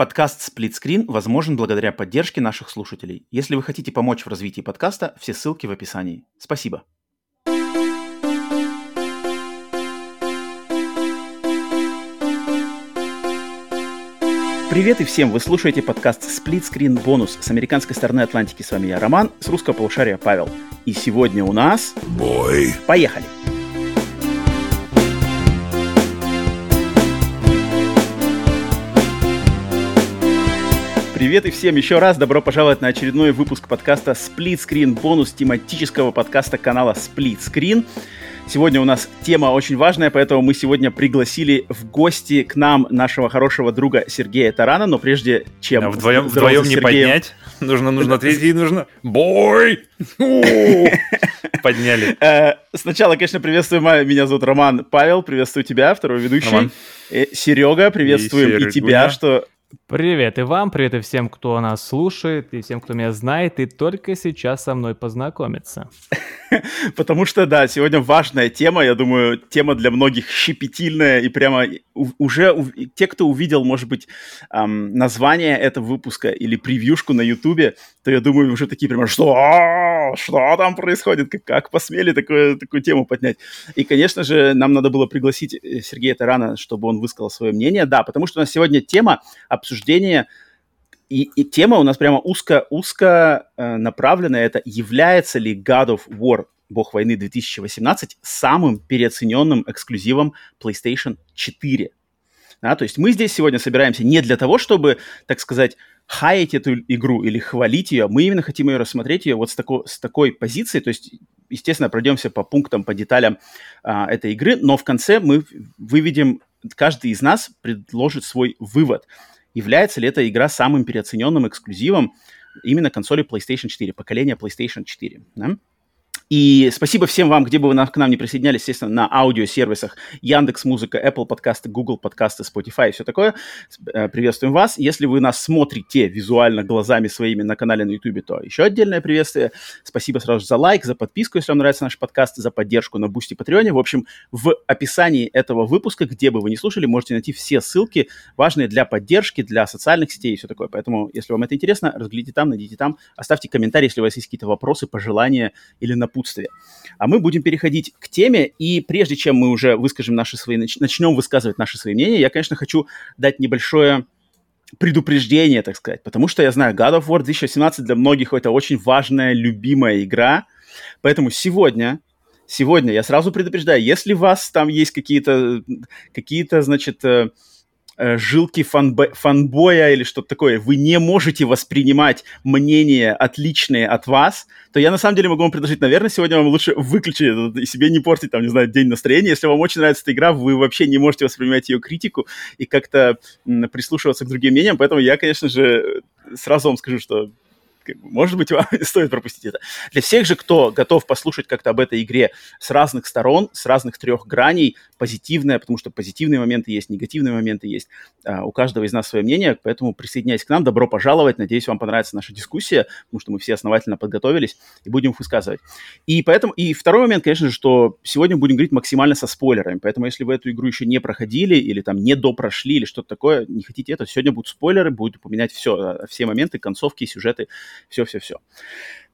Подкаст «Сплитскрин» возможен благодаря поддержке наших слушателей. Если вы хотите помочь в развитии подкаста, все ссылки в описании. Спасибо. Привет и всем! Вы слушаете подкаст Split Screen Bonus с американской стороны Атлантики. С вами я, Роман, с русского полушария Павел. И сегодня у нас... Бой! Поехали! Привет и всем еще раз. Добро пожаловать на очередной выпуск подкаста Split Screen бонус тематического подкаста канала Split Screen. Сегодня у нас тема очень важная, поэтому мы сегодня пригласили в гости к нам нашего хорошего друга Сергея Тарана, но прежде чем... А вдвоем, вдвоем не поднять, нужно, нужно ответить, нужно... Бой! Подняли. Э, сначала, конечно, приветствую, меня зовут Роман Павел, приветствую тебя, второй ведущий. Э, Серега, приветствуем и тебя, что Привет и вам, привет и всем, кто нас слушает, и всем, кто меня знает, и только сейчас со мной познакомиться. Потому что, да, сегодня важная тема, я думаю, тема для многих щепетильная, и прямо уже те, кто увидел, может быть, название этого выпуска или превьюшку на Ютубе, то я думаю, уже такие прямо, что, что там происходит, как, как посмели такую, такую тему поднять. И, конечно же, нам надо было пригласить э, Сергея Тарана, чтобы он высказал свое мнение, да, потому что у нас сегодня тема обсуждения и, и тема у нас прямо узко, узко э, направленная. Это является ли God of War, Бог войны 2018, самым переоцененным эксклюзивом PlayStation 4? Да, то есть мы здесь сегодня собираемся не для того, чтобы, так сказать, хаять эту игру или хвалить ее. Мы именно хотим ее рассмотреть ее вот с, тако, с такой позиции. То есть, естественно, пройдемся по пунктам, по деталям а, этой игры, но в конце мы выведем, каждый из нас предложит свой вывод является ли эта игра самым переоцененным эксклюзивом именно консоли PlayStation 4, поколения PlayStation 4. Да? И спасибо всем вам, где бы вы к нам не присоединялись, естественно, на аудиосервисах Яндекс Музыка, Apple подкасты, Google подкасты, Spotify и все такое. Э, приветствуем вас. Если вы нас смотрите визуально глазами своими на канале на YouTube, то еще отдельное приветствие. Спасибо сразу за лайк, за подписку, если вам нравится наш подкаст, за поддержку на Бусти Патреоне. В общем, в описании этого выпуска, где бы вы ни слушали, можете найти все ссылки, важные для поддержки, для социальных сетей и все такое. Поэтому, если вам это интересно, разглядите там, найдите там, оставьте комментарий, если у вас есть какие-то вопросы, пожелания или напутствия напутствие. А мы будем переходить к теме, и прежде чем мы уже выскажем наши свои, начнем высказывать наши свои мнения, я, конечно, хочу дать небольшое предупреждение, так сказать, потому что я знаю, God of War 2017 для многих это очень важная, любимая игра, поэтому сегодня сегодня я сразу предупреждаю, если у вас там есть какие-то, какие-то, значит, э, жилки фанбо- фанбоя или что-то такое, вы не можете воспринимать мнения отличные от вас, то я на самом деле могу вам предложить, наверное, сегодня вам лучше выключить и себе не портить, там, не знаю, день настроения. Если вам очень нравится эта игра, вы вообще не можете воспринимать ее критику и как-то прислушиваться к другим мнениям, поэтому я, конечно же, сразу вам скажу, что может быть, вам стоит пропустить это. Для всех же, кто готов послушать как-то об этой игре с разных сторон, с разных трех граней, позитивное, потому что позитивные моменты есть, негативные моменты есть. А, у каждого из нас свое мнение, поэтому присоединяйтесь к нам, добро пожаловать. Надеюсь, вам понравится наша дискуссия, потому что мы все основательно подготовились и будем их высказывать. И поэтому, и второй момент, конечно же, что сегодня будем говорить максимально со спойлерами, поэтому если вы эту игру еще не проходили или там не допрошли или что-то такое, не хотите это, сегодня будут спойлеры, будут упоминать все, а, все моменты, концовки, сюжеты, все-все-все.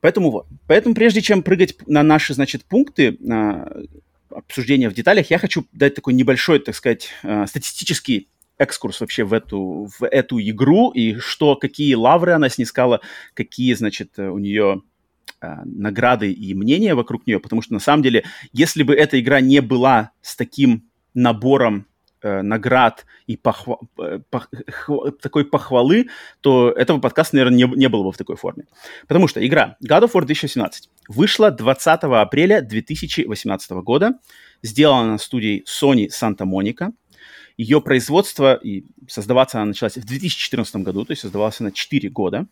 Поэтому вот. Поэтому прежде чем прыгать на наши, значит, пункты обсуждения в деталях, я хочу дать такой небольшой, так сказать, а, статистический экскурс вообще в эту, в эту игру и что, какие лавры она снискала, какие, значит, у нее а, награды и мнения вокруг нее, потому что на самом деле, если бы эта игра не была с таким набором э, наград и похва... Э, пох... такой похвалы, то этого подкаста, наверное, не, не было бы в такой форме. Потому что игра God of War 2017 вышла 20 апреля 2018 года, сделана на студии Sony Santa Monica. Ее производство и создаваться она началась в 2014 году, то есть создавалась она 4 года.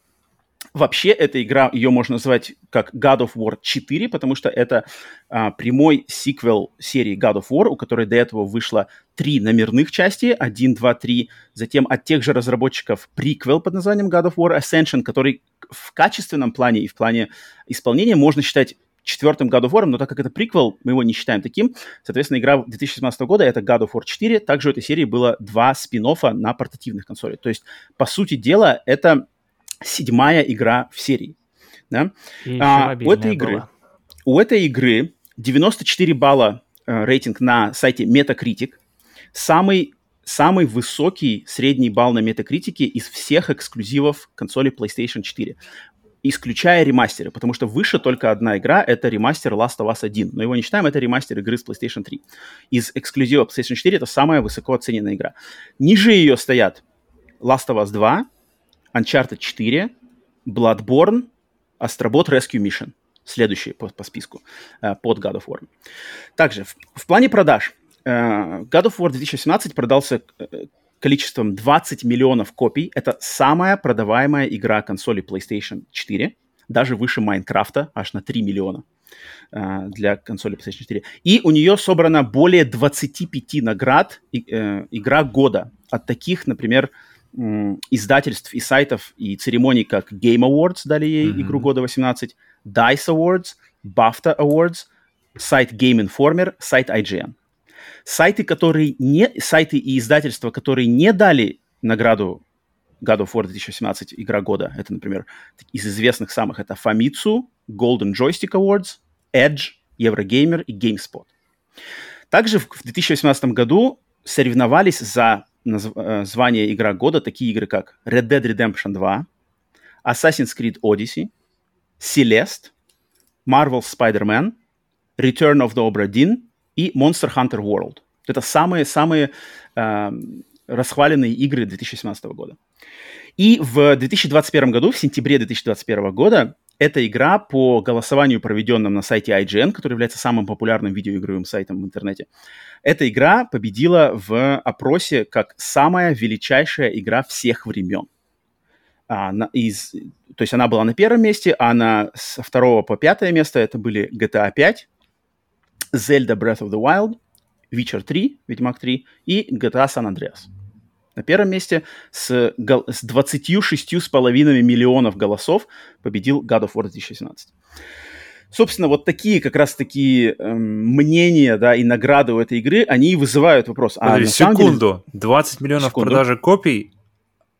Вообще, эта игра, ее можно назвать как God of War 4, потому что это а, прямой сиквел серии God of War, у которой до этого вышло три номерных части, 1, 2, 3. Затем от тех же разработчиков приквел под названием God of War Ascension, который в качественном плане и в плане исполнения можно считать четвертым God of War, но так как это приквел, мы его не считаем таким. Соответственно, игра 2017 года — это God of War 4. Также у этой серии было два спин на портативных консолях. То есть, по сути дела, это седьмая игра в серии. Да? А, у этой игры, была. у этой игры 94 балла э, рейтинг на сайте Metacritic. Самый самый высокий средний балл на метакритике из всех эксклюзивов консоли PlayStation 4 исключая ремастеры, потому что выше только одна игра, это ремастер Last of Us 1, но его не считаем, это ремастер игры с PlayStation 3. Из эксклюзива PlayStation 4 это самая высоко оцененная игра. Ниже ее стоят Last of Us 2, Uncharted 4, Bloodborne, Astrobot Rescue Mission. Следующие по, по списку э, под God of War. Также в, в плане продаж э, God of War 2017 продался э, количеством 20 миллионов копий. Это самая продаваемая игра консоли PlayStation 4, даже выше Майнкрафта, аж на 3 миллиона для консоли PlayStation 4. И у нее собрано более 25 наград э, игра года от таких, например, издательств и сайтов и церемоний, как Game Awards дали ей mm-hmm. игру года 18, DICE Awards, BAFTA Awards, сайт Game Informer, сайт IGN. Сайты, которые не, сайты и издательства, которые не дали награду God of War 2018 игра года, это, например, из известных самых, это Famitsu, Golden Joystick Awards, Edge, Eurogamer и GameSpot. Также в 2018 году соревновались за звание игра года такие игры, как Red Dead Redemption 2, Assassin's Creed Odyssey, Celeste, Marvel Spider-Man, Return of the Obra Dinn и Monster Hunter World. Это самые-самые э, расхваленные игры 2017 года. И в 2021 году, в сентябре 2021 года, эта игра по голосованию, проведенном на сайте IGN, который является самым популярным видеоигровым сайтом в интернете, эта игра победила в опросе как самая величайшая игра всех времен. А, на, из, то есть она была на первом месте, а на с второго по пятое место это были GTA 5, Zelda Breath of the Wild, Witcher 3, Ведьмак 3 и GTA San Andreas. На первом месте с, с 26,5 миллионов голосов победил God of War 2017. Собственно, вот такие как раз такие эм, мнения, да, и награды у этой игры, они и вызывают вопрос. А Подожди, секунду. Деле... 20 миллионов секунду. продажи копий,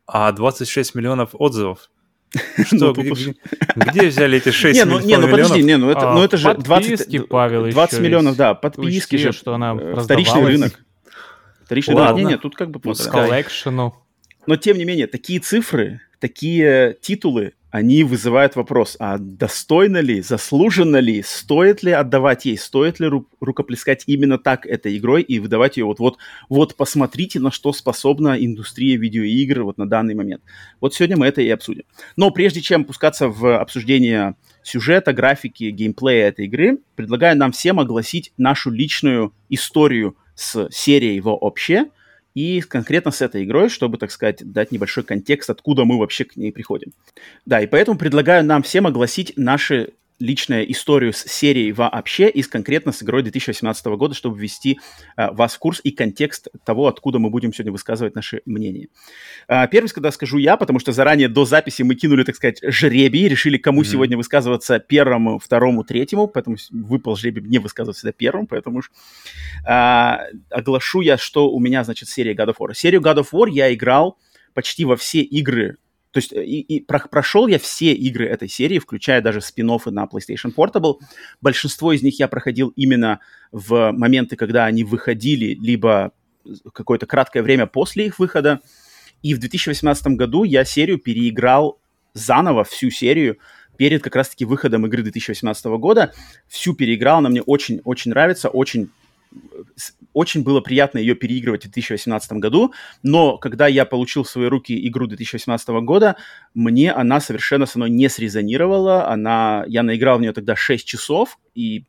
а 26 миллионов отзывов. Что, где, где взяли эти 6 не, ну, не, ну подожди, не, ну это, а, ну это же 20, Павел 20 миллионов, да, подписки же, что она вторичный рынок. Не, не, тут как бы... Коллекшену. Но тем не менее, такие цифры, такие титулы, они вызывают вопрос, а достойно ли, заслуженно ли, стоит ли отдавать ей, стоит ли ру- рукоплескать именно так этой игрой и выдавать ее вот, вот, вот посмотрите, на что способна индустрия видеоигр вот на данный момент. Вот сегодня мы это и обсудим. Но прежде чем пускаться в обсуждение сюжета, графики, геймплея этой игры, предлагаю нам всем огласить нашу личную историю с серией вообще – и конкретно с этой игрой, чтобы, так сказать, дать небольшой контекст, откуда мы вообще к ней приходим. Да, и поэтому предлагаю нам всем огласить наши личную историю с серией вообще и с, конкретно с игрой 2018 года, чтобы ввести э, вас в курс и контекст того, откуда мы будем сегодня высказывать наши мнения. Э, первый, когда скажу я, потому что заранее до записи мы кинули, так сказать, жребий, решили, кому mm-hmm. сегодня высказываться первому, второму, третьему, поэтому выпал жребий не высказываться всегда первым, поэтому уж э, оглашу я, что у меня, значит, серия God of War. Серию God of War я играл почти во все игры то есть э, и, и про, прошел я все игры этой серии, включая даже спин на PlayStation Portable. Большинство из них я проходил именно в моменты, когда они выходили, либо какое-то краткое время после их выхода. И в 2018 году я серию переиграл заново, всю серию, перед как раз-таки выходом игры 2018 года. Всю переиграл, она мне очень-очень нравится, очень очень было приятно ее переигрывать в 2018 году, но когда я получил в свои руки игру 2018 года, мне она совершенно со мной не срезонировала. Она, я наиграл в нее тогда 6 часов, и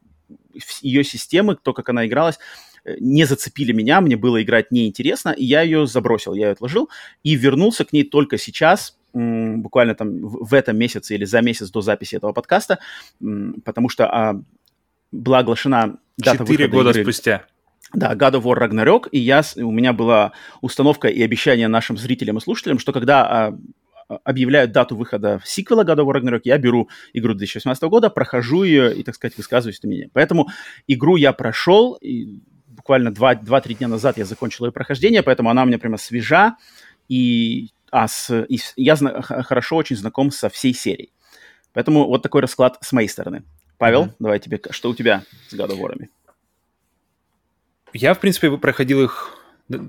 ее системы, то, как она игралась, э, не зацепили меня, мне было играть неинтересно, и я ее забросил, я ее отложил, и вернулся к ней только сейчас, буквально там в этом месяце или за месяц до записи этого подкаста, потому что а, была оглашена дата Четыре года игры. спустя. Да, God of War Ragnarok, и я, у меня была установка и обещание нашим зрителям и слушателям, что когда а, объявляют дату выхода сиквела God of War Ragnarok, я беру игру 2018 года, прохожу ее и, так сказать, высказываюсь на меня. Поэтому игру я прошел, и буквально 2-3 дня назад я закончил ее прохождение, поэтому она у меня прямо свежа, и, а с, и я зна- хорошо очень знаком со всей серией. Поэтому вот такой расклад с моей стороны. Павел, mm-hmm. давай тебе, что у тебя с God of War? Я, в принципе, проходил их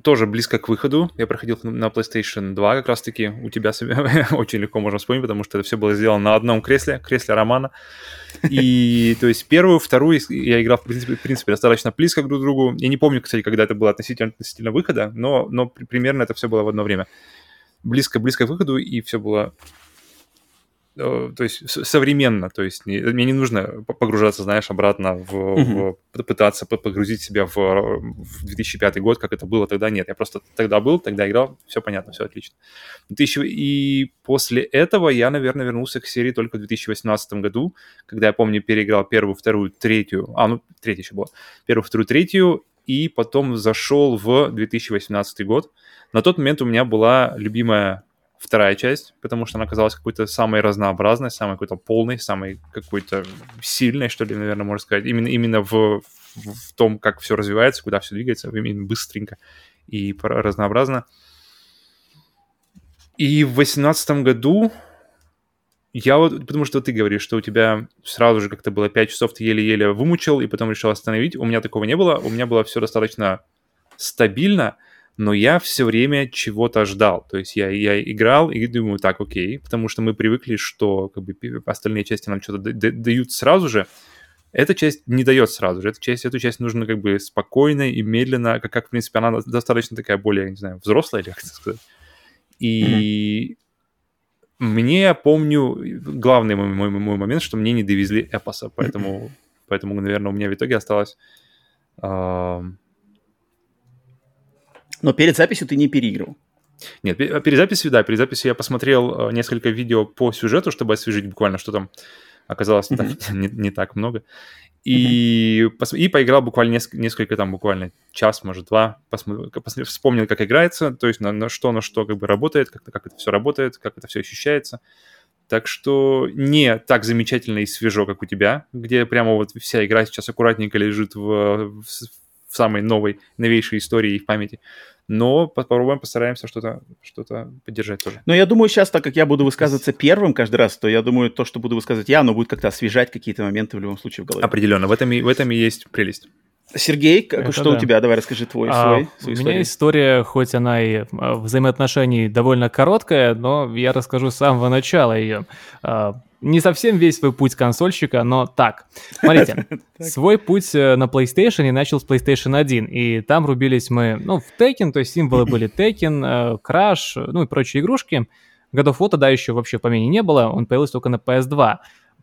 тоже близко к выходу. Я проходил на PlayStation 2 как раз-таки. У тебя очень легко можно вспомнить, потому что это все было сделано на одном кресле, кресле Романа. И то есть первую, вторую я играл, в принципе, в принципе достаточно близко друг к другу. Я не помню, кстати, когда это было относительно, относительно выхода, но, но примерно это все было в одно время. Близко-близко к выходу, и все было то есть современно, то есть не, мне не нужно погружаться, знаешь, обратно в, mm-hmm. в пытаться погрузить себя в, в 2005 год, как это было тогда, нет, я просто тогда был, тогда играл, все понятно, все отлично. И после этого я, наверное, вернулся к серии только в 2018 году, когда я помню, переиграл первую, вторую, третью, а, ну, третья еще была, первую, вторую, третью, и потом зашел в 2018 год. На тот момент у меня была любимая вторая часть, потому что она оказалась какой-то самой разнообразной, самой какой-то полной, самой какой-то сильной, что ли, наверное, можно сказать. Именно, именно в, в, том, как все развивается, куда все двигается, именно быстренько и разнообразно. И в восемнадцатом году я вот, потому что ты говоришь, что у тебя сразу же как-то было 5 часов, ты еле-еле вымучил, и потом решил остановить. У меня такого не было, у меня было все достаточно стабильно, но я все время чего-то ждал. То есть я, я играл и думаю, так, окей, потому что мы привыкли, что как бы, остальные части нам что-то дают сразу же. Эта часть не дает сразу же. Эта часть, эту часть нужно как бы спокойно и медленно, как, как в принципе, она достаточно такая более, не знаю, взрослая, или как это сказать. И mm-hmm. мне, я помню, главный мой, мой, мой момент, что мне не довезли эпоса, поэтому, поэтому, наверное, у меня в итоге осталось... Uh, но перед записью ты не переигрывал. Нет, перед записью, да, перед записью я посмотрел э, несколько видео по сюжету, чтобы освежить буквально, что там оказалось mm-hmm. так, не, не так много. И, mm-hmm. и поиграл буквально несколько, несколько там, буквально час, может, два, посмотрел, вспомнил, как играется, то есть на, на что, на что как бы работает, как, как это все работает, как это все ощущается. Так что не так замечательно и свежо, как у тебя, где прямо вот вся игра сейчас аккуратненько лежит в, в, в самой новой, новейшей истории и в памяти. Но попробуем, постараемся что-то что поддержать тоже. Но я думаю, сейчас, так как я буду высказываться первым каждый раз, то я думаю, то, что буду высказывать я, оно будет как-то освежать какие-то моменты в любом случае в голове. Определенно, в этом и, в этом и есть прелесть. Сергей, как, что да. у тебя? Давай расскажи твой, а, свой, свою У меня история, хоть она и а, взаимоотношений довольно короткая, но я расскажу с самого начала ее. Не совсем весь свой путь консольщика, но так. Смотрите, свой путь э, на PlayStation начал с PlayStation 1, и там рубились мы, ну, в Tekken, то есть символы были Tekken, э, Crash, ну и прочие игрушки. Of War тогда еще вообще по помине не было, он появился только на PS2.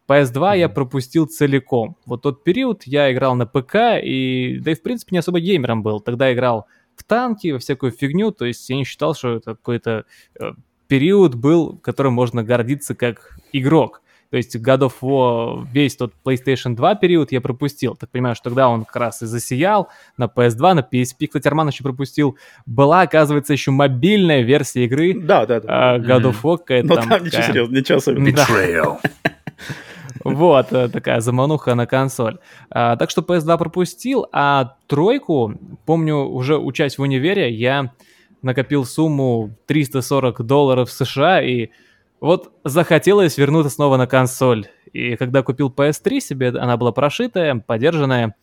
PS2 mm-hmm. я пропустил целиком. Вот тот период я играл на ПК, и да и в принципе не особо геймером был. Тогда играл в танки, во всякую фигню, то есть я не считал, что это какой-то э, период был, которым можно гордиться как игрок. То есть God of War, весь тот PlayStation 2 период я пропустил. Так понимаю, что тогда он как раз и засиял на PS2, на PSP. Кстати, Арман еще пропустил. Была, оказывается, еще мобильная версия игры. Да, да, да. God of War. Но там, там ничего серьезного, ничего особенного. Betrayal. Вот, э, такая замануха на консоль. А, так что PS2 пропустил, а тройку, помню, уже учась в универе, я накопил сумму 340 долларов США и вот захотелось вернуться снова на консоль. И когда купил PS3 себе, она была прошитая, подержанная,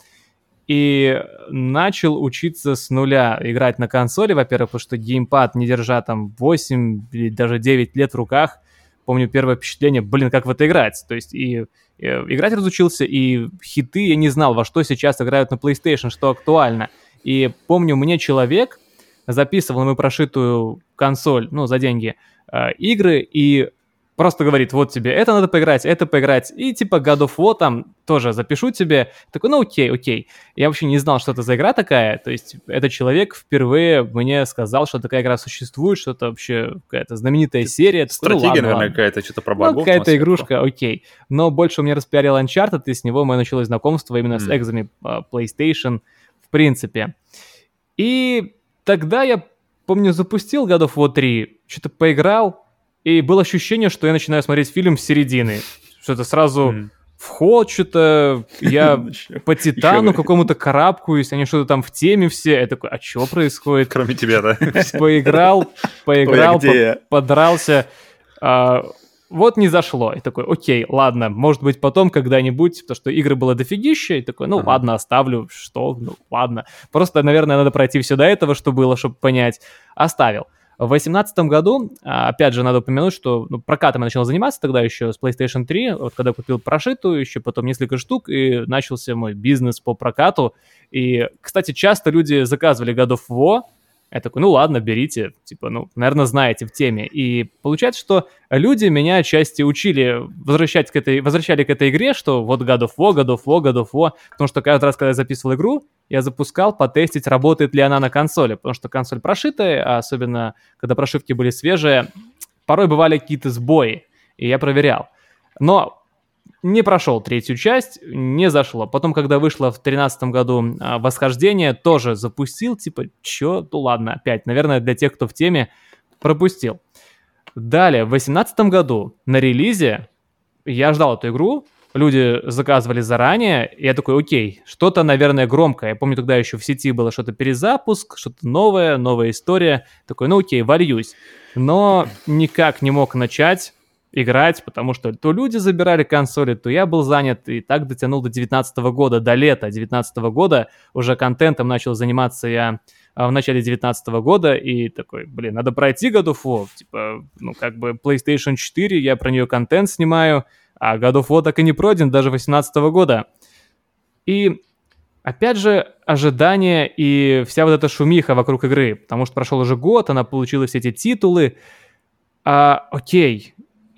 и начал учиться с нуля играть на консоли, во-первых, потому что геймпад, не держа там 8 или даже 9 лет в руках, помню первое впечатление, блин, как в это играть. То есть и, и играть разучился, и хиты я не знал, во что сейчас играют на PlayStation, что актуально. И помню, мне человек записывал на мою прошитую консоль, ну, за деньги, э, игры, и просто говорит, вот тебе это надо поиграть, это поиграть, и типа God of War там тоже запишу тебе. Такой, ну окей, окей. Я вообще не знал, что это за игра такая, то есть этот человек впервые мне сказал, что такая игра существует, что это вообще какая-то знаменитая серия. Стратегия, ну, ладно, наверное, какая-то, что-то про богов. Ну, какая-то игрушка, окей. Но больше у меня распиарил Uncharted, и с него мое началось знакомство именно mm. с экзами uh, PlayStation в принципе. И тогда я, помню, запустил of War 3, что-то поиграл, и было ощущение, что я начинаю смотреть фильм с середины. Что-то сразу Мгм. вход, что-то я по Титану какому-то карабкаюсь, они что-то там в теме все. Я такой, а что происходит? Кроме тебя, да. Поиграл, поиграл, Ой, а подрался. Вот не зашло. И такой, окей, ладно, может быть потом когда-нибудь, потому что игры было дофигища, и такой, ну Ага. ладно, оставлю, что, ну ладно. Просто, наверное, надо пройти все до этого, что было, чтобы понять. Оставил. В 2018 году, а, опять же, надо упомянуть, что ну, прокатом я начал заниматься тогда еще с PlayStation 3, вот когда купил прошитую, еще потом несколько штук, и начался мой бизнес по прокату. И, кстати, часто люди заказывали God of War, я такой, ну ладно, берите, типа, ну, наверное, знаете в теме. И получается, что люди меня отчасти учили возвращать к этой, возвращали к этой игре, что вот God of War, God of War, God of War, потому что каждый раз, когда я записывал игру, я запускал потестить, работает ли она на консоли, потому что консоль прошитая, а особенно когда прошивки были свежие, порой бывали какие-то сбои, и я проверял. Но не прошел третью часть, не зашло. Потом, когда вышло в тринадцатом году а, «Восхождение», тоже запустил, типа, чё, ну ладно, опять, наверное, для тех, кто в теме, пропустил. Далее, в восемнадцатом году на релизе я ждал эту игру, люди заказывали заранее, и я такой, окей, что-то, наверное, громкое. Я помню, тогда еще в сети было что-то перезапуск, что-то новое, новая история. Такой, ну окей, вольюсь. Но никак не мог начать играть, потому что то люди забирали консоли, то я был занят, и так дотянул до 19 года, до лета 19 года. Уже контентом начал заниматься я а, в начале 19 года, и такой, блин, надо пройти God of War. Типа, ну, как бы PlayStation 4, я про нее контент снимаю, а God of War так и не пройден даже 18 года. И Опять же, ожидания и вся вот эта шумиха вокруг игры, потому что прошел уже год, она получила все эти титулы. А, окей,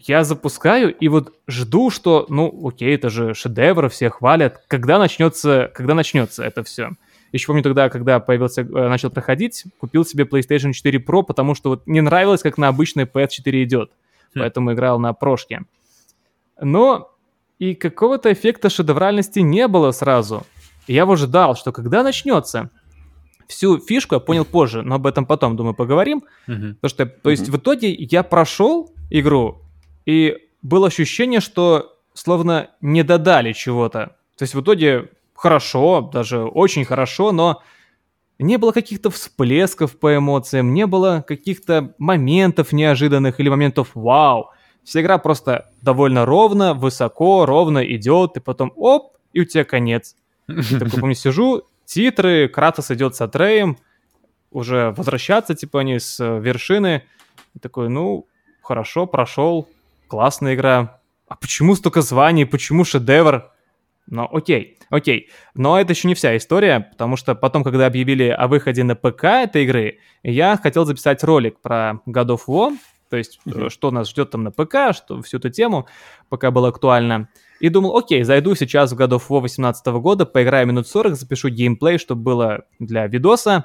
я запускаю и вот жду, что, ну, окей, это же шедевр, все хвалят. Когда начнется, когда начнется это все? Еще помню тогда, когда появился, э, начал проходить, купил себе PlayStation 4 Pro, потому что вот не нравилось, как на обычной PS4 идет. Поэтому играл на прошке. Но и какого-то эффекта шедевральности не было сразу. Я его ждал, что когда начнется, всю фишку я понял позже, но об этом потом, думаю, поговорим. Мгм. Потому что, то есть, в итоге я прошел игру, и было ощущение, что словно не додали чего-то. То есть в итоге хорошо, даже очень хорошо, но не было каких-то всплесков по эмоциям, не было каких-то моментов неожиданных или моментов вау. Вся игра просто довольно ровно, высоко, ровно идет, и потом оп, и у тебя конец. Я такой, помню, сижу, титры, Кратос идет с Атреем, уже возвращаться, типа, они с э, вершины. И такой, ну, хорошо, прошел, классная игра. А почему столько званий, почему шедевр? Ну, окей, окей. Но это еще не вся история, потому что потом, когда объявили о выходе на ПК этой игры, я хотел записать ролик про God of War, то есть, э, что нас ждет там на ПК, что всю эту тему, пока было актуально. И думал, окей, зайду сейчас в God of War 18 года, поиграю минут 40, запишу геймплей, чтобы было для видоса,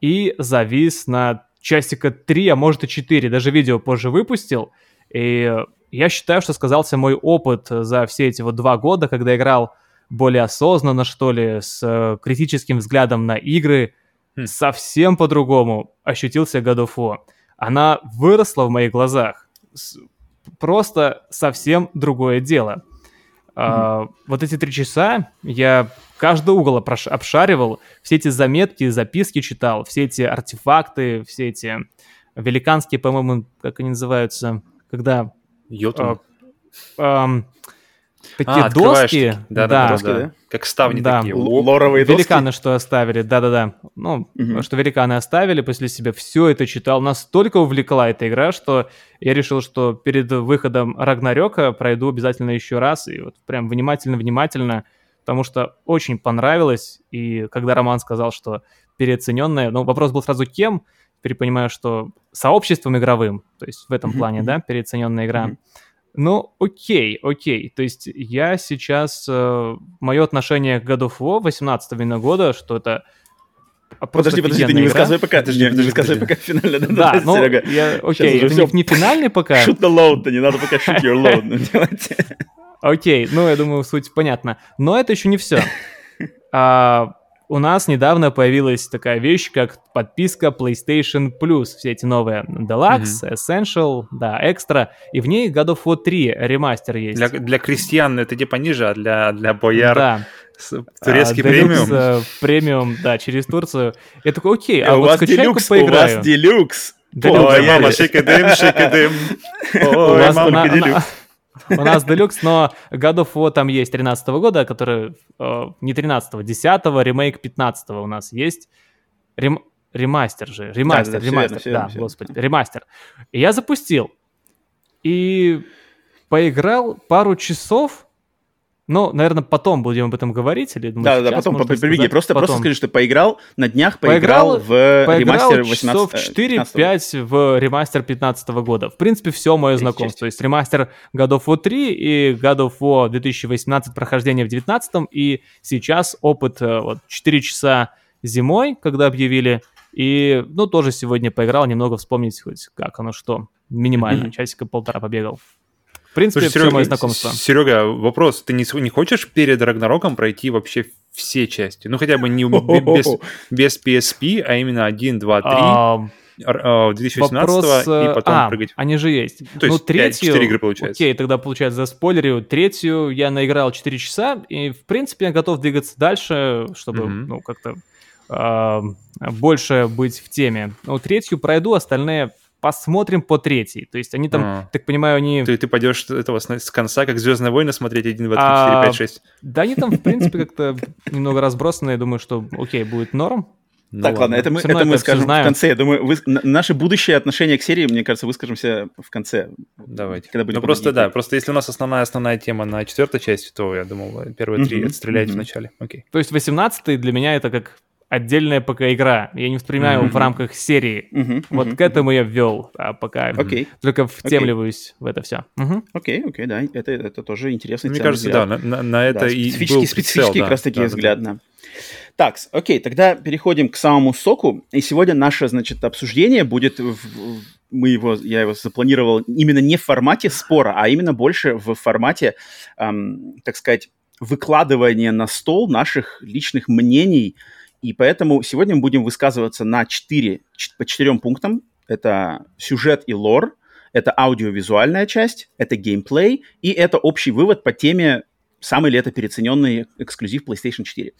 и завис на часика 3, а может и 4, даже видео позже выпустил. И я считаю, что сказался мой опыт за все эти вот два года, когда играл более осознанно, что ли, с э, критическим взглядом на игры, Хм. совсем по-другому ощутился God of War. Она выросла в моих глазах. Просто совсем другое дело. А, вот эти три часа я каждый угол опрош- обшаривал, все эти заметки, записки читал, все эти артефакты, все эти великанские, по-моему, как они называются, когда Йотун. а, такие А, доски, такие. Да-да-да, доски, да. да? Как ставни Да. такие. Лоровые доски. великаны, что оставили, да-да-да, ну, Мгм. что великаны оставили после себя, все это читал, настолько увлекла эта игра, что я решил, что перед выходом Рагнарёка пройду обязательно еще раз, и вот прям внимательно-внимательно, потому что очень понравилось, и когда Роман сказал, что переоцененная, ну, вопрос был сразу кем, теперь понимаю, что сообществом игровым, то есть в этом плане, да, переоцененная игра. Ну, окей, окей. То есть я сейчас... мое отношение к God of War 18 именно года, что это а, Подожди, подожди, ты не игра. высказывай пока. Подожди, не- не подожди, высказывай подожди. пока финально. Да, ну, Серега. я, окей, это всё. не, не финальный пока. Shoot the load, не надо пока shoot your load делать. Окей, ну, я думаю, суть понятна. Но это еще не все. у нас недавно появилась такая вещь, как подписка PlayStation Plus. Все эти новые Deluxe, mm-hmm. Essential, да, Extra. И в ней God of War 3 ремастер есть. Для, для крестьян это типа ниже, а для, для бояр... Да. Турецкий а, премиум. Э, премиум, да, через Турцию. Я такой, окей, а, а вот скачай-ка поиграю. У вас делюкс. Ой, мама, шикадым, шикадым. Ой, мама, делюкс. У нас Deluxe, но God of War там есть 13 года, который... Э, не 13-го, 10-го, ремейк 15-го у нас есть. Рем, ремастер же, ремастер, да, да, ремастер, все да, все господи, верно. ремастер. И я запустил. И поиграл пару часов, ну, наверное, потом будем об этом говорить. Или, да, да, потом, прибеги. Просто, просто скажи, что поиграл на днях, поиграл, поиграл в поиграл ремастер 18 часов 4-5 в ремастер 15 года. В принципе, все мое знакомство. То есть ремастер God of War 3 и God of War 2018 прохождение в 19 и сейчас опыт э, вот, 4 часа зимой, когда объявили, и, ну, тоже сегодня поиграл, немного вспомнить хоть как оно что. Минимально, mm-hmm. часика полтора побегал. В принципе, Слушай, все Серега, мое знакомство. Серега, вопрос. Ты не, не хочешь перед Рагнароком пройти вообще все части? Ну, хотя бы не без, без PSP, а именно 1, 2, 3. А... 2018 Вопрос, и потом а, прыгать. они же есть. То есть ну, третью, 4 игры получается. Окей, тогда получается за спойлерю. Третью я наиграл 4 часа, и в принципе я готов двигаться дальше, чтобы mm-hmm. ну как-то э, больше быть в теме. Ну, третью пройду, остальные посмотрим по третьей. То есть они там, а. так понимаю, они... Ты, ты пойдешь этого с, с конца, как «Звездные войны» смотреть 1, 2, 3, 4, 5, 6? Да они там, в принципе, как-то немного разбросаны. Я думаю, что окей, будет норм. Ну, так, ладно, это мы, это мы скажем в конце. Я думаю, вы, наше будущее отношение к серии, мне кажется, выскажемся в конце. Давайте. Когда будем ну, просто, да, просто если у нас основная основная тема на четвертой части, то я думал, первые три отстрелять в начале. Окей. То есть 18 для меня это как отдельная пока-игра. Я не воспринимаю mm-hmm. в рамках серии. Mm-hmm. Вот mm-hmm. к этому я ввел, а пока okay. только втемливаюсь okay. в это все. Окей, mm-hmm. окей, okay, okay, да, это, это тоже интересный Мне кажется, взгляд. да, на, на это да, и специфический, был специфический прицел, как раз таки да, взгляд, да. Так, окей, тогда переходим к самому соку. И сегодня наше, значит, обсуждение будет в, мы его, я его запланировал именно не в формате спора, а именно больше в формате, эм, так сказать, выкладывания на стол наших личных мнений и поэтому сегодня мы будем высказываться на 4, по четырем пунктам. Это сюжет и лор, это аудиовизуальная часть, это геймплей и это общий вывод по теме самый ли это переоцененный эксклюзив PlayStation 4. Uh,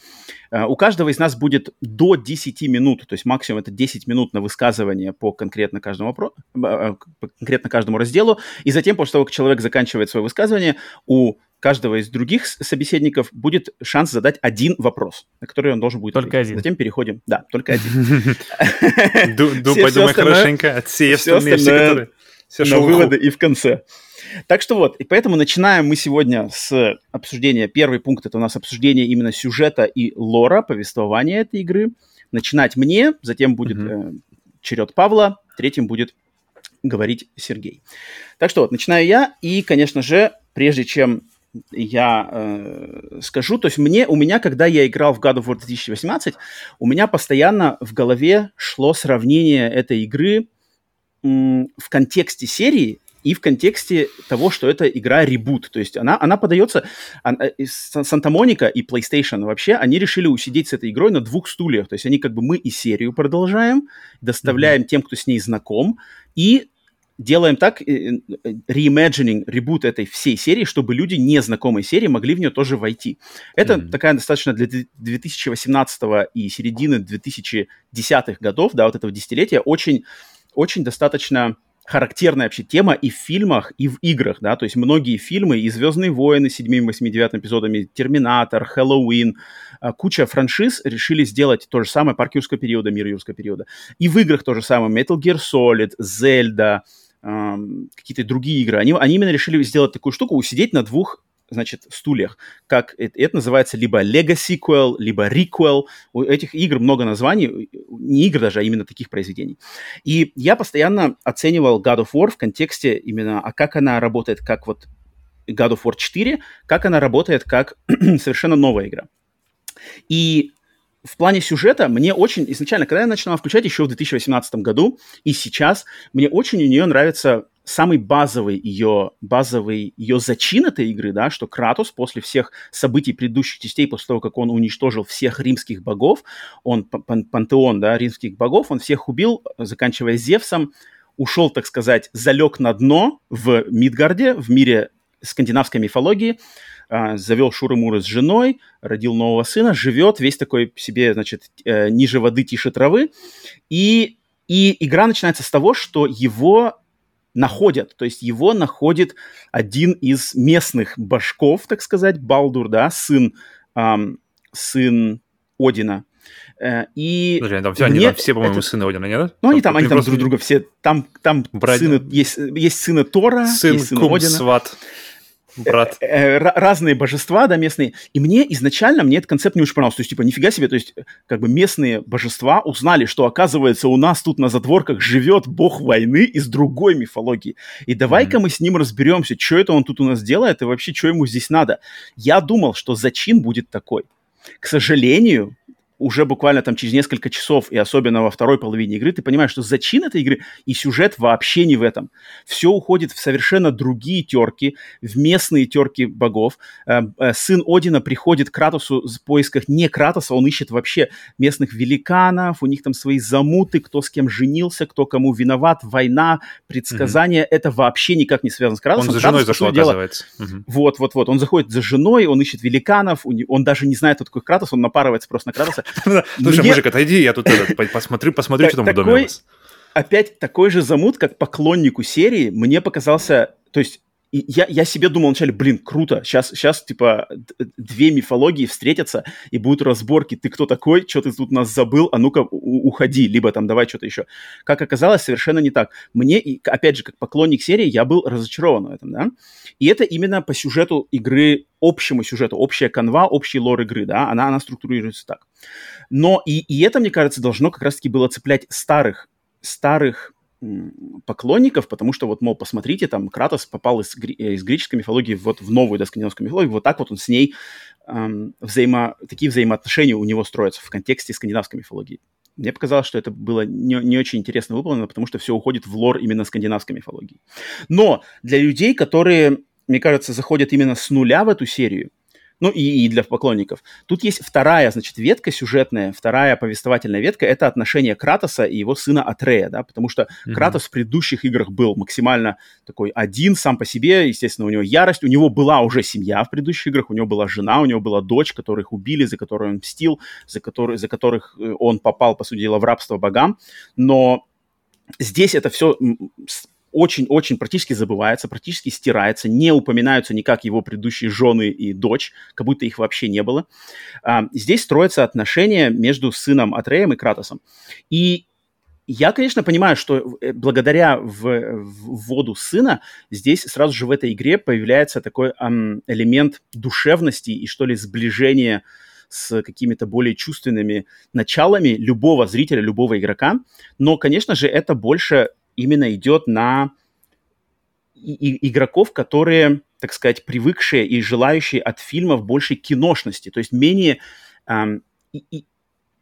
э, у каждого из нас будет до 10 минут, то есть максимум это 10 минут на высказывание по конкретно каждому, вопро- э, по конкретно каждому разделу, и затем, после того, как человек заканчивает свое высказывание, у каждого из других собеседников будет шанс задать один вопрос, на который он должен будет Только ответить. один. Затем переходим. Да, только один. Подумай хорошенько, все остальные, все которые... На выводы и в конце. Так что вот, и поэтому начинаем мы сегодня с обсуждения. Первый пункт это у нас обсуждение именно сюжета и лора, повествования этой игры. Начинать мне, затем будет э, черед Павла, третьим будет говорить Сергей. Так что вот, начинаю я, и, конечно же, прежде чем я э, скажу. То есть мне, у меня, когда я играл в God of War 2018, у меня постоянно в голове шло сравнение этой игры в контексте серии и в контексте того, что это игра ребут. То есть она, она подается... Санта-Моника и PlayStation вообще, они решили усидеть с этой игрой на двух стульях. То есть они как бы мы и серию продолжаем, доставляем mm-hmm. тем, кто с ней знаком, и делаем так, reimagining, э, ребут этой всей серии, чтобы люди незнакомой серии могли в нее тоже войти. Это mm-hmm. такая достаточно для 2018 и середины 2010-х годов, да, вот этого десятилетия, очень, очень достаточно характерная вообще тема и в фильмах, и в играх, да, то есть многие фильмы, и «Звездные войны» с 7, 8, 9 эпизодами, «Терминатор», «Хэллоуин», а, куча франшиз решили сделать то же самое парк юрского периода, мир юрского периода. И в играх то же самое, Metal Gear Solid, Zelda, какие-то другие игры, они, они именно решили сделать такую штуку, усидеть на двух значит, стульях. Как это, это называется либо Lego Sequel, либо Requel. У этих игр много названий, не игр даже, а именно таких произведений. И я постоянно оценивал God of War в контексте именно, а как она работает, как вот God of War 4, как она работает как совершенно новая игра. И в плане сюжета мне очень изначально, когда я начинал включать еще в 2018 году и сейчас, мне очень у нее нравится самый базовый ее, базовый ее зачин этой игры, да, что Кратос после всех событий предыдущих частей, после того, как он уничтожил всех римских богов, он, пан пантеон, да, римских богов, он всех убил, заканчивая Зевсом, ушел, так сказать, залег на дно в Мидгарде, в мире скандинавской мифологии, а, завел Шуры-Муры с женой, родил нового сына, живет весь такой себе, значит, э, ниже воды, тише травы. И, и игра начинается с того, что его находят, то есть его находит один из местных башков, так сказать, Балдур, да, сын, эм, сын Одина. Э, и Подожди, там все, они там все, по-моему, это... сыны Одина, нет? Ну, они там, они там просто... друг друга все, там, там Брат... сыны, есть, есть сыны Тора, сын, есть сыны кум, Одина. сват брат. Э, э, разные божества, да, местные. И мне изначально, мне этот концепт не очень понравился. То есть, типа, нифига себе, то есть, как бы местные божества узнали, что, оказывается, у нас тут на затворках живет бог войны из другой мифологии. И давай-ка mm-hmm. мы с ним разберемся, что это он тут у нас делает и вообще, что ему здесь надо. Я думал, что зачин будет такой. К сожалению, уже буквально там через несколько часов, и особенно во второй половине игры, ты понимаешь, что зачин этой игры и сюжет вообще не в этом. Все уходит в совершенно другие терки, в местные терки богов. Э, э, сын Одина приходит к Кратосу в поисках не Кратоса, он ищет вообще местных великанов, у них там свои замуты, кто с кем женился, кто кому виноват, война, предсказания. Mm-hmm. Это вообще никак не связано с Кратосом. Он за женой Кратос, зашел, дело... оказывается. Mm-hmm. Вот, вот, вот. Он заходит за женой, он ищет великанов, он даже не знает, кто такой Кратос, он напарывается просто на Кратоса. Слушай, мужик, отойди, я тут посмотрю, посмотрю, что там в доме у вас. Опять такой же замут, как поклоннику серии, мне показался... То есть я, я себе думал вначале, блин, круто, сейчас, сейчас, типа, две мифологии встретятся, и будут разборки, ты кто такой, что ты тут нас забыл, а ну-ка уходи, либо там давай что-то еще. Как оказалось, совершенно не так. Мне, опять же, как поклонник серии, я был разочарован в этом, да, и это именно по сюжету игры, общему сюжету, общая канва, общий лор игры, да, она, она структурируется так. Но и, и это, мне кажется, должно как раз-таки было цеплять старых, старых поклонников, потому что вот, мол, посмотрите, там Кратос попал из, из греческой мифологии вот в новую, да, скандинавскую мифологию, вот так вот он с ней эм, взаимо, такие взаимоотношения у него строятся в контексте скандинавской мифологии. Мне показалось, что это было не, не очень интересно выполнено, потому что все уходит в лор именно скандинавской мифологии. Но для людей, которые, мне кажется, заходят именно с нуля в эту серию, ну и, и для поклонников. Тут есть вторая, значит, ветка сюжетная, вторая повествовательная ветка, это отношение Кратоса и его сына Атрея, да, потому что mm-hmm. Кратос в предыдущих играх был максимально такой один сам по себе, естественно, у него ярость, у него была уже семья в предыдущих играх, у него была жена, у него была дочь, которых убили, за которую он мстил, за, который, за которых э, он попал, по сути дела, в рабство богам, но здесь это все очень-очень практически забывается, практически стирается, не упоминаются никак его предыдущие жены и дочь, как будто их вообще не было. А, здесь строятся отношения между сыном Атреем и Кратосом. И я, конечно, понимаю, что э, благодаря в, вводу сына здесь сразу же в этой игре появляется такой эм, элемент душевности и, что ли, сближения с какими-то более чувственными началами любого зрителя, любого игрока. Но, конечно же, это больше именно идет на игроков, которые, так сказать, привыкшие и желающие от фильмов большей киношности, то есть менее эм, и,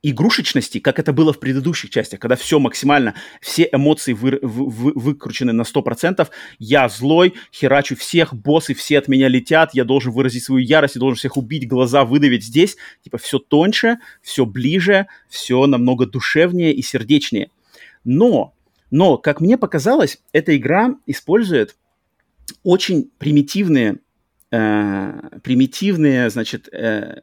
игрушечности, как это было в предыдущих частях, когда все максимально, все эмоции вы, вы, выкручены на 100%, я злой, херачу всех, боссы все от меня летят, я должен выразить свою ярость, я должен всех убить, глаза выдавить здесь, типа все тоньше, все ближе, все намного душевнее и сердечнее. Но но, как мне показалось, эта игра использует очень примитивные, э, примитивные, значит, э,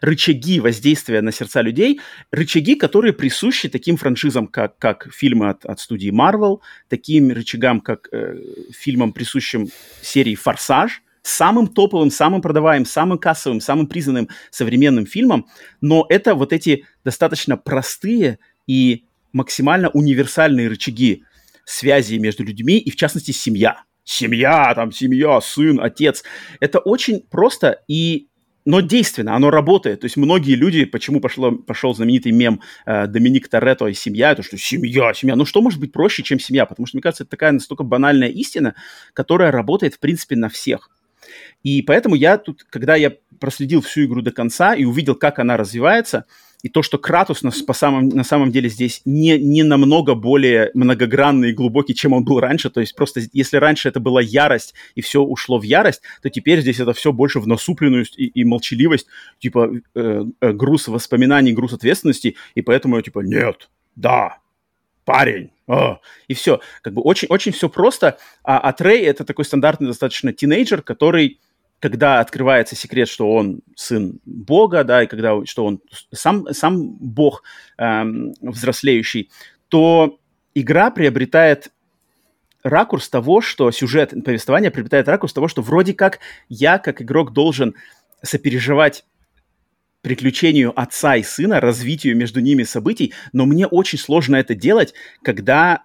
рычаги воздействия на сердца людей, рычаги, которые присущи таким франшизам, как, как фильмы от, от студии Marvel, таким рычагам, как э, фильмам, присущим серии «Форсаж», самым топовым, самым продаваемым, самым кассовым, самым признанным современным фильмом, но это вот эти достаточно простые и максимально универсальные рычаги связи между людьми и, в частности, семья. Семья, там, семья, сын, отец. Это очень просто и но действенно, оно работает. То есть многие люди, почему пошло, пошел знаменитый мем э, Доминик Торетто и семья, это что семья, семья. Ну что может быть проще, чем семья? Потому что, мне кажется, это такая настолько банальная истина, которая работает, в принципе, на всех. И поэтому я тут, когда я проследил всю игру до конца и увидел, как она развивается, и то, что Кратус на, по самом, на самом деле здесь не, не намного более многогранный и глубокий, чем он был раньше. То есть просто если раньше это была ярость, и все ушло в ярость, то теперь здесь это все больше в насупленность и, и молчаливость, типа э, э, груз воспоминаний, груз ответственности, и поэтому я типа нет, да, парень, о, и все. Как бы очень, очень все просто. А, а Трей это такой стандартный достаточно тинейджер, который когда открывается секрет, что он сын Бога, да, и когда что он сам, сам Бог эм, взрослеющий, то игра приобретает ракурс того, что сюжет повествования приобретает ракурс того, что вроде как я, как игрок, должен сопереживать приключению отца и сына, развитию между ними событий, но мне очень сложно это делать, когда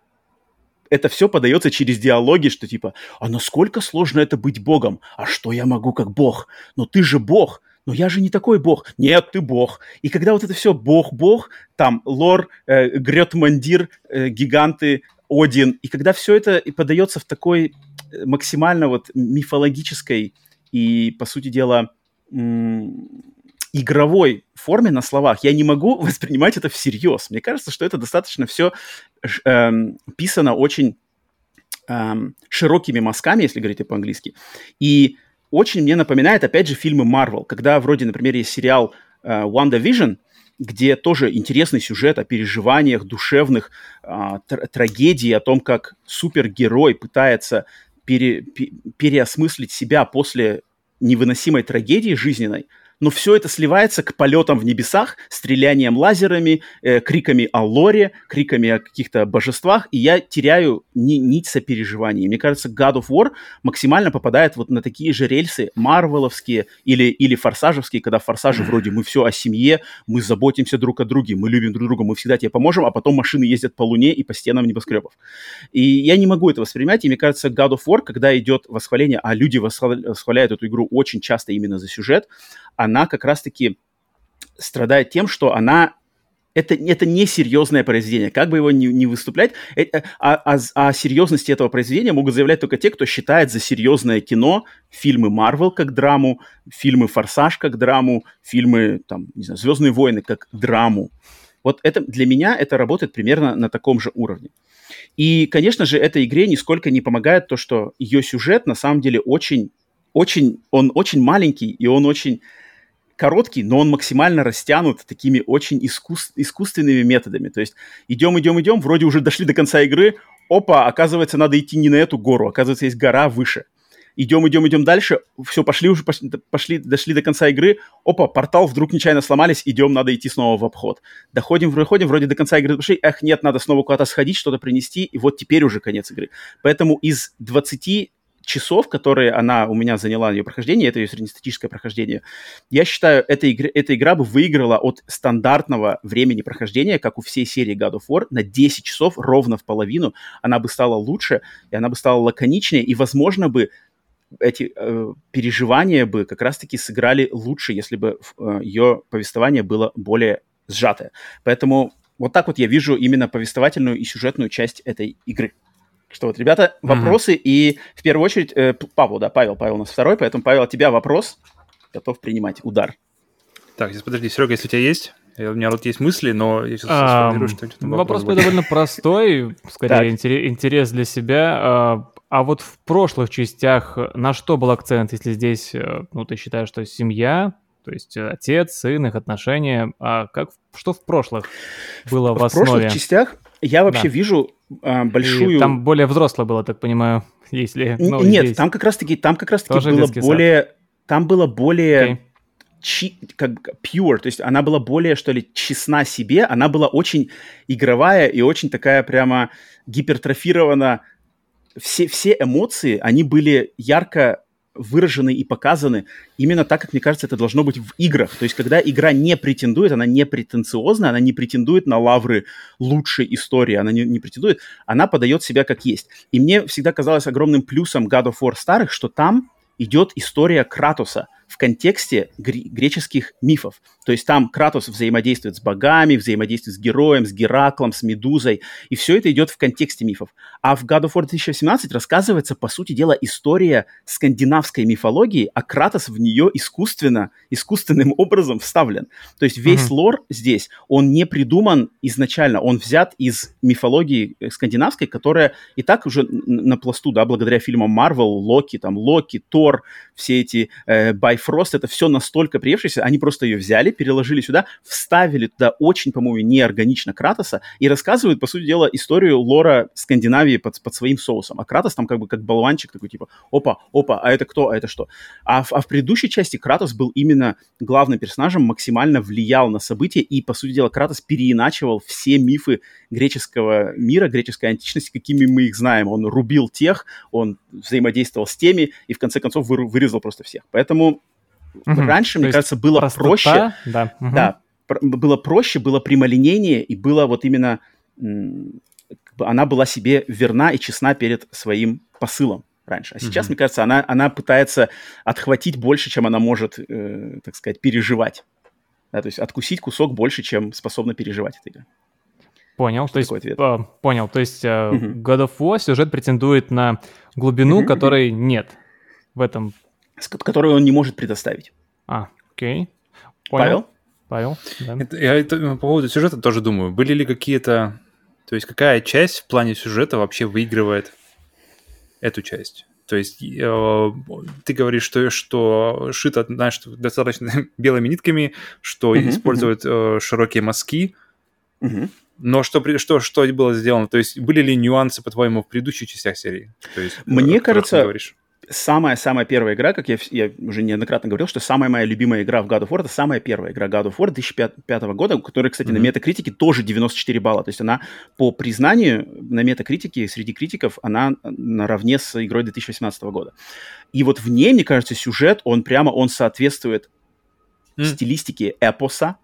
это все подается через диалоги, что типа, а насколько сложно это быть богом? А что я могу как бог? Но ты же бог, но я же не такой бог. Нет, ты бог. И когда вот это все бог-бог, там лор, э, Грет-Мандир, э, гиганты, Один, и когда все это подается в такой э, максимально вот мифологической и, по сути дела, игровой форме на словах, я не могу воспринимать это всерьез. Мне кажется, что это достаточно все эм, писано очень эм, широкими мазками, если говорить по-английски. И очень мне напоминает, опять же, фильмы Marvel, когда вроде, например, есть сериал э, WandaVision, где тоже интересный сюжет о переживаниях душевных, э, тр- трагедии, о том, как супергерой пытается пере- переосмыслить себя после невыносимой трагедии жизненной – но все это сливается к полетам в небесах, стрелянием лазерами, э, криками о лоре, криками о каких-то божествах, и я теряю ни, нить сопереживания. Мне кажется, God of War максимально попадает вот на такие же рельсы, марвеловские или, или форсажевские, когда в форсаже вроде мы все о семье, мы заботимся друг о друге, мы любим друг друга, мы всегда тебе поможем, а потом машины ездят по луне и по стенам небоскребов. И я не могу это воспринимать, и мне кажется, God of War, когда идет восхваление, а люди восхваляют эту игру очень часто именно за сюжет, она как раз-таки страдает тем, что она это, это не серьезное произведение. Как бы его не, не выступлять, это, о, о, о серьезности этого произведения могут заявлять только те, кто считает за серьезное кино фильмы Марвел как драму, фильмы Форсаж как драму, фильмы, там, не знаю, Звездные войны как драму. Вот это для меня это работает примерно на таком же уровне. И, конечно же, этой игре нисколько не помогает то, что ее сюжет на самом деле очень, очень, он очень маленький и он очень короткий, но он максимально растянут такими очень искус- искусственными методами. То есть идем, идем, идем, вроде уже дошли до конца игры, опа, оказывается, надо идти не на эту гору, оказывается, есть гора выше. Идем, идем, идем дальше, все, пошли уже, пошли, пошли, дошли до конца игры, опа, портал вдруг нечаянно сломались, идем, надо идти снова в обход. Доходим, выходим, вроде до конца игры пошли, эх, нет, надо снова куда-то сходить, что-то принести, и вот теперь уже конец игры. Поэтому из 20 часов, которые она у меня заняла ее прохождение, это ее среднестатическое прохождение, я считаю, эта, игра, эта игра бы выиграла от стандартного времени прохождения, как у всей серии God of War, на 10 часов, ровно в половину. Она бы стала лучше, и она бы стала лаконичнее, и, возможно, бы эти э, переживания бы как раз-таки сыграли лучше, если бы э, ее повествование было более сжатое. Поэтому вот так вот я вижу именно повествовательную и сюжетную часть этой игры. Что вот, ребята, вопросы, mm-hmm. и в первую очередь э, Павел, да, Павел, Павел у нас второй, поэтому, Павел, от тебя вопрос, готов принимать удар. Так, сейчас подожди, Серега, если у тебя есть, у меня вот есть мысли, но я сейчас а, сформулирую, что это Вопрос, вопрос довольно простой, скорее интерес для себя. А, а вот в прошлых частях на что был акцент, если здесь, э, ну, ты считаешь, что семья, то есть отец, сын, их отношения, а как, что в прошлых было в, в основе? В прошлых частях я вообще да. вижу большую... И там более взрослое было, так понимаю, если... Ну, Нет, здесь... там как раз-таки, там как раз-таки Тоже было более... Сад. Там было более... Okay. Чи, как pure, то есть она была более, что ли, честна себе, она была очень игровая и очень такая прямо гипертрофирована. Все, все эмоции, они были ярко выражены и показаны именно так, как мне кажется, это должно быть в играх. То есть, когда игра не претендует, она не претенциозна, она не претендует на лавры лучшей истории, она не, не претендует, она подает себя как есть. И мне всегда казалось огромным плюсом God of War старых, что там идет история Кратоса в, контексте гре- греческих мифов. То есть там Кратос взаимодействует с богами, взаимодействует с героем, с Гераклом, с Медузой, и все это идет в контексте мифов. А в God of War 2017 рассказывается, по сути дела, история скандинавской мифологии, а Кратос в нее искусственно, искусственным образом вставлен. То есть весь mm-hmm. лор здесь, он не придуман изначально, он взят из мифологии э, скандинавской, которая и так уже на пласту, да, благодаря фильмам Marvel, Локи, там, Локи, Тор, все эти э, Bifrost, это все настолько приевшееся, они просто ее взяли, переложили сюда, вставили туда очень, по-моему, неорганично Кратоса и рассказывают, по сути дела, историю лора Скандинавии под, под своим соусом. А Кратос там как бы как болванчик такой, типа, опа, опа, а это кто, а это что? А в, а в предыдущей части Кратос был именно главным персонажем, максимально влиял на события, и, по сути дела, Кратос переиначивал все мифы греческого мира, греческой античности, какими мы их знаем. Он рубил тех, он взаимодействовал с теми, и в конце концов вы, вырезал просто всех. Поэтому угу. раньше, То мне кажется, было простота, проще. Да, угу. да было проще, было прямолинейнее, и было вот именно... Она была себе верна и честна перед своим посылом раньше. А сейчас, mm мне кажется, она, она пытается отхватить больше, чем она может, э, так сказать, переживать. Да, то есть откусить кусок больше, чем способна переживать эта игра. Понял, Что то есть, ответ? Э, понял, то есть э, угу. God of War сюжет претендует на глубину, угу, которой нет в этом. Которую он не может предоставить. А, окей. Понял. Павел? Да. Это, я это, по поводу сюжета тоже думаю. Были ли какие-то... То есть какая часть в плане сюжета вообще выигрывает эту часть? То есть э, ты говоришь, что, что шито, знаешь, достаточно белыми нитками, что uh-huh, используют uh-huh. Э, широкие мазки. Uh-huh. Но что, что, что было сделано? То есть были ли нюансы, по-твоему, в предыдущих частях серии? То есть, Мне кажется, самая-самая первая игра, как я, я уже неоднократно говорил, что самая моя любимая игра в God of War, это самая первая игра God of War 2005 года, которая, кстати, mm-hmm. на метакритике тоже 94 балла. То есть она по признанию на метакритике среди критиков, она наравне с игрой 2018 года. И вот в ней, мне кажется, сюжет, он прямо, он соответствует mm. стилистике эпоса,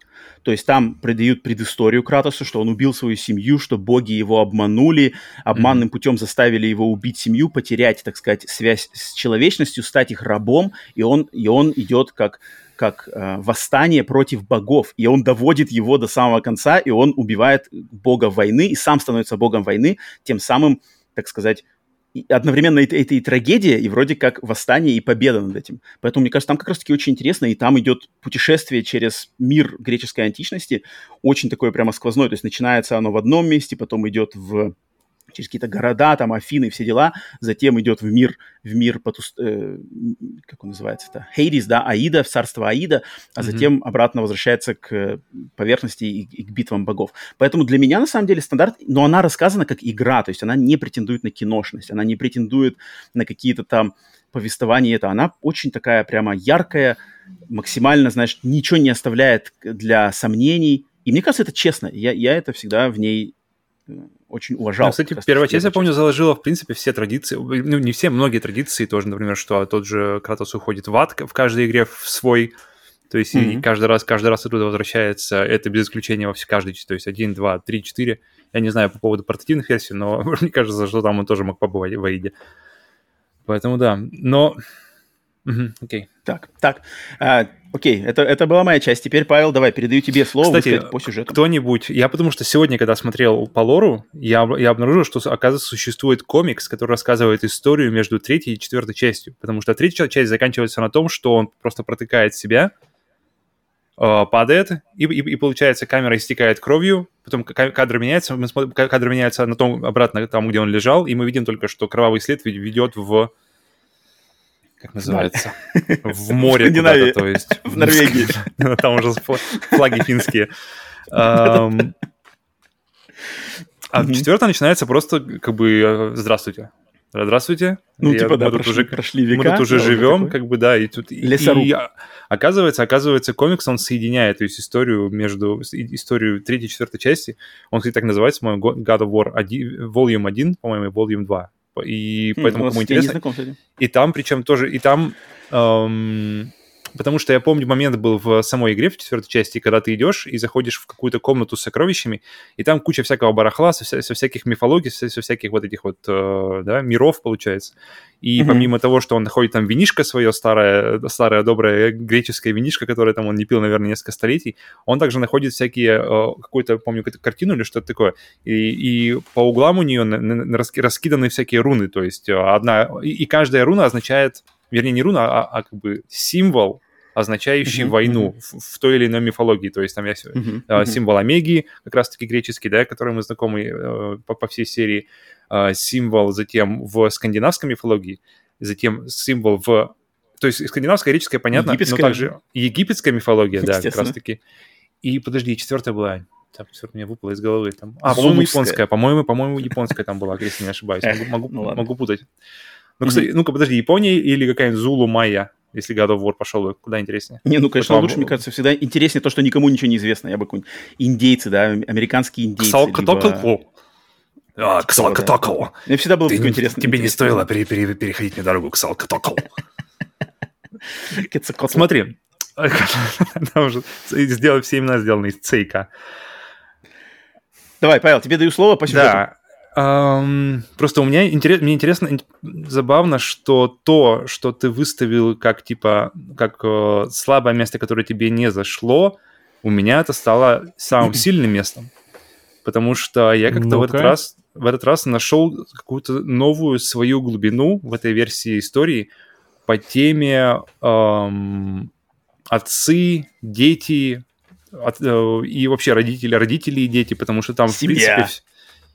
то есть там придают предысторию Кратосу, что он убил свою семью, что боги его обманули, обманным mm-hmm. путем заставили его убить семью, потерять, так сказать, связь с человечностью, стать их рабом, и он, и он идет как как э, восстание против богов, и он доводит его до самого конца, и он убивает бога войны, и сам становится богом войны, тем самым, так сказать, одновременно это, это и трагедия, и вроде как восстание и победа над этим. Поэтому, мне кажется, там как раз-таки очень интересно, и там идет путешествие через мир греческой античности, очень такое прямо сквозное, то есть начинается оно в одном месте, потом идет в через какие-то города, там Афины, все дела, затем идет в мир, в мир, поту, э, как он называется это, Хейдис, да, Аида, в царство Аида, а mm-hmm. затем обратно возвращается к поверхности и, и к битвам богов. Поэтому для меня, на самом деле, стандарт, но она рассказана как игра, то есть она не претендует на киношность, она не претендует на какие-то там повествования, это она очень такая прямо яркая, максимально, знаешь, ничего не оставляет для сомнений, и мне кажется, это честно, я, я это всегда в ней э, очень уважал. Ну, кстати, первая часть, я помню, заложила, в принципе, все традиции, ну, не все, многие традиции тоже, например, что тот же Кратос уходит в ад в каждой игре в свой, то есть mm-hmm. и каждый раз, каждый раз оттуда возвращается, это без исключения во все каждой, то есть один, два, три, четыре. Я не знаю по поводу портативных версий, но мне кажется, что там он тоже мог побывать в Аиде. Поэтому да, но Угу, окей. Так, так. А, окей, это, это была моя часть. Теперь, Павел, давай, передаю тебе слово Кстати, по сюжету. кто-нибудь... Я потому что сегодня, когда смотрел по лору, я, я обнаружил, что, оказывается, существует комикс, который рассказывает историю между третьей и четвертой частью. Потому что третья часть заканчивается на том, что он просто протыкает себя, э, падает, и, и, и получается, камера истекает кровью, потом кадр меняется, мы смотрим, кадр меняется на том, обратно там, где он лежал, и мы видим только, что кровавый след ведет в как называется, в море куда-то, то есть. В Норвегии. Там уже флаги финские. А четвертая начинается просто как бы э, «Здравствуйте». Здравствуйте. Ну, типа, да, уже, прошли века. Мы тут уже живем, как бы, да, и тут... Лесоруб. И, оказывается, оказывается, комикс, он соединяет то есть историю между... Историю третьей и четвертой части. Он, кстати, так называется, по-моему, God of War 1, Volume 1, по-моему, и Volume 2 и хм, поэтому кому интересно. И там, причем тоже, и там эм, потому что я помню момент был в самой игре, в четвертой части, когда ты идешь и заходишь в какую-то комнату с сокровищами, и там куча всякого барахла, со, со всяких мифологий, со, со всяких вот этих вот, э, да, миров, получается. И mm-hmm. помимо того, что он находит там винишко свое, старое, старое доброе греческое винишко, которое там он не пил, наверное, несколько столетий, он также находит всякие, э, какую-то, помню, какую-то картину или что-то такое, и, и по углам у нее раскиданы всякие руны, то есть э, одна, и, и каждая руна означает вернее, не руна, а, а как бы символ, означающий uh-huh, войну. В, в той или иной мифологии. То есть там есть uh-huh, uh-huh. символ Омеги, как раз-таки греческий, да, который мы знакомы э, по, по всей серии, э, символ затем в скандинавской мифологии, затем символ в... То есть скандинавская, греческая, понятно, египетская. но также египетская мифология, да, как раз-таки. И, подожди, четвертая была там все у меня выпало из головы. Там... А, по-моему, японская. По-моему, по-моему, японская там была, если не ошибаюсь. Могу, могу, ну, могу путать. Ну, кстати, ну-ка, подожди, Япония или какая-нибудь Зулу Майя? Если God of War пошел, куда интереснее? Не, ну, конечно, Потому... лучше, мне кажется, всегда интереснее то, что никому ничего не известно. Я бы какой-нибудь индейцы, да, американские индейцы. Ксалкатокл. Либо... А, Ксалкатокл. Мне всегда было такое интересно. Тебе не стоило пере пере переходить мне дорогу Ксалкатокл. Смотри, сделай все имена сделаны из цейка. Давай, Павел, тебе даю слово по сюжету. Да, Um, просто у меня интерес, мне интересно, забавно, что то, что ты выставил как типа как э, слабое место, которое тебе не зашло, у меня это стало самым сильным местом, потому что я как-то в этот раз в этот раз нашел какую-то новую свою глубину в этой версии истории по теме эм, отцы, дети от, э, и вообще родители, родители и дети, потому что там Семья. в принципе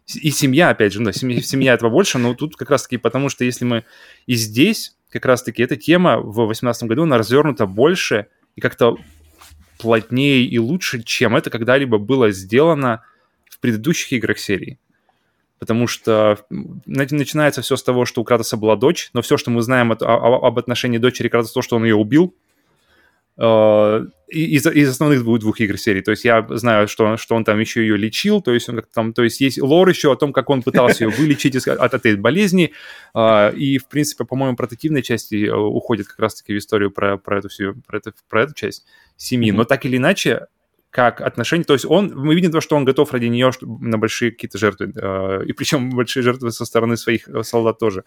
и семья, опять же, да, семья, семья этого больше, но тут как раз-таки потому, что если мы и здесь, как раз-таки эта тема в 2018 году, она развернута больше и как-то плотнее и лучше, чем это когда-либо было сделано в предыдущих играх серии. Потому что начинается все с того, что у Кратоса была дочь, но все, что мы знаем от, об отношении дочери Кратоса, то, что он ее убил, из, из основных двух, двух игр серии. То есть я знаю, что, что он там еще ее лечил, то есть он как там, то есть есть лор еще о том, как он пытался ее вылечить от этой болезни. А, и, в принципе, по-моему, прототивной части э, уходит как раз-таки в историю про, про, эту всю, про, эту, про эту часть семьи. Но так или иначе, как отношения, то есть он, мы видим то, что он готов ради нее на большие какие-то жертвы, э, и причем большие жертвы со стороны своих солдат тоже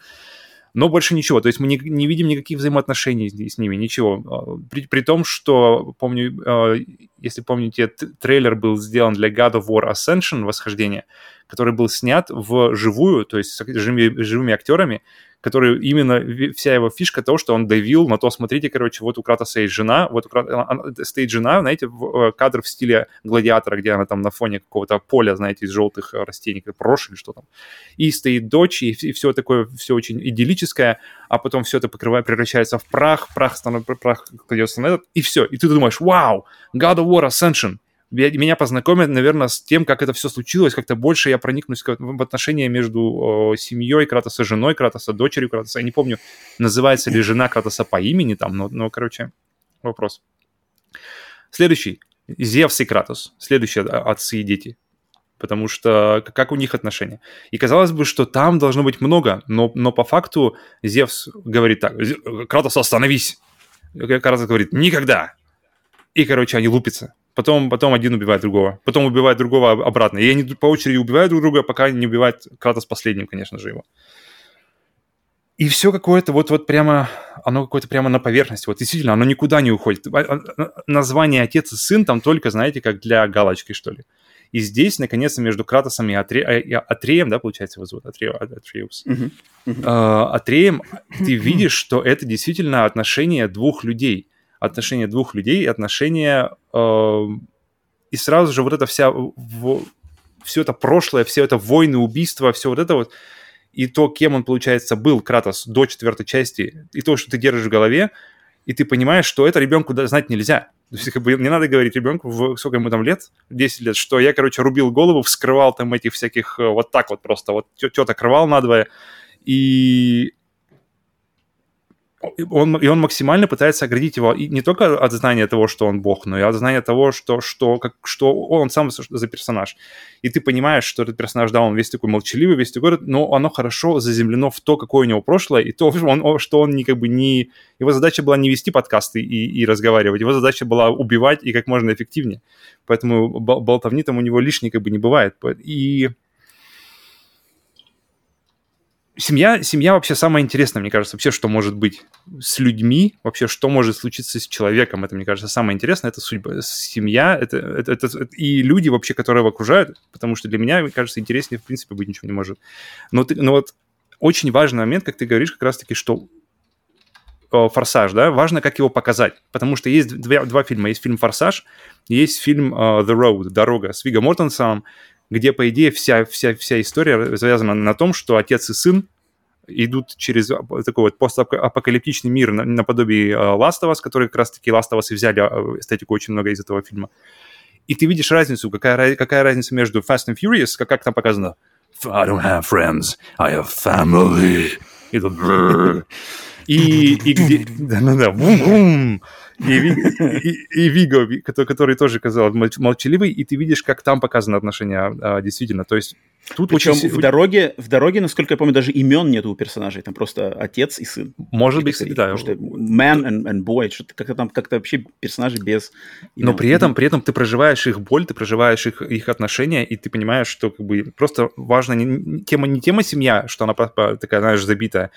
но больше ничего. То есть мы не, не видим никаких взаимоотношений с, с ними, ничего. А, при, при том, что, помню, а, если помните, трейлер был сделан для God of War Ascension, Восхождение, который был снят в живую, то есть с живыми, живыми актерами, который именно вся его фишка того, что он давил на то, смотрите, короче, вот у Кратоса есть жена, вот у Кратоса стоит жена, знаете, э, кадр в стиле гладиатора, где она там на фоне какого-то поля, знаете, из желтых э, растений, как прошлый или что там. И стоит дочь, и все такое, все очень идиллическое, а потом все это покрывает, превращается в прах, прах становится, прах кладется на этот, и все. И ты думаешь, вау, God of War Ascension, меня познакомят, наверное, с тем, как это все случилось, как-то больше я проникнусь в отношения между семьей Кратоса, женой Кратоса, дочерью Кратоса. Я не помню, называется ли жена Кратоса по имени там, но, но короче, вопрос. Следующий. Зевс и Кратос. Следующие отцы и дети. Потому что как у них отношения. И казалось бы, что там должно быть много, но, но по факту Зевс говорит так, Кратос, остановись. Кратос говорит, никогда. И, короче, они лупятся потом, потом один убивает другого, потом убивает другого обратно. И они по очереди убивают друг друга, пока не убивает Кратос последним, конечно же, его. И все какое-то вот, вот прямо, оно какое-то прямо на поверхности. Вот действительно, оно никуда не уходит. А, а, название отец и сын там только, знаете, как для галочки, что ли. И здесь, наконец-то, между Кратосом и, Атре... Э, и Атреем, да, получается, его зовут Атре... Атреус. Uh-huh. Uh-huh. Uh, Атреем ты видишь, что это действительно отношения двух людей – отношения двух людей, отношения... Э, и сразу же вот это вся... В, все это прошлое, все это войны, убийства, все вот это вот, и то, кем он, получается, был, Кратос, до четвертой части, и то, что ты держишь в голове, и ты понимаешь, что это ребенку знать нельзя. То есть, как бы, не надо говорить ребенку, сколько ему там лет, 10 лет, что я, короче, рубил голову, вскрывал там этих всяких, э, вот так вот просто, вот теток рвал надвое, и он, и он максимально пытается оградить его и не только от знания того, что он бог, но и от знания того, что, что, как, что он сам за персонаж. И ты понимаешь, что этот персонаж, да, он весь такой молчаливый, весь такой, но оно хорошо заземлено в то, какое у него прошлое, и то, он, что он не как бы не... Его задача была не вести подкасты и, и разговаривать, его задача была убивать и как можно эффективнее. Поэтому болтовни там у него лишней как бы не бывает. И семья, семья вообще самое интересное, мне кажется, вообще, что может быть с людьми, вообще, что может случиться с человеком, это, мне кажется, самое интересное, это судьба, семья, это, это, это, это и люди вообще, которые его окружают, потому что для меня, мне кажется, интереснее, в принципе, быть ничего не может. Но, ты, но вот очень важный момент, как ты говоришь, как раз-таки, что «Форсаж», да, важно, как его показать, потому что есть два, два фильма, есть фильм «Форсаж», есть фильм uh, «The Road», «Дорога» с Виго Мортенсом, где, по идее, вся, вся, вся история завязана на том, что отец и сын идут через такой вот постапокалиптичный мир наподобие Last of Us, который как раз-таки Last of Us и взяли а, эстетику очень много из этого фильма. И ты видишь разницу, какая, какая разница между Fast and Furious, как, как там показано, I don't have friends, I have family. И, и где... Да-да-да, и, и, и Виго, который, тоже казалось молчаливый, и ты видишь, как там показаны отношения а, действительно. То есть тут Причем очень... в дороге, в дороге, насколько я помню, даже имен нету у персонажей, там просто отец и сын. Может быть, кстати, да. Что man and, and boy, что-то как-то там как-то вообще персонажи без имен. Но при этом, при этом ты проживаешь их боль, ты проживаешь их, их отношения, и ты понимаешь, что как бы просто важна не, тема, не тема семья, что она такая, знаешь, забитая,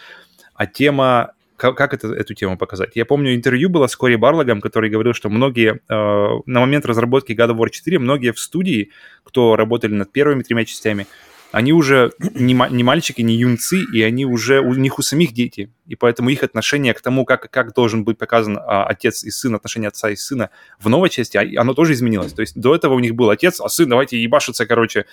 а тема как, это, эту тему показать? Я помню, интервью было с Кори Барлагом, который говорил, что многие, э, на момент разработки God of War 4, многие в студии, кто работали над первыми тремя частями, они уже не, не мальчики, не юнцы, и они уже, у них у самих дети. И поэтому их отношение к тому, как, как должен быть показан а, отец и сын, отношение отца и сына в новой части, а, оно тоже изменилось. То есть до этого у них был отец, а сын, давайте ебашиться, короче,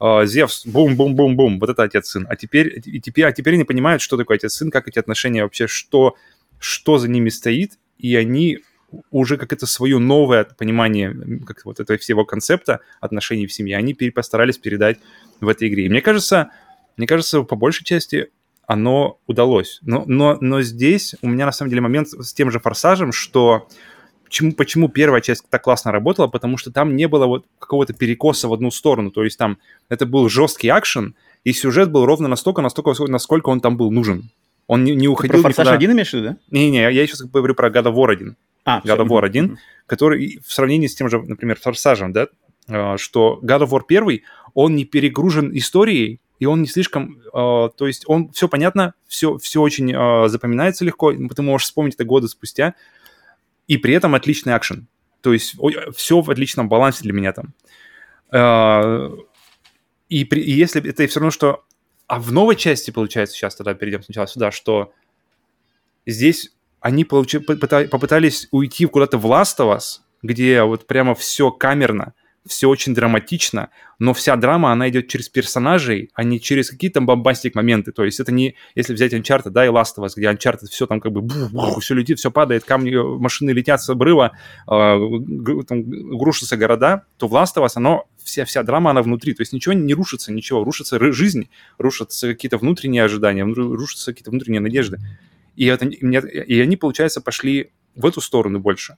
а, Зевс, бум-бум-бум-бум, вот это отец-сын. А теперь, и теперь, а теперь они понимают, что такое отец-сын, как эти отношения вообще, что, что за ними стоит, и они уже как это свое новое понимание как вот этого всего концепта отношений в семье, они постарались передать в этой игре. И мне кажется, мне кажется, по большей части оно удалось. Но, но, но здесь у меня на самом деле момент с тем же форсажем, что почему, почему первая часть так классно работала, потому что там не было вот какого-то перекоса в одну сторону. То есть там это был жесткий акшен, и сюжет был ровно настолько, настолько, насколько он там был нужен. Он не, не уходил Ты про «Форсаж 1» имеешь в виду, да? Не-не, я сейчас говорю про God of War 1. А, God of War 1, который в сравнении с тем же, например, Форсажем, да, а, что God of War 1, он не перегружен историей, и он не слишком, э, то есть он все понятно, все, все очень э, запоминается легко, ты можешь вспомнить это годы спустя, и при этом отличный акшен. То есть все в отличном балансе для меня там. Э, и, при, и если это все равно, что... А в новой части, получается, сейчас тогда перейдем сначала сюда, что здесь они получи, попытались уйти куда-то в Last of Us, где вот прямо все камерно, все очень драматично, но вся драма, она идет через персонажей, а не через какие-то бомбастик моменты. То есть это не, если взять Uncharted, да, и Last of Us, где Uncharted все там как бы все летит, все падает, камни, машины летят с обрыва, э, там рушатся города, то в Last of Us оно, вся, вся драма, она внутри. То есть ничего не рушится, ничего. Рушится жизнь, рушатся какие-то внутренние ожидания, рушатся какие-то внутренние надежды. И, это, и они, получается, пошли в эту сторону больше.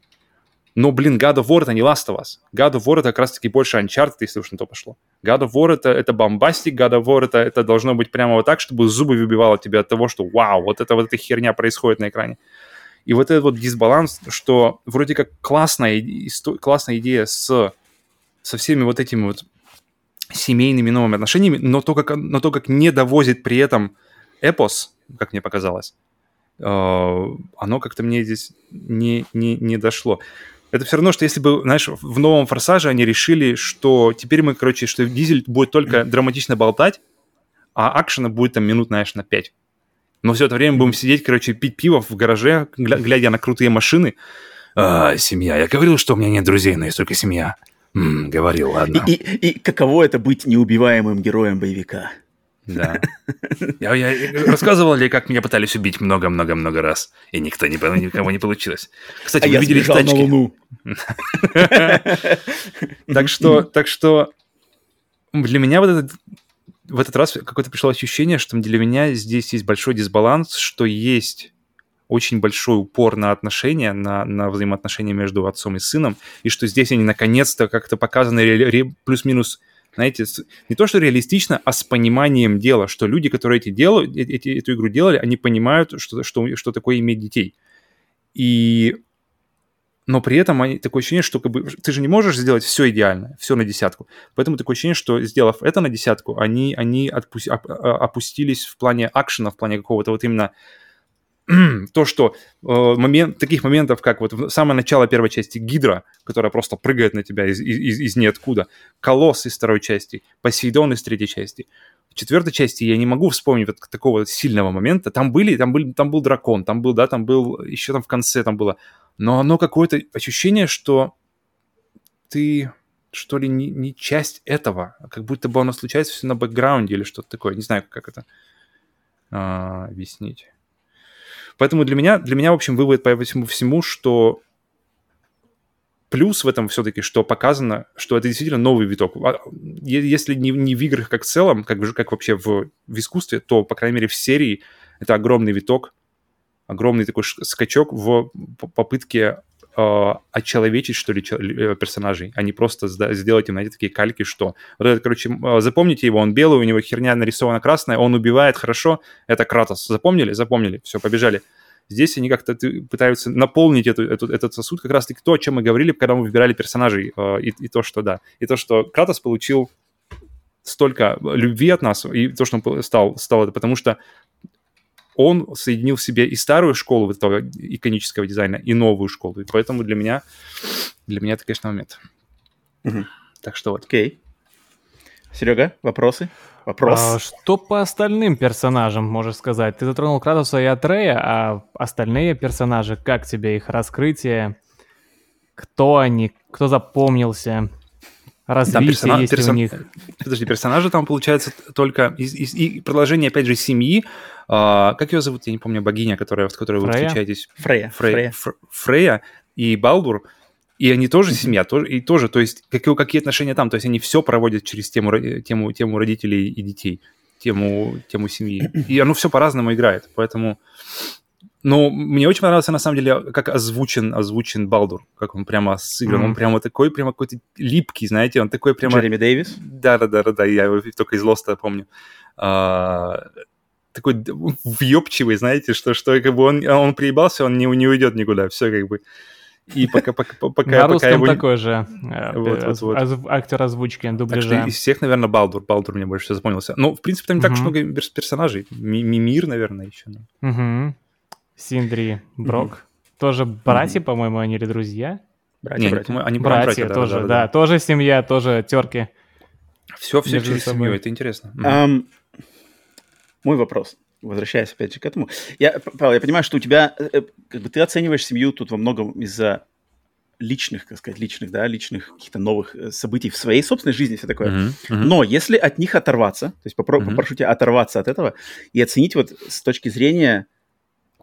Но, блин, God of War это не Last of Us. God of War это как раз-таки больше Uncharted, если уж на то пошло. God of War это, это бомбастик, God of War это, это должно быть прямо вот так, чтобы зубы выбивало тебя от того, что вау, вот это вот эта херня происходит на экране. И вот этот вот дисбаланс, что вроде как классная, классная идея с, со всеми вот этими вот семейными новыми отношениями, но то, как, но то, как не довозит при этом эпос, как мне показалось, оно как-то мне здесь не, не, не дошло это все равно, что если бы, знаешь, в новом «Форсаже» они решили, что теперь мы, короче, что Дизель будет только драматично болтать, а акшена будет там минут, знаешь, на 5. Но все это время будем сидеть, короче, пить пиво в гараже, глядя на крутые машины. А, семья. Я говорил, что у меня нет друзей, но есть только семья. М-м, говорил, ладно. И, и, и каково это быть неубиваемым героем боевика? Да. Я, я рассказывал ли, как меня пытались убить много-много-много раз, и никто не, никого не получилось. Кстати, а вы видели тачки? На Луну. Так что, так что для меня вот этот в этот раз какое-то пришло ощущение, что для меня здесь есть большой дисбаланс, что есть очень большой упор на отношения, на, на взаимоотношения между отцом и сыном, и что здесь они наконец-то как-то показаны плюс-минус знаете, с- не то что реалистично, а с пониманием дела, что люди, которые эти делают, э- эти, эту игру делали, они понимают, что, что, что такое иметь детей. И но при этом они, такое ощущение, что как бы, ты же не можешь сделать все идеально, все на десятку. Поэтому такое ощущение, что сделав это на десятку, они, они отпу- а- опустились в плане акшена, в плане какого-то вот именно то, что э, момент, таких моментов, как вот в самое начало первой части Гидра, которая просто прыгает на тебя из, из, из ниоткуда, Колосс из второй части, Посейдон из третьей части. В четвертой части я не могу вспомнить вот такого сильного момента. Там были, там, были, там был дракон, там был, да, там был, еще там в конце там было. Но оно какое-то ощущение, что ты, что ли, не, не часть этого, а как будто бы оно случается все на бэкграунде или что-то такое. Не знаю, как это а, объяснить. Поэтому для меня, для меня, в общем, вывод по всему, всему, что плюс в этом все-таки, что показано, что это действительно новый виток. А, Если не, не в играх как в целом, как, как вообще в, в искусстве, то, по крайней мере, в серии это огромный виток, огромный такой скачок в попытке очеловечить, что ли, э, персонажей, а не просто сделать им, знаете, такие кальки, что... Вот этот, короче, э, запомните его, он белый, у него херня нарисована красная, он убивает хорошо, это Кратос. Запомнили? Запомнили. Все, побежали. Здесь они как-то пытаются наполнить эту, эту- этот сосуд, как раз-таки то, о чем мы говорили, когда мы выбирали персонажей, э, и, и то, что, да, и то, что Кратос получил столько любви от нас, и то, что он стал, стал это, потому что он соединил в себе и старую школу вот этого иконического дизайна, и новую школу. И поэтому для меня, для меня это, конечно, момент. Мгм. Так что вот. Окей. Серега, вопросы? Вопрос? А, что по остальным персонажам можешь сказать? Ты затронул Кратоса и Атрея, а остальные персонажи, как тебе их раскрытие? Кто они? Кто запомнился? Развитие персона- есть персон- у них? Подожди, персонажи там, получается, только из, из- и продолжение, опять же, семьи. А, как ее зовут? Я не помню, богиня, которая, в которой вы Фрея? встречаетесь. Фрея. Фрея. Фр- Фрея и Балдур. И они тоже семья, тоже, и тоже, то есть какие, какие отношения там, то есть они все проводят через тему, тему, тему родителей и детей, тему, тему семьи. И оно все по-разному играет, поэтому... Но мне очень понравился, на самом деле, как озвучен, озвучен Балдур, как он прямо сыгран. Он Мгм. прямо такой, прямо какой-то липкий, знаете, он такой прямо... Джереми Дэвис. Да, да, да, да, да, я его только из Лоста помню. А, такой въебчивый, знаете, что, что как бы он, он приебался, он не, не уйдет никуда, все как бы. И пока, пока, пока, На пока его... такой же э, Вот, вот, вот. оз- актер озвучки, Так что дубляжа. из всех, наверное, Балдур. Балдур мне больше всего запомнился. Ну, в принципе, там не так уж много перс- персонажей. Ми- Мимир, наверное, еще. ну. Мгм. Синдри, Брок. Тоже братья, по-моему, они или друзья? Братья, братья. они, Братья да, тоже, да, да, тоже семья, тоже терки. Все, все через собой. семью, это интересно. Мой вопрос, возвращаясь опять же к этому. Я, Павел, я понимаю, что у тебя, э, э, как бы ты оцениваешь семью тут во многом из-за личных, как сказать, личных, да, личных каких-то новых э, событий в своей собственной жизни, все такое. Мгм, мгм. Но если от них оторваться, то есть попро- Мгм. попрошу тебя оторваться от этого и оценить вот с точки зрения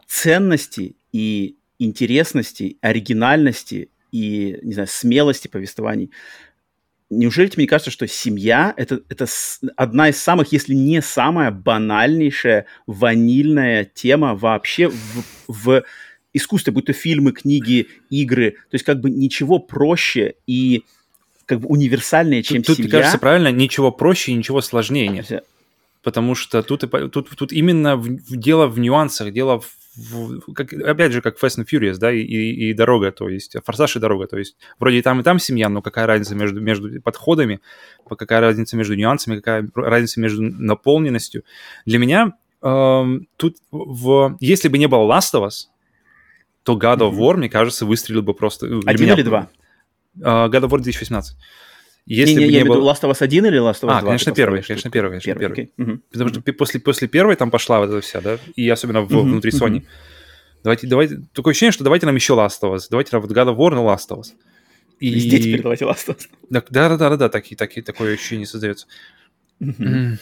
ценности и интересности, оригинальности и, не знаю, смелости повествований, неужели тебе не кажется, что семья это, это одна из самых, если не самая банальнейшая, ванильная тема вообще в, в искусстве, будь то фильмы, книги, игры. То есть как бы ничего проще и как бы универсальнее, чем Тут, тут, мне семья. кажется, правильно, ничего проще и ничего сложнее нет. Потому что тут, тут, тут именно в- дело в нюансах, дело в, в- как, опять же, как Fast and Furious, да, и, и, и дорога, то есть форсаж и дорога, то есть вроде и там, и там семья, но какая разница между, между подходами, по- какая разница между нюансами, какая разница между наполненностью. Для меня эм, тут, в, если бы не было Last of Us, то God of. War, мне кажется, выстрелил бы просто... для Один меня- или два? Э, God of War 2018. Если не, не, бы я не было... Last of Us 1 или Last of Us 2? А, конечно, первый, конечно, первый, конечно, первый. окей. Мгм. Потому что пи- после, после первой там пошла вот эта вся, да, и особенно в, Мгм, внутри. Sony. Давайте, давайте, такое ощущение, что давайте нам еще Last of Us, давайте нам вот God of War на Last of Us. И... Везде теперь давайте Last of Us. Да, да, да, да, да, так, и- так, и такое ощущение создается. М.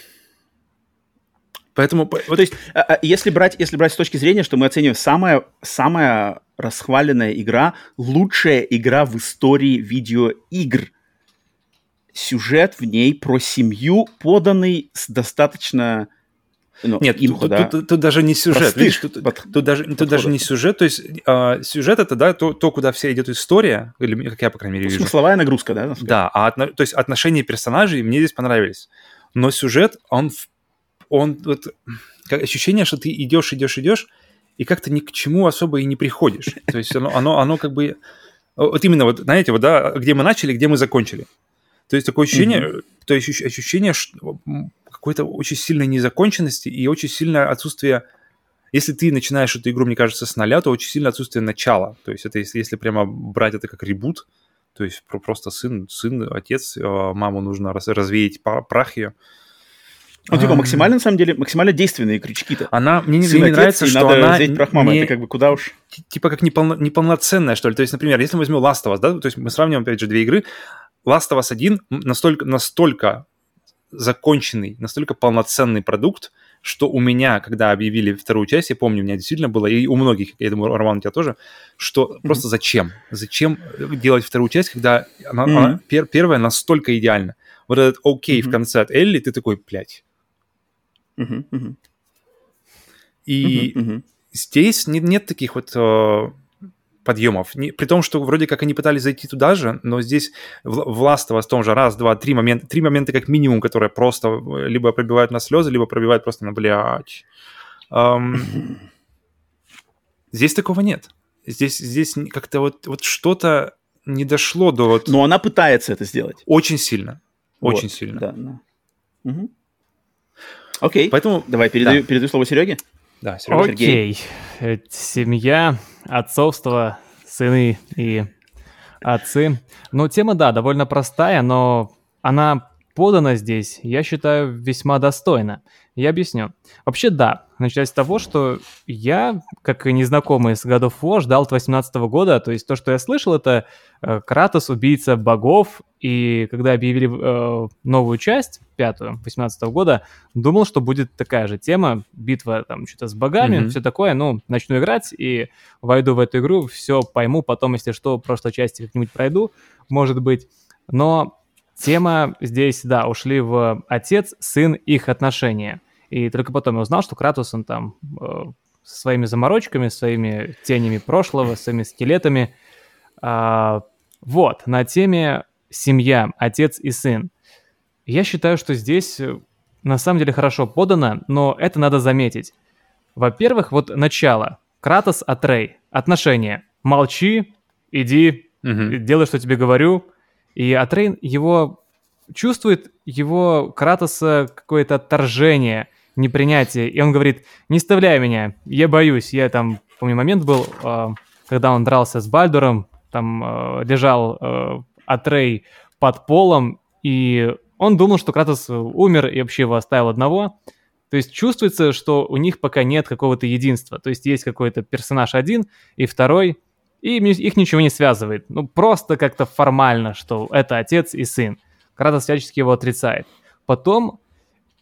Поэтому, по- вот, То есть, а, а, если брать, если брать с точки зрения, что мы оцениваем самая, самая расхваленная игра, лучшая игра в истории видеоигр. Сюжет в ней про семью, поданный с достаточно ну, Нет, инфу, тут, да, тут- тут даже не сюжет. простых Видишь, тут, под- тут даже, тут даже не сюжет. То есть а, сюжет это, да, то, то, куда вся идет история, или как я, по крайней мере, вижу. смысловая нагрузка, да? Да, а отно- то есть отношения персонажей мне здесь понравились. Но сюжет, он, он вот, как ощущение, что ты идешь, идешь, идешь, и как-то ни к чему особо и не приходишь. То есть оно, оно, оно как бы... Вот именно, вот знаете, вот, да, где мы начали, где мы закончили. То есть такое ощущение, то есть ощущ- ощущение какой-то очень сильной незаконченности и очень сильное отсутствие... Если ты начинаешь эту игру, мне кажется, с нуля, то очень сильное отсутствие начала. То есть это если, если прямо брать это как ребут, то есть про- просто сын, сын, отец, э, маму нужно раз- развеять прах ее. Ну, типа, максимально, на самом деле, максимально действенные крючки-то. Она, мне, не- Сын не нравится, что надо она взять прах мамы. не- Это как бы куда уж... ти- типа как неполно- неполноценная, что ли. То есть, например, если мы возьмем Last of Us, да, то есть мы сравниваем, опять же, две игры, Last of Us 1 настолько, настолько законченный, настолько полноценный продукт, что у меня, когда объявили вторую часть, я помню, у меня действительно было, и у многих, я думаю, Роман, у тебя тоже, что просто зачем? Зачем делать вторую часть, когда она, Мгм. она пер- первая настолько идеальна? Вот этот окей в Мгм. конце от Элли, ты такой, блядь. Мгм, И мгм. здесь не- нет таких вот э, подъемов. Не- при том, что вроде как они пытались зайти туда же, но здесь в, в том же раз, два, три момента, три момента как минимум, которые просто э, либо пробивают на слезы, либо пробивают просто на блядь. Ам, здесь такого нет. Здесь, здесь как-то вот, вот что-то не дошло до вот Но она пытается это сделать. очень сильно. Очень Вот, сильно. Да, да. Мгм. Окей, Поэтому, давай, передаю, передаю слово Сереге. Да. Сергей. Окей. Э, Семья, отцовство, сыны и отцы. Ну, тема, да, довольно простая, но она подана здесь, я считаю, весьма достойно. Я объясню. Вообще, да, начать с того, что я, как и незнакомый с God of War, ждал от 18 года, то есть то, что я слышал, это э, Кратос, убийца богов, и когда объявили э, новую часть, пятую, 18 года, думал, что будет такая же тема, битва там что-то с богами, Мгм. все такое, ну, начну играть и войду в эту игру, все пойму, потом, если что, в прошлой части как-нибудь пройду, может быть. Но тема здесь, да, ушли в отец, сын, их отношения. И только потом я узнал, что Кратус, он там э, со своими заморочками, своими тенями прошлого, своими скелетами. А, вот, на теме семья, отец и сын. Я считаю, что здесь э, на самом деле хорошо подано, но это надо заметить. Во-первых, вот начало. Кратос, Атрей. Отношения. Молчи, иди, Мгм. делай, что тебе говорю. И Атрейн его чувствует, его Кратоса какое-то отторжение, непринятие. И он говорит, не вставляй меня, я боюсь. Я там, помню, момент был, а, когда он дрался с Бальдуром, там а, лежал а, Атрей под полом, и он думал, что Кратос умер и вообще его оставил одного. То есть чувствуется, что у них пока нет какого-то единства. То есть есть какой-то персонаж один и второй, и их ничего не связывает. Ну, просто как-то формально, что это отец и сын. Кратос всячески его отрицает. Потом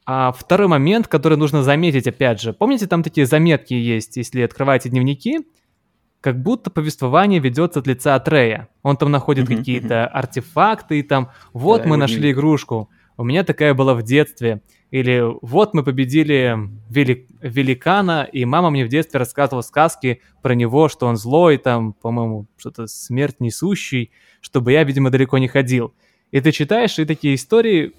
а, второй момент, который нужно заметить, опять же. Помните, там такие заметки есть, если открываете дневники, как будто повествование ведется от лица Атрея. Он там находит Мгм, какие-то артефакты, и там, вот Да, мы нашли игрушку, у меня такая была в детстве. Или вот мы победили вели- великана, и мама мне в детстве рассказывала сказки про него, что он злой, там, по-моему, что-то смерть несущий, чтобы я, видимо, далеко не ходил. И ты читаешь, и такие истории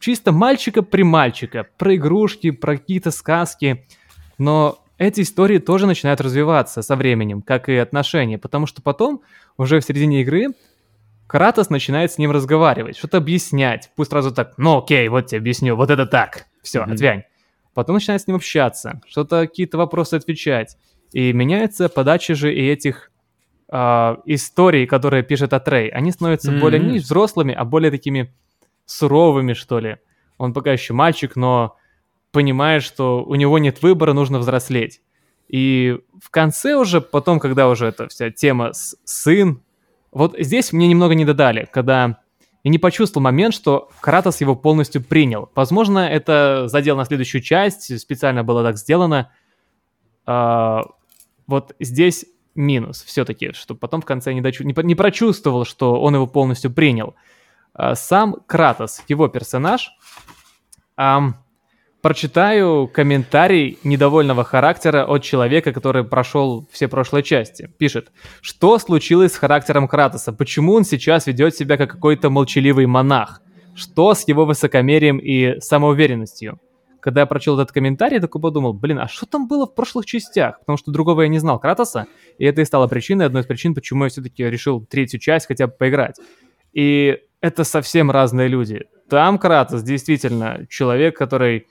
чисто мальчика при мальчика, про игрушки, про какие-то сказки. Но эти истории тоже начинают развиваться со временем, как и отношения, потому что потом, уже в середине игры, Кратос начинает с ним разговаривать, что-то объяснять. Пусть сразу так, ну окей, вот тебе объясню, вот это так. Все, Мгм. отвянь. Потом начинает с ним общаться, что-то какие-то вопросы отвечать. И меняется подача же и этих а, историй, которые пишет Атрей. Они становятся более Мгм. не взрослыми, а более такими суровыми, что ли. Он пока еще мальчик, но понимает, что у него нет выбора, нужно взрослеть. И в конце уже, потом, когда уже эта вся тема с сын, вот здесь мне немного не додали, когда я не почувствовал момент, что Кратос его полностью принял. Возможно, это задел на следующую часть, специально было так сделано. А, вот здесь минус все-таки, что потом в конце не, дочу- не, не прочувствовал, что он его полностью принял. А, сам Кратос, его персонаж, ам, Прочитаю комментарий недовольного характера от человека, который прошел все прошлые части. Пишет, что случилось с характером Кратоса? Почему он сейчас ведет себя как какой-то молчаливый монах? Что с его высокомерием и самоуверенностью? Когда я прочел этот комментарий, я такой подумал, блин, а что там было в прошлых частях? Потому что другого я не знал Кратоса, и это и стало причиной, одной из причин, почему я все-таки решил третью часть хотя бы поиграть. И это совсем разные люди. Там Кратос действительно человек, который...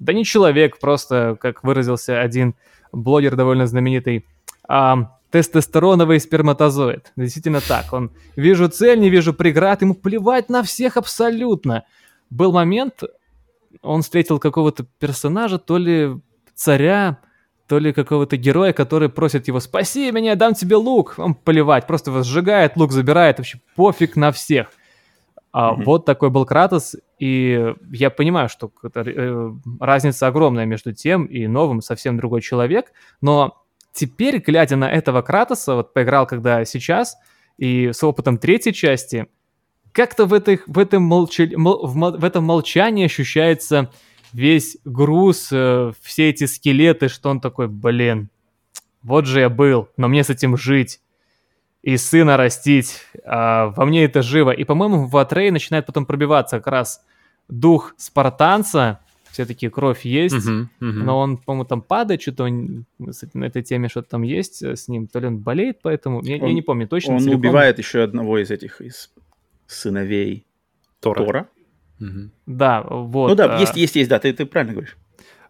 Да не человек, просто, как выразился один блогер довольно знаменитый, а, тестостероновый сперматозоид. Действительно так. Он вижу цель, не вижу преград, ему плевать на всех абсолютно. Был момент, он встретил какого-то персонажа, то ли царя, то ли какого-то героя, который просит его «Спаси меня, дам тебе лук!» Он плевать, просто его сжигает, лук забирает, вообще пофиг на всех. А mm-hmm. вот такой был Кратос, и я понимаю, что э, разница огромная между тем и новым, совсем другой человек, но теперь, глядя на этого Кратоса, вот поиграл когда сейчас, и с опытом третьей части, как-то в, этой, в, этом молча, мол, в, в этом молчании ощущается весь груз, э, все эти скелеты, что он такой, блин, вот же я был, но мне с этим жить и сына растить. А, во мне это живо. И, по-моему, в Атрей начинает потом пробиваться как раз дух спартанца. Все-таки кровь есть, uh-huh, uh-huh. но он, по-моему, там падает, что-то он, на этой теме что-то там есть с ним. То ли он болеет, поэтому... Я, он, я не помню точно. Он целиком. убивает еще одного из этих, из сыновей Тора. Тора. Угу. Да, вот. Ну да, а... есть, есть, есть, да, ты, ты правильно говоришь.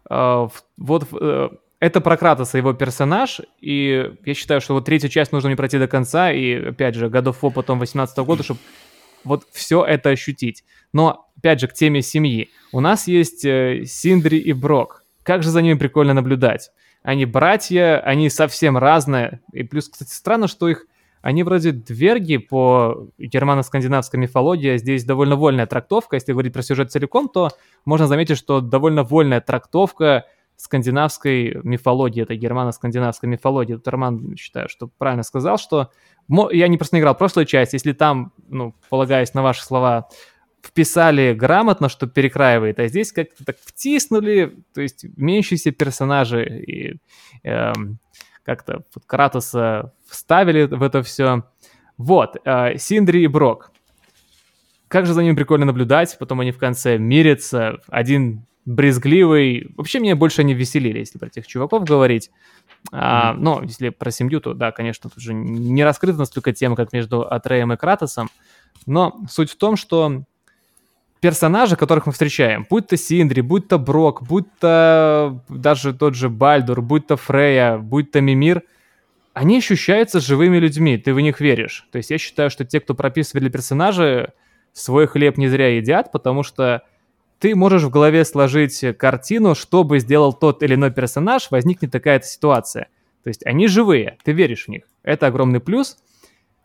А, вот э, это про Кратоса, его персонаж, и я считаю, что вот третью часть нужно мне пройти до конца, и, опять же, of War потом 18 года, чтобы вот все это ощутить. Но, опять же, к теме семьи. У нас есть э, Синдри и Брок. Как же за ними прикольно наблюдать. Они братья, они совсем разные. И плюс, кстати, странно, что их... Они вроде дверги по германо-скандинавской мифологии, а здесь довольно вольная трактовка. Если говорить про сюжет целиком, то можно заметить, что довольно вольная трактовка скандинавской мифологии, это германо-скандинавской мифологии. Тут Роман, считаю, что правильно сказал, что я не просто играл прошлую часть, если там, ну, полагаясь на ваши слова, вписали грамотно, что перекраивает, а здесь как-то так втиснули, то есть меняющиеся персонажи и э, как-то вот Кратоса вставили в это все. Вот, э, Синдри и Брок. Как же за ними прикольно наблюдать, потом они в конце мирятся, один брезгливый. Вообще меня больше не веселили, если про тех чуваков говорить. А, но если про семью, то да, конечно, тут же не раскрыта настолько тема, как между Атреем и Кратосом. Но суть в том, что персонажи, которых мы встречаем, будь то Синдри, будь то Брок, будь то даже тот же Бальдур, будь то Фрея, будь то Мимир, они ощущаются живыми людьми, ты в них веришь. То есть я считаю, что те, кто прописывали персонажи, свой хлеб не зря едят, потому что ты можешь в голове сложить картину, что бы сделал тот или иной персонаж, возникнет такая-то ситуация. То есть они живые, ты веришь в них. Это огромный плюс,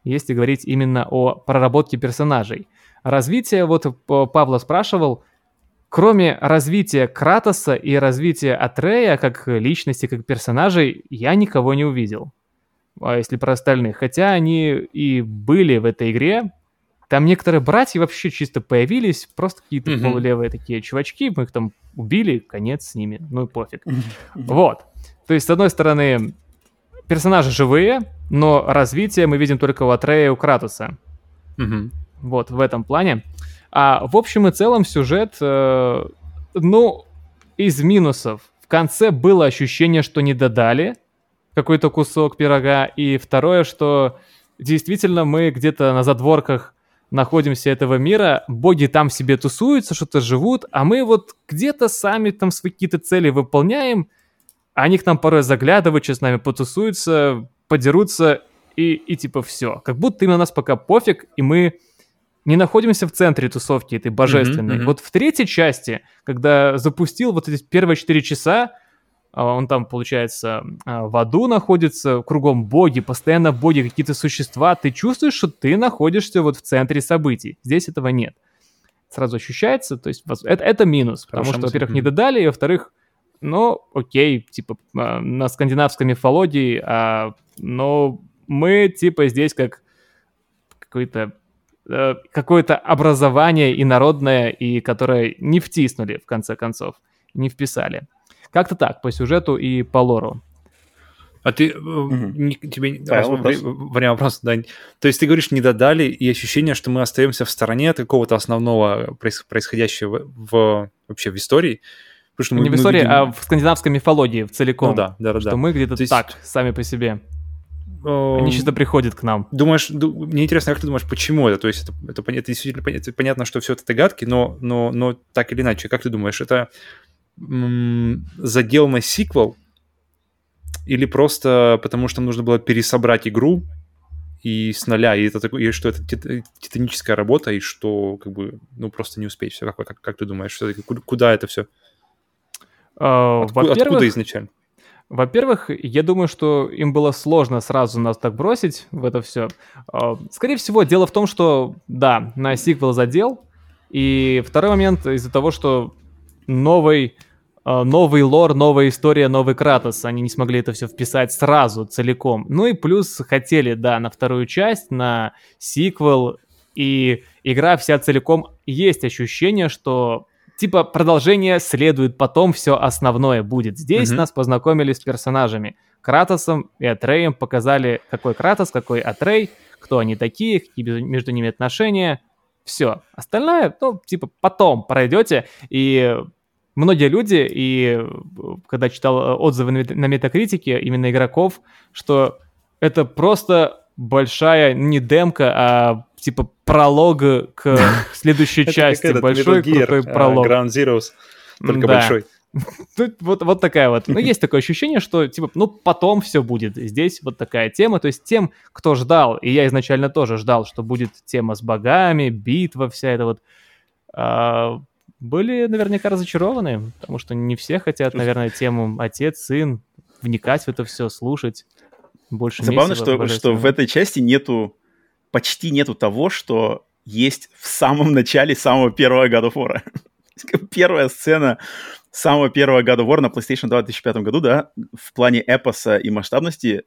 если говорить именно о проработке персонажей. Развитие, вот Павла спрашивал, кроме развития Кратоса и развития Атрея как личности, как персонажей, я никого не увидел. А если про остальных. Хотя они и были в этой игре, там некоторые братья вообще чисто появились, просто какие-то mm-hmm. полулевые такие чувачки, мы их там убили, конец с ними, ну и пофиг. Mm-hmm. Вот. То есть, с одной стороны, персонажи живые, но развитие мы видим только у Атрея и у Кратуса. Mm-hmm. Вот, в этом плане. А в общем и целом сюжет, э, ну, из минусов. В конце было ощущение, что не додали какой-то кусок пирога, и второе, что действительно мы где-то на задворках находимся этого мира, боги там себе тусуются, что-то живут, а мы вот где-то сами там свои какие-то цели выполняем, а они к нам порой заглядывают, что с нами потусуются, подерутся и, и типа все. Как будто им на нас пока пофиг, и мы не находимся в центре тусовки этой божественной. Mm-hmm, mm-hmm. Вот в третьей части, когда запустил вот эти первые четыре часа, он там, получается, а, в аду находится, кругом боги, постоянно боги, какие-то существа. Ты чувствуешь, что ты находишься вот в центре событий. Здесь этого нет. Сразу ощущается, то есть это, это минус, потому что, во-первых, не додали, и, во-вторых, ну, окей, типа, а, на скандинавской мифологии, а, но мы, типа, здесь как какой-то э, какое-то образование инородное, и которое не втиснули, в конце концов. не вписали. Как-то так, по сюжету и по лору. А ты, э, не- тебе раз- вопрос? вре- время вопроса, Дань. То есть ты говоришь, не додали, и ощущение, что мы остаемся в стороне от какого-то основного проис- происходящего в, вообще в истории. Потому что мы, не в мы истории, видим- а в скандинавской мифологии в целиком. Ну да, да, да. Что да. мы где-то То есть- так, сами по себе. Они Эм, чисто приходят к нам. Думаешь, ду- мне интересно, как ты думаешь, почему это? То есть это, это, это действительно это понятно, что все это догадки, но, но, но так или иначе, как ты думаешь, это задел на сиквел или просто потому что нужно было пересобрать игру и с нуля, и это и что это тит- титаническая работа, и что как бы ну просто не успеть все. Как, как, как ты думаешь, все-таки куда, это все? А, Откуда, откуда изначально? Во-первых, я думаю, что им было сложно сразу нас так бросить в это все. Скорее всего, дело в том, что, да, на сиквел задел. И второй момент из-за того, что новый, а, новый лор, новая история, новый Кратос. Они не смогли это все вписать сразу, целиком. Ну и плюс хотели, да, на вторую часть, на сиквел. И игра вся целиком есть ощущение, что типа продолжение следует потом, все основное будет. Здесь Мгм. нас познакомили с персонажами. Кратосом и Атреем показали, какой Кратос, какой Атрей, кто они такие, какие между ними отношения. Все. Остальное, ну, типа, потом пройдете. И многие люди, и э, когда читал э, отзывы на мет- на метакритике именно игроков, что это просто большая не демка, а типа пролог к следующей части. Большой крутой пролог. Ground Zeroes, только большой. Тут вот, вот такая вот. Ну, есть такое ощущение, что, типа, ну, потом все будет. Здесь вот такая тема. То есть тем, кто ждал, и я изначально тоже ждал, что будет тема с богами, битва вся эта вот, а, были наверняка разочарованы, потому что не все хотят, наверное, тему отец, сын, вникать в это все, слушать. Больше Забавно, что, что в этой части нету, почти нету того, что есть в самом начале самого первого God of War. Первая сцена самого первого God of War на PlayStation 2 в 2005 году, да, в плане эпоса и масштабности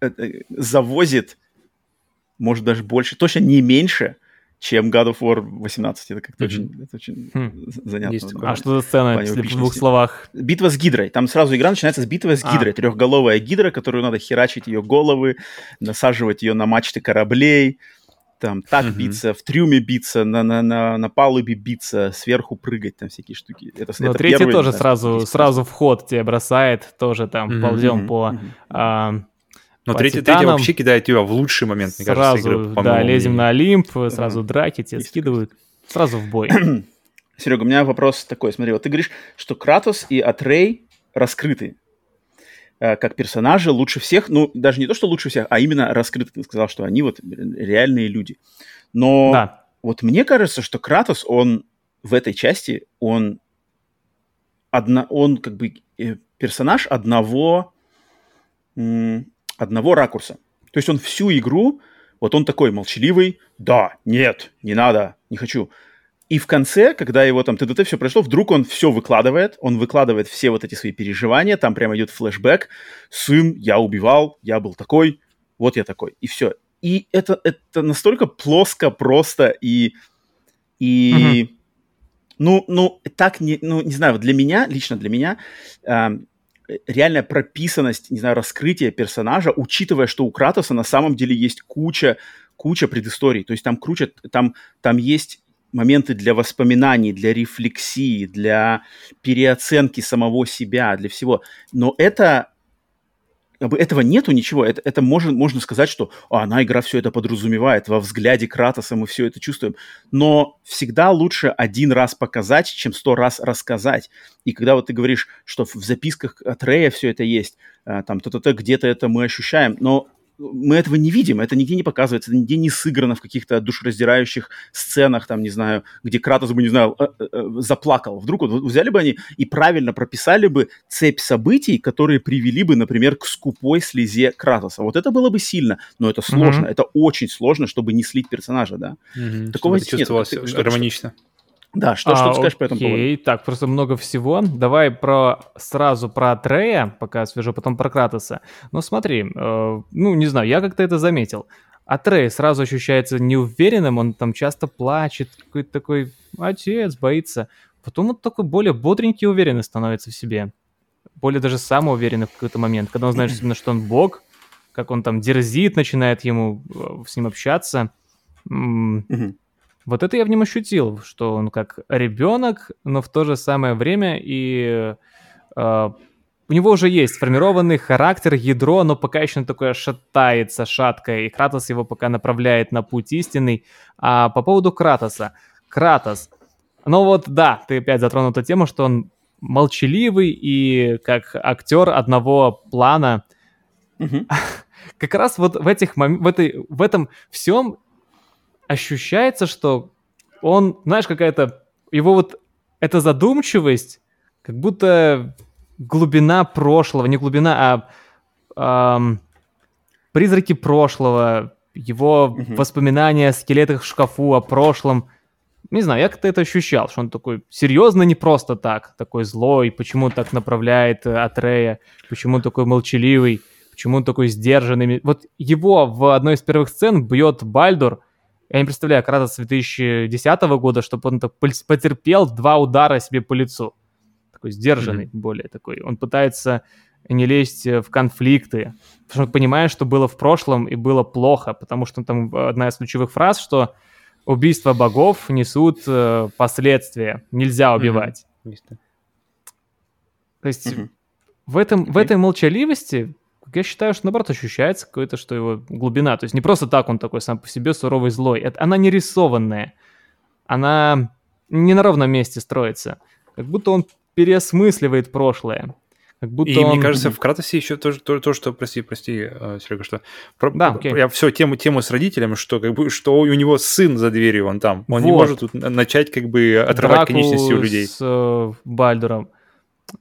э, э, завозит, может, даже больше, точно не меньше, чем God of War 18. Это как-то Мгм. очень, это очень з- занятно. Есть. А что за сцена, если в двух словах? Битва с Гидрой. Там сразу игра начинается с битвы с А. Гидрой. Трехголовая Гидра, которую надо херачить ее головы, насаживать ее на мачты кораблей, там так Мгм. биться, в трюме биться, на, на, на, на палубе биться, сверху прыгать, там всякие штуки. Это, Но это третий первый, тоже да, сразу, сразу вход тебе бросает, тоже там Мгм, ползем Мгм, по... мгм. а, Но третий, третий вообще кидает тебя в лучший момент, мне кажется, сразу, игры, по да, лезем на. Олимп, сразу драки тебе Есть скидывают, сразу в бой. Серега, у меня вопрос такой. Смотри, вот ты говоришь, что Кратос и Атрей раскрыты э, как персонажи лучше всех. Ну, даже не то, что лучше всех, а именно раскрыты. Ты сказал, что они вот реальные люди. Но Да, вот мне кажется, что Кратос, он в этой части, он, одно, он как бы э, персонаж одного, одного ракурса. То есть он всю игру, вот он такой молчаливый, да, нет, не надо, не хочу. И в конце, когда его там ТДТ все прошло, вдруг он все выкладывает, он выкладывает все вот эти свои переживания, там прямо идет флешбэк, сын, я убивал, я был такой, вот я такой, и все. И это, это настолько плоско, просто и... и Ну, ну, так не... Ну, не знаю, вот для меня, лично для меня, эм, реальная прописанность, не знаю, раскрытие персонажа, учитывая, что у Кратоса на самом деле есть куча, куча предысторий. То есть там круче, там, там есть моменты для воспоминаний, для рефлексии, для переоценки самого себя, для всего. Но это как бы этого нету ничего. Это, это можно, можно сказать, что а, она, игра, все это подразумевает. Во взгляде Кратоса мы все это чувствуем. Но всегда лучше один раз показать, чем сто раз рассказать. И когда вот ты говоришь, что в записках от Рея все это есть, а, там то-то-то, где-то это мы ощущаем, но мы этого не видим, это нигде не показывается, это нигде не сыграно в каких-то душераздирающих сценах, там, не знаю, где Кратос бы, не знаю, э, э, э, заплакал. Вдруг вот взяли бы они и правильно прописали бы цепь событий, которые привели бы, например, к скупой слезе Кратоса. Вот это было бы сильно, но это сложно, Мгм. это очень сложно, чтобы не слить персонажа, да? Мгм, Такого чтобы нет. чувствовалось что- гармонично. Да, что, что А, ты скажешь по этому поводу? Окей, так, просто много всего. Давай про сразу про Трея, пока свежо, потом про Кратоса. Ну смотри, э, ну не знаю, я как-то это заметил. А Трей сразу ощущается неуверенным, он там часто плачет, какой-то такой отец, боится. потом он такой более бодренький и уверенный становится в себе. Более даже самоуверенный в какой-то момент, когда он знает, именно, что он бог, как он там дерзит, начинает ему э, с ним общаться. Вот это я в нем ощутил, что он как ребенок, но в то же самое время и э, у него уже есть сформированный характер, ядро, но пока еще такое шатается, шаткое, и Кратос его пока направляет на путь истинный. А по поводу Кратоса. Кратос. Ну вот, да, ты опять затронул эту тему, что он молчаливый и как актер одного плана. Мгм. Как раз вот в, этих мом- в, этой, в этом всем ощущается, что он, знаешь, какая-то... Его вот эта задумчивость, как будто глубина прошлого, не глубина, а ам, призраки прошлого, его Мгм. воспоминания о скелетах в шкафу, о прошлом. Не знаю, я как-то это ощущал, что он такой серьезно не просто так, такой злой, почему так направляет э, Атрея, почему он такой молчаливый, почему он такой сдержанный. Вот его в одной из первых сцен бьет Бальдур, я не представляю, Кратос 2010 года, чтобы он так потерпел два удара себе по лицу. Такой сдержанный, более такой. Он пытается не лезть э, в конфликты, потому что он понимает, что было в прошлом и было плохо, потому что там одна из ключевых фраз, что убийства богов несут э, последствия, нельзя убивать. Да. То есть Мгм. в, этом, в Окей. этой молчаливости, как я считаю, что наоборот ощущается какое-то, что его глубина. То есть не просто так он такой сам по себе суровый злой. Это, она не рисованная. Она не на ровном месте строится. Как будто он переосмысливает прошлое. Как будто И он... мне кажется, в Кратосе еще то, то, то, что, прости, прости, э, Серега, что про- Да, окей. я все тему тему с родителями, что как бы что у него сын за дверью, он там, он не Вот. может тут на- начать как бы отрывать драку конечности у людей. с э, Бальдуром.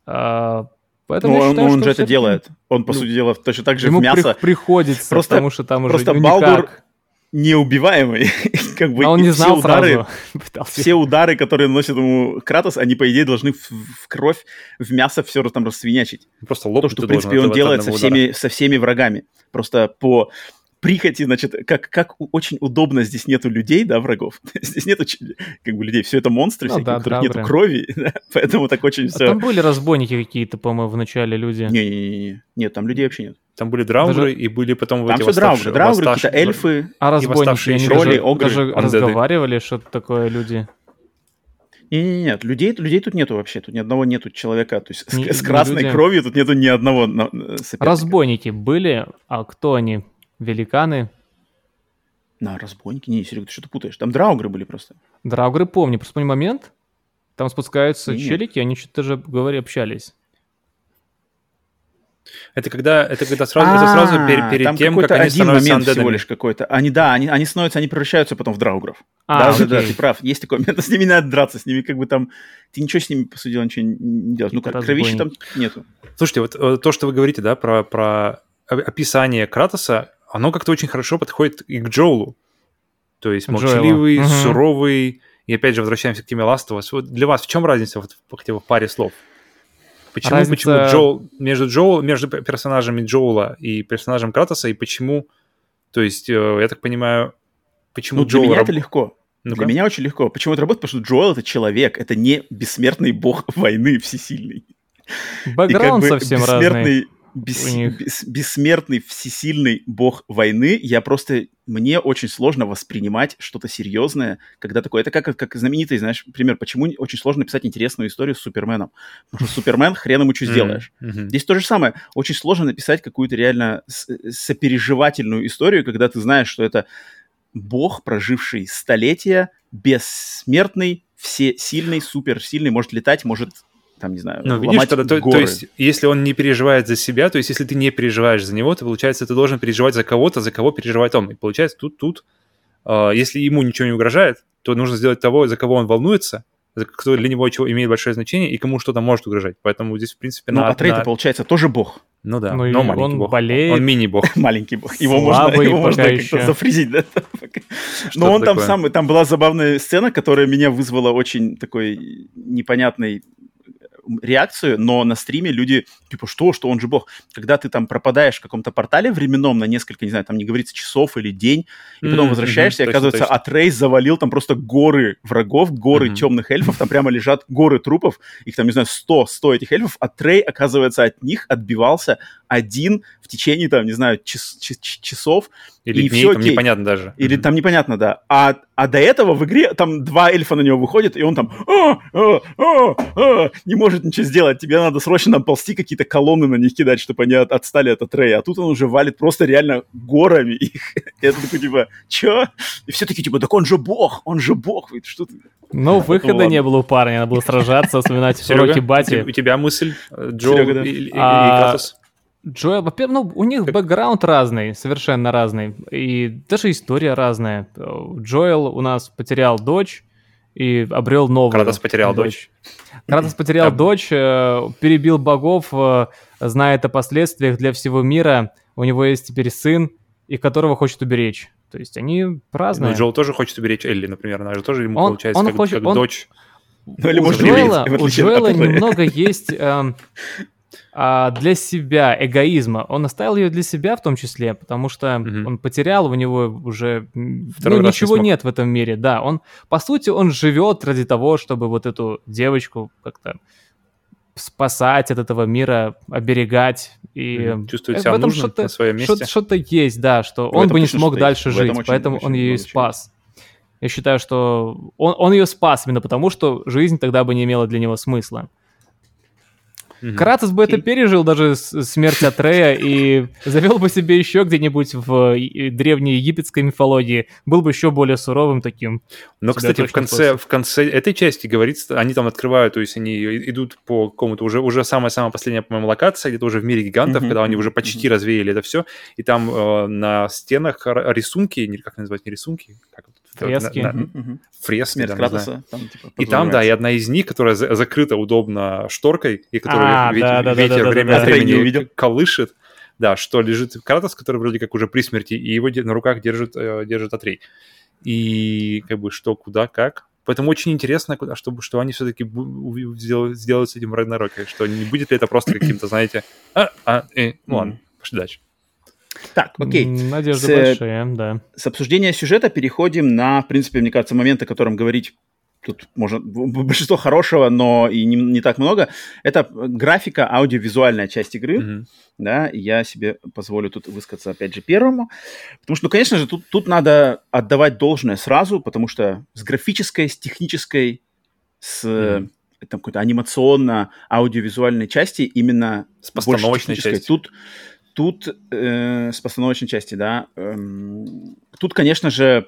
А, поэтому Ну, я он, считаю, он же это делает. Он, по ну, сути дела, точно так же Ему в мясо при- приходится, Просто- потому что там уже просто ну, Балдур никак. неубиваемый. как бы А он не все знал удары, сразу. Пытался. все удары, которые наносит ему Кратос, они, по идее, должны в, в кровь, в мясо все там расвинячить. Просто То, лопнуть что, в принципе, он делает со удара. всеми, со всеми врагами. Просто по прихоти, значит, как, как очень удобно здесь нету людей, да, врагов. здесь нету как бы людей, все это монстры Ну всякие, да, у которых нету крови, да, поэтому так очень А все... там были разбойники какие-то, по-моему, в начале люди. Не-не-не, нет, там людей вообще нет. Там были драугры Даже- и были потом вот Там эти все драугры, восставшие- какие-то эльфы. А разбойники, они тролли, даже, огры, даже андеды. разговаривали, что такое люди. Не-не-не, нет, людей, людей тут нету вообще, тут ни одного нету человека, то есть с, Не- с не красной люди. кровью тут нету ни одного э, соперника. Разбойники были, а кто они? Великаны? На, разбойники? Не, Серега, ты что-то путаешь. Там драугры были просто. Драугры помню, просто помню момент. Там спускаются Нет. челики, они что-то даже говори, общались. Это когда, это когда сразу, это сразу пер- А, перед там тем, как они один становятся момент всего лишь какой-то. Они, да, они, они становятся, они превращаются потом в драугров. А, да, да, да, окей. ты прав. Есть такой момент, с ними надо драться, с ними как бы там... Ты ничего с ними, по сути дела, ничего не- делаешь. Ну, как кровищи там нету. Слушайте, вот э, то, что вы говорите, да, про, про описание Кратоса, оно как-то очень хорошо подходит и к Джоулу. То есть молчаливый, Мгм. суровый. И опять же, возвращаемся к теме Last of Us. Вот для вас в чем разница вот, в- хотя бы в паре слов? Почему, Разница- почему Джоул, между, Джоул, между персонажами Джоула и персонажем Кратоса, и почему, то есть, э, я так понимаю, почему Ну, для Джоул... меня раб- это легко. Ну-ка. Для меня очень легко. Почему это работает? Потому что Джоэл — это человек, это не бессмертный бог войны всесильный. И как Бэкграунд бы совсем разный. Бес- них. бес- бессмертный, всесильный бог войны, я просто... Мне очень сложно воспринимать что-то серьезное, когда такое... Это как, как знаменитый, знаешь, пример, почему очень сложно писать интересную историю с Суперменом. Потому что Супермен хрен ему что сделаешь. мгм. Здесь то же самое. Очень сложно написать какую-то реально сопереживательную историю, когда ты знаешь, что это бог, проживший столетия, бессмертный, всесильный, суперсильный, может летать, может, там, не знаю, Ну, видишь, тогда, то, то горы. есть, если он не переживает за себя, то есть, если ты не переживаешь за него, то, получается, ты должен переживать за кого-то, за кого переживает он. И получается, тут, тут, э, если ему ничего не угрожает, то нужно сделать того, за кого он волнуется, за- кто для него чего имеет большое значение и кому что-то может угрожать. Поэтому здесь, в принципе, Ну, на... а Трейта, на- получается, тоже бог. Ну да, Ну но маленький он бог. болеет. Он мини-бог. Маленький бог. Его можно, Слабый его можно как-то зафризить, да? Но он там такое? сам, там была забавная сцена, которая меня вызвала очень такой непонятный реакцию, но на стриме люди, типа, что, что он же бог. Когда ты там пропадаешь в каком-то портале временном на несколько, не знаю, там не говорится часов или день, и потом М, возвращаешься, мгм, и оказывается, точно, Атрейс завалил там просто горы врагов, горы Мгм. темных эльфов, там прямо лежат горы трупов, их там, не знаю, 100, 100 этих эльфов, а Трей, оказывается, от них отбивался один в течение, там, не знаю, час- час- часов, Или и дней, всё там окей. непонятно даже. или Мгм. там непонятно, да. А, а до этого в игре там два эльфа на него выходят, и он там «А, а, а, а», не может ничего сделать. Тебе надо срочно там ползти, какие-то колонны на них кидать, чтобы они от- отстали от Атрея. А тут он уже валит просто реально горами их. И это такой типа, чё? И все такие типа, так он же бог, он же бог. Говорит, Что ты? Но выхода не было у парня, надо было сражаться, вспоминать Серега, уроки у бати. тебя- у тебя мысль, Джо и А, Кратос? Джоэл, во-первых, ну, у них бэкграунд разный, совершенно разный. И даже история разная. Джоэл у нас потерял дочь и обрел новую. Кратос потерял дочь. Кратос потерял дочь, э, перебил богов, э, знает о последствиях для всего мира. У него есть теперь сын, и которого хочет уберечь. То есть они Ну, разные. Джоэл тоже хочет уберечь Элли, например. Она же тоже ему Он- получается он как, хочет- как он- дочь. Ну, или у может, Джоэла, у Джоэла немного есть эм, а, для себя эгоизма. Он оставил ее для себя в том числе, потому что Мгм. он потерял, у него уже Второй ну, не ничего смог. нет в этом мире. Да, он по сути он живет ради того, чтобы вот эту девочку как-то спасать от этого мира, оберегать и. Чувствует э, себя в этом нужным что-то- на своем месте. что-то, есть, да, что В он бы не смог дальше жить, очень- поэтому очень он ее и спас. Я считаю, что он, он ее спас именно потому, что жизнь тогда бы не имела для него смысла. Мгм. Кратос бы это пережил даже смерть Атрея и завел бы себе еще где-нибудь в и- древней египетской мифологии, был бы еще более суровым таким. Но, кстати, в конце, в конце этой части говорится, они там открывают, то есть они идут по какому-то уже, уже самая-самая последняя, по-моему, локация, где-то уже в мире гигантов, Мгм, когда они уже почти развеяли это все, и там э, на стенах рисунки, не- как называть, не рисунки, как это? Фрески. На- мгм. фрески, Смерть да. Кратоса. там, типа, И там, да, и одна из них, которая за- закрыта удобно шторкой, и которую А, да, да, ветер да, да, время да. от Я не времени увидел. колышет. Да, что лежит Кратос, который вроде как уже при смерти, и его на руках держит, э, держит Атрей. И как бы что, куда, как. Поэтому очень интересно, куда, чтобы, что они все-таки сделают, сделают с этим Рагнароке, что не будет ли это просто каким-то, знаете, а, а, э, ну ладно, пошли дальше. Так, окей. Надежды С, э, большие, да. с обсуждения сюжета переходим на, в принципе, мне кажется, момент, о котором говорить тут можно большинство хорошего, но и не, не так много. Это графика, аудиовизуальная часть игры. Мгм. Да, и я себе позволю тут высказаться опять же первому. Потому что, ну, конечно же, тут, тут надо отдавать должное сразу, потому что с графической, с технической, с э, там, какой-то анимационно-аудиовизуальной части именно С постановочной частью. Тут, тут э, с постановочной части, да. эм, тут, конечно же,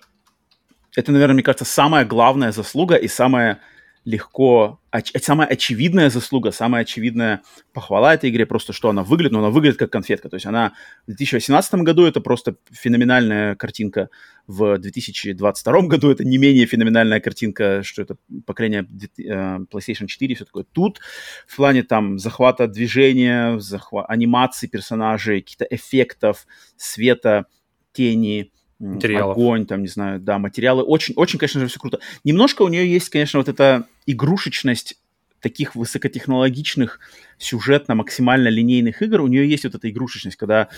это, наверное, мне кажется, самая главная заслуга и самая легко, оч- самая очевидная заслуга, самая очевидная похвала этой игре, просто что она выглядит, но она выглядит как конфетка. То есть она в 2018 году это просто феноменальная картинка, в 2022 году это не менее феноменальная картинка, что это поколение э, PlayStation 4 и все такое. Тут в плане там захвата движения, захва- анимации персонажей, каких-то эффектов, света, тени, Материалов. огонь, там, не знаю, да, материалы. Очень, очень, конечно же, все круто. Немножко у нее есть, конечно, вот эта игрушечность таких высокотехнологичных, сюжетно максимально линейных игр, у нее есть вот эта игрушечность, когда,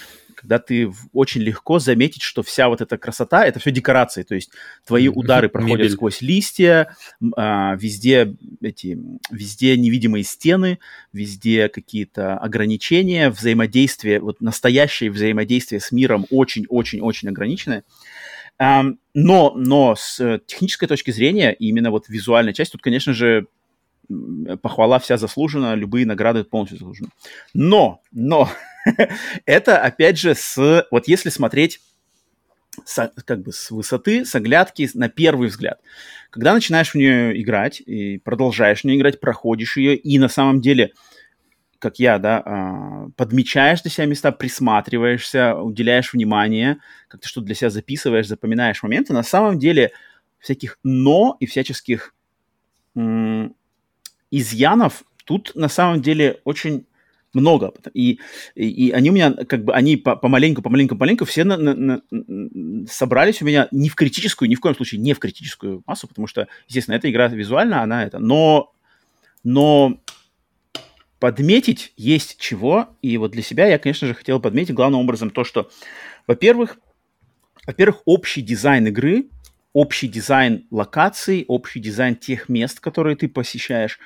когда ты очень легко заметить, что вся вот эта красота, это все декорации, то есть твои удары проходят Мебель. сквозь листья, а, везде эти, везде невидимые стены, везде какие-то ограничения, взаимодействие, вот настоящее взаимодействие с миром очень-очень-очень ограниченное. Но, но с э, технической точки зрения, именно вот визуальная часть, тут, конечно же, похвала вся заслужена, любые награды полностью заслужены. Но, но, это, опять же, с, вот если смотреть со- как бы с высоты, с оглядки, на первый взгляд. Когда начинаешь в нее играть и продолжаешь в нее играть, проходишь ее, и на самом деле, как я, да, а, подмечаешь для себя места, присматриваешься, уделяешь внимание, как-то что-то для себя записываешь, запоминаешь моменты, на самом деле всяких «но» и всяческих изъянов тут на самом деле очень много. И, и, и они у меня, как бы, они по- помаленьку, помаленьку, помаленьку все на- на- на- собрались у меня не в критическую, ни в коем случае не в критическую массу, потому что, естественно, эта игра визуально, она это, но, но подметить есть чего. И вот для себя я, конечно же, хотел подметить главным образом то, что, во-первых, во-первых, общий дизайн игры, общий дизайн локаций, общий дизайн тех мест, которые ты посещаешь,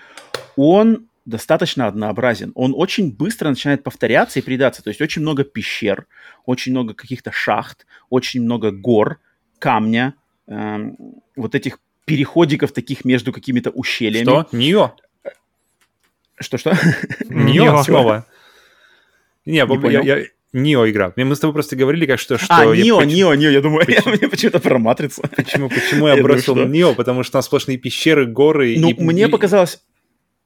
он достаточно однообразен. Он очень быстро начинает повторяться и приедаться. То есть очень много пещер, очень много каких-то шахт, очень много гор, камня, эм, вот этих переходиков таких между какими-то ущельями. Что? Нио? Что-что? Нио снова. Не, Не я, я- Нио игра. Мы с тобой просто говорили, как что... что А, я Нио, поч- Нио, Нио, я думаю, Почему? мне почему-то про Матрицу. Почему, почему я Я думаю, бросил что? Нио? Потому что там сплошные пещеры, горы. Ну, и- мне и- показалось...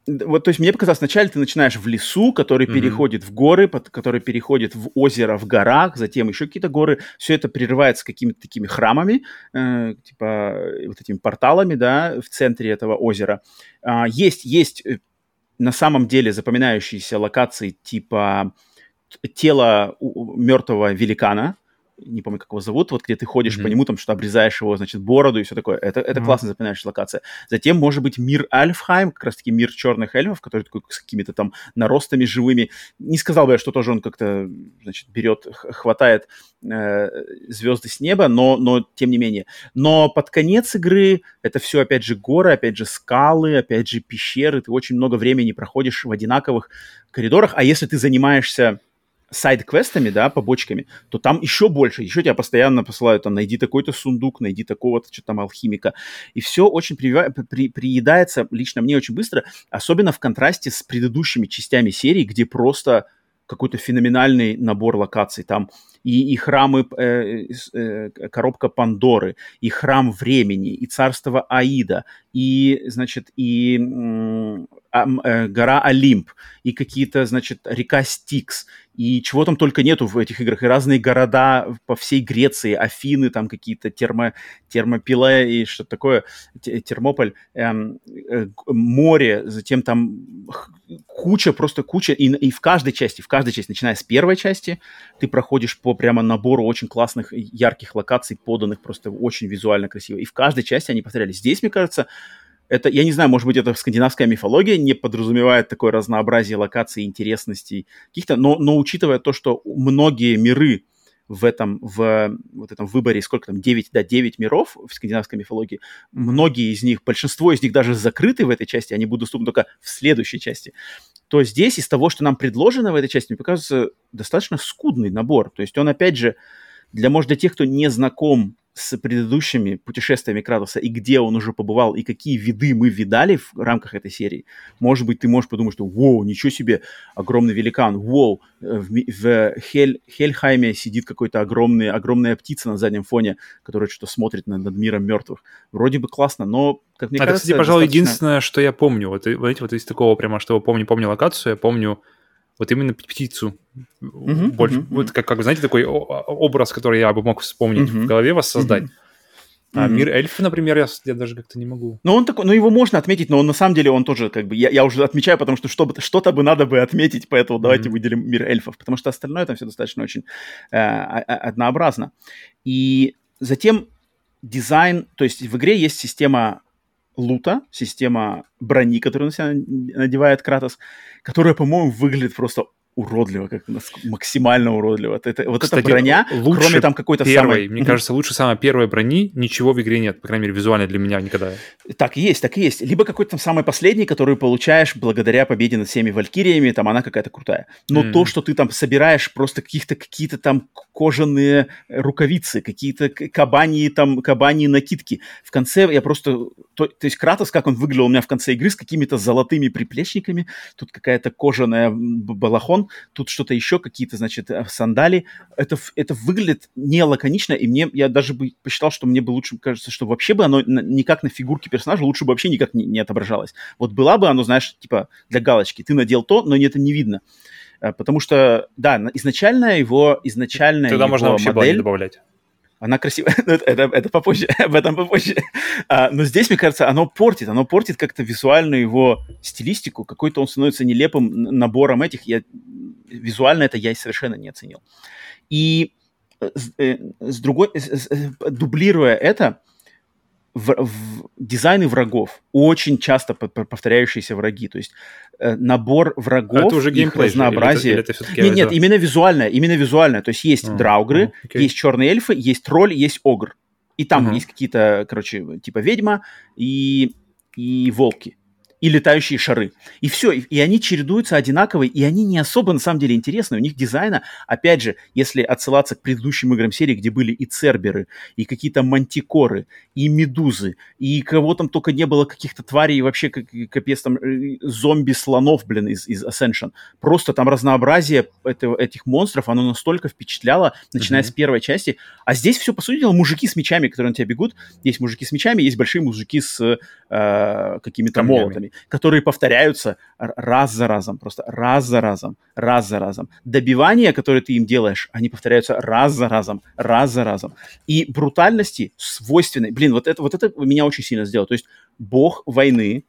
Вот, то есть мне показалось, вначале ты начинаешь в лесу, который Мгм. переходит в горы, под- который переходит в озеро в горах, затем еще какие-то горы. Все это прерывается какими-то такими храмами, э, типа э, вот этими порталами, да, в центре этого озера. А, есть, есть э, на самом деле запоминающиеся локации типа тело мертвого великана, не помню, как его зовут, вот где ты ходишь Мгм. по нему, там что обрезаешь его, значит, бороду и все такое. Это, это Мгм. классно запоминающаяся локация. Затем, может быть, мир Альфхайм, как раз-таки мир черных эльфов, который такой с какими-то там наростами живыми. Не сказал бы я, что тоже он как-то, значит, берет, хватает э, звезды с неба, но, но тем не менее. Но под конец игры это все, опять же, горы, опять же, скалы, опять же, пещеры. Ты очень много времени проходишь в одинаковых коридорах. А если ты занимаешься сайд-квестами, да, побочками, то там еще больше, еще тебя постоянно посылают, там, найди такой-то сундук, найди такого-то, что там, алхимика, и все очень привива- при- приедается, лично мне очень быстро, особенно в контрасте с предыдущими частями серии, где просто какой-то феноменальный набор локаций, там и, и храмы, э, с- э, коробка Пандоры, и храм времени, и царство Аида, и, значит, и ам- э, гора Олимп, и какие-то, значит, река Стикс, и чего там только нету в этих играх, и разные города по всей Греции, Афины, там какие-то термо, термопиле и что-то такое, те- Термополь, эм, э, море, затем там куча, просто куча, и, и в каждой части, в каждой части, начиная с первой части, ты проходишь по прямо набору очень классных, ярких локаций, поданных просто очень визуально красиво, и в каждой части они повторялись. Здесь, мне кажется, это, я не знаю, может быть, это скандинавская мифология не подразумевает такое разнообразие локаций, интересностей каких-то, но, но учитывая то, что многие миры в этом, в вот этом выборе, сколько там, 9, да, 9 миров в скандинавской мифологии, многие из них, большинство из них даже закрыты в этой части, они будут доступны только в следующей части, то здесь из того, что нам предложено в этой части, мне показывается достаточно скудный набор. То есть он, опять же, для, может, для тех, кто не знаком с предыдущими путешествиями Кратоса и где он уже побывал, и какие виды мы видали в рамках этой серии, может быть, ты можешь подумать, что «Воу, ничего себе, огромный великан, воу, э, в, в Хель, Хельхайме сидит какой-то огромный, огромная птица на заднем фоне, которая что-то смотрит над, над миром мертвых». Вроде бы классно, но, как мне это, кажется, кстати, пожалуй, достаточно- единственное, что я помню. Вот, знаете, вот из такого прямо, что помню, помню локацию, я помню вот именно птицу. Мгм, Больше, мгм, вот как, как, знаете, такой образ, который я бы мог вспомнить Мгм. в голове, воссоздать. Мгм. А мир эльфа, например, я, я даже как-то не могу. Ну, он такой, ну, его можно отметить, но он на самом деле, он тоже, как бы, я, я уже отмечаю, потому что что, что-то бы надо бы отметить, поэтому давайте Мгм. выделим мир эльфов, потому что остальное там все достаточно очень э, однообразно. И затем дизайн, то есть в игре есть система лута, система брони, которую на себя надевает Кратос, которая, по-моему, выглядит просто уродливо, как максимально уродливо. Это, вот Кстати, эта броня, лучше кроме там какой-то Первой, самой... мне кажется, лучше самой первой брони ничего в игре нет, по крайней мере, визуально для меня никогда. Так и есть, так и есть. Либо какой-то там самый последний, который получаешь благодаря победе над всеми валькириями, там она какая-то крутая. Но Мгм. то, что ты там собираешь просто каких-то какие-то там кожаные рукавицы, какие-то к- кабаньи там, кабаньи накидки. В конце я просто... То, то есть Кратос, как он выглядел у меня в конце игры, с какими-то золотыми приплечниками, тут какая-то кожаная м, балахон, тут что-то еще, какие-то, значит, э, сандали. Это, это выглядит не лаконично, и мне, я даже бы посчитал, что мне бы лучше, кажется, что вообще бы оно никак на фигурке персонажа лучше бы вообще никак не, не отображалось. Вот была бы оно, знаешь, типа для галочки, ты надел то, но это не видно. Э, Потому что, да, на- изначально его, изначальная Тогда его можно вообще модель, добавлять. Она красивая, Ну, это, это, попозже, об этом попозже. А, но здесь, мне кажется, оно портит, оно портит как-то визуальную его стилистику, какой-то он становится нелепым набором этих, я, визуально это я совершенно не оценил. И э, с, э, с другой, с- э, дублируя это, в, в- дизайны врагов, очень часто повторяющиеся враги, то есть э, набор врагов, А это уже их же, или это- разнообразие. или это Нет, нет, именно визуальное, именно визуальное. То есть есть А, драугры, а, окей. есть черные эльфы, есть тролль, есть огр. И там Мгм. есть какие-то, короче, типа ведьма и, и волки. И летающие шары. И все. И, и они чередуются одинаково, и они не особо, на самом деле, интересны. У них дизайна, опять же, если отсылаться к предыдущим играм серии, где были и церберы, и какие-то мантикоры, и медузы, и кого там только не было, каких-то тварей, и вообще как, капец, там, зомби-слонов, блин, из, из Ascension. Просто там разнообразие этого, этих монстров, оно настолько впечатляло, начиная Мгм. с первой части. А здесь все, по сути дела, мужики с мечами, которые на тебя бегут. Есть мужики с мечами, есть большие мужики с э, какими-то Камнями. Которые повторяются раз за разом, просто раз за разом, раз за разом. Добивания, которые ты им делаешь, они повторяются раз за разом, раз за разом. И брутальности свойственной, блин, вот это, вот это меня очень сильно сделало. То есть бог войны,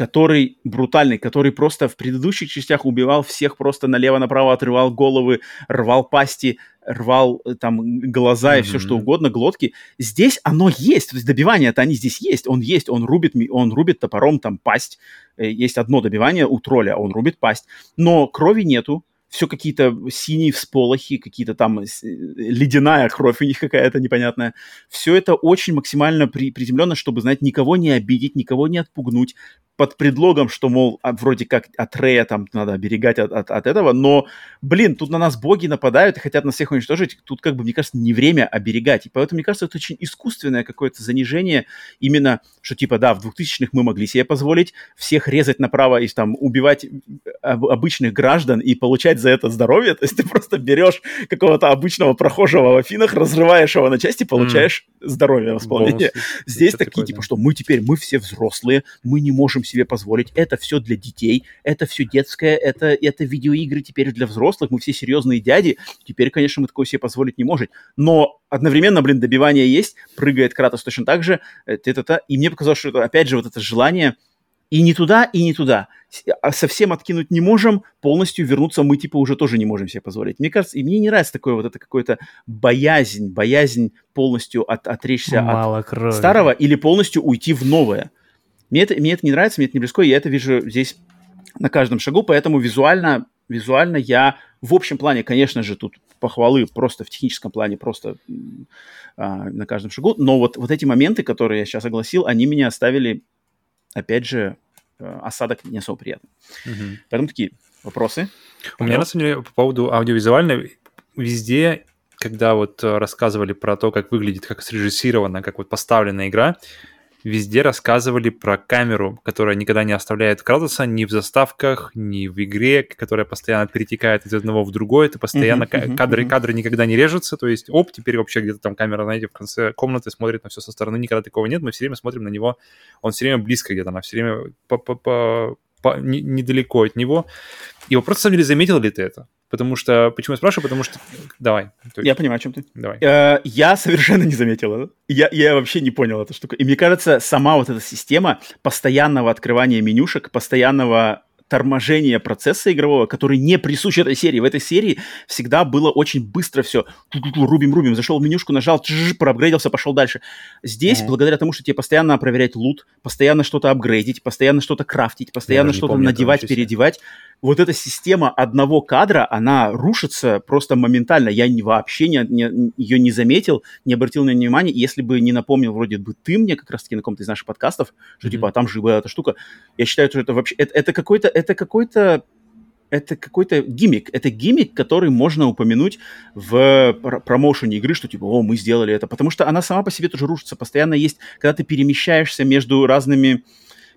который брутальный, который просто в предыдущих частях убивал всех просто налево-направо, отрывал головы, рвал пасти, рвал э, там глаза и все Мгм. что угодно, глотки. Здесь оно есть, то есть добивания-то они здесь есть, он есть, он рубит, он рубит топором там пасть. Э, Есть одно добивание у тролля, он рубит пасть, но крови нету, все какие-то синие всполохи, какие-то там э, ледяная кровь у них какая-то непонятная. Все это очень максимально при, приземленно, чтобы, знаете, никого не обидеть, никого не отпугнуть, под предлогом, что, мол, а, вроде как от Рея там надо оберегать от, от, от этого, но, блин, тут на нас боги нападают и хотят нас всех уничтожить, тут, как бы, мне кажется, не время оберегать, и поэтому, мне кажется, это очень искусственное какое-то занижение именно, что, типа, да, в 2000-х мы могли себе позволить всех резать направо и там убивать об- обычных граждан и получать за это здоровье, то есть ты просто берешь какого-то обычного прохожего в Афинах, разрываешь его на части, получаешь здоровье, восполнение. Бонус. Здесь Это такие, прикольно. типа, что мы теперь, мы все взрослые, мы не можем себе позволить, это все для детей, это все детское, это, это видеоигры теперь для взрослых, мы все серьезные дяди, теперь, конечно, мы такое себе позволить не можем. Но одновременно, блин, добивание есть, прыгает Кратос точно так же, э, это, и мне показалось, что это, опять же, вот это желание и не туда, и не туда. А Совсем откинуть не можем, полностью вернуться мы, типа, уже тоже не можем себе позволить. Мне кажется, и мне не нравится такое вот это какое-то боязнь, боязнь полностью от, отречься от Мало крови. старого или полностью уйти в новое. Мне это, мне это не нравится, мне это не близко, и я это вижу здесь на каждом шагу, поэтому визуально, визуально я в общем плане, конечно же, тут похвалы просто в техническом плане, просто а, на каждом шагу, но вот, вот эти моменты, которые я сейчас огласил, они меня оставили, опять же, э, осадок не особо приятный. Мгм. Поэтому такие вопросы. У меня, на самом деле, по поводу аудиовизуальной, везде, когда вот э, рассказывали про то, как выглядит, как срежиссирована, как вот поставлена игра, везде рассказывали про камеру, которая никогда не оставляет Кратоса ни в заставках, ни в игре, которая постоянно перетекает из одного в другое, это постоянно ка- мгм, кадры, мгм. кадры никогда не режутся, то есть, оп, теперь вообще где-то там камера, знаете, в конце комнаты смотрит на все со стороны, никогда такого нет, мы все время смотрим на него, он все время близко где-то, она все время по- по- по- по- не- недалеко от него. И вопрос, на самом деле, заметил ли ты это? Потому что, почему я спрашиваю, потому что... Давай, есть, Я понимаю, о чем ты. давай. Э, Я совершенно не заметил это. Я, я вообще не понял эту штуку. И мне кажется, сама вот эта система постоянного открывания менюшек, постоянного торможения процесса игрового, который не присущ этой серии. В этой серии всегда было очень быстро все. Рубим, рубим, зашел в менюшку, нажал, тш, проапгрейдился, пошел дальше. Здесь, Мгм. благодаря тому, что тебе постоянно проверять лут, постоянно что-то апгрейдить, постоянно что-то крафтить, постоянно что-то надевать, переодевать, вот эта система одного кадра, она рушится просто моментально. Я не, вообще не, не- ее не заметил, не обратил на нее внимания. Если бы не напомнил вроде бы ты мне как раз-таки на каком-то из наших подкастов, что Мгм. типа а там же была эта штука, я считаю, что это вообще... Это, это какой-то... Это какой-то это какой-то гиммик. Это гиммик, который можно упомянуть в пр- промоушене игры, что типа, о, мы сделали это. Потому что она сама по себе тоже рушится. Постоянно есть, когда ты перемещаешься между разными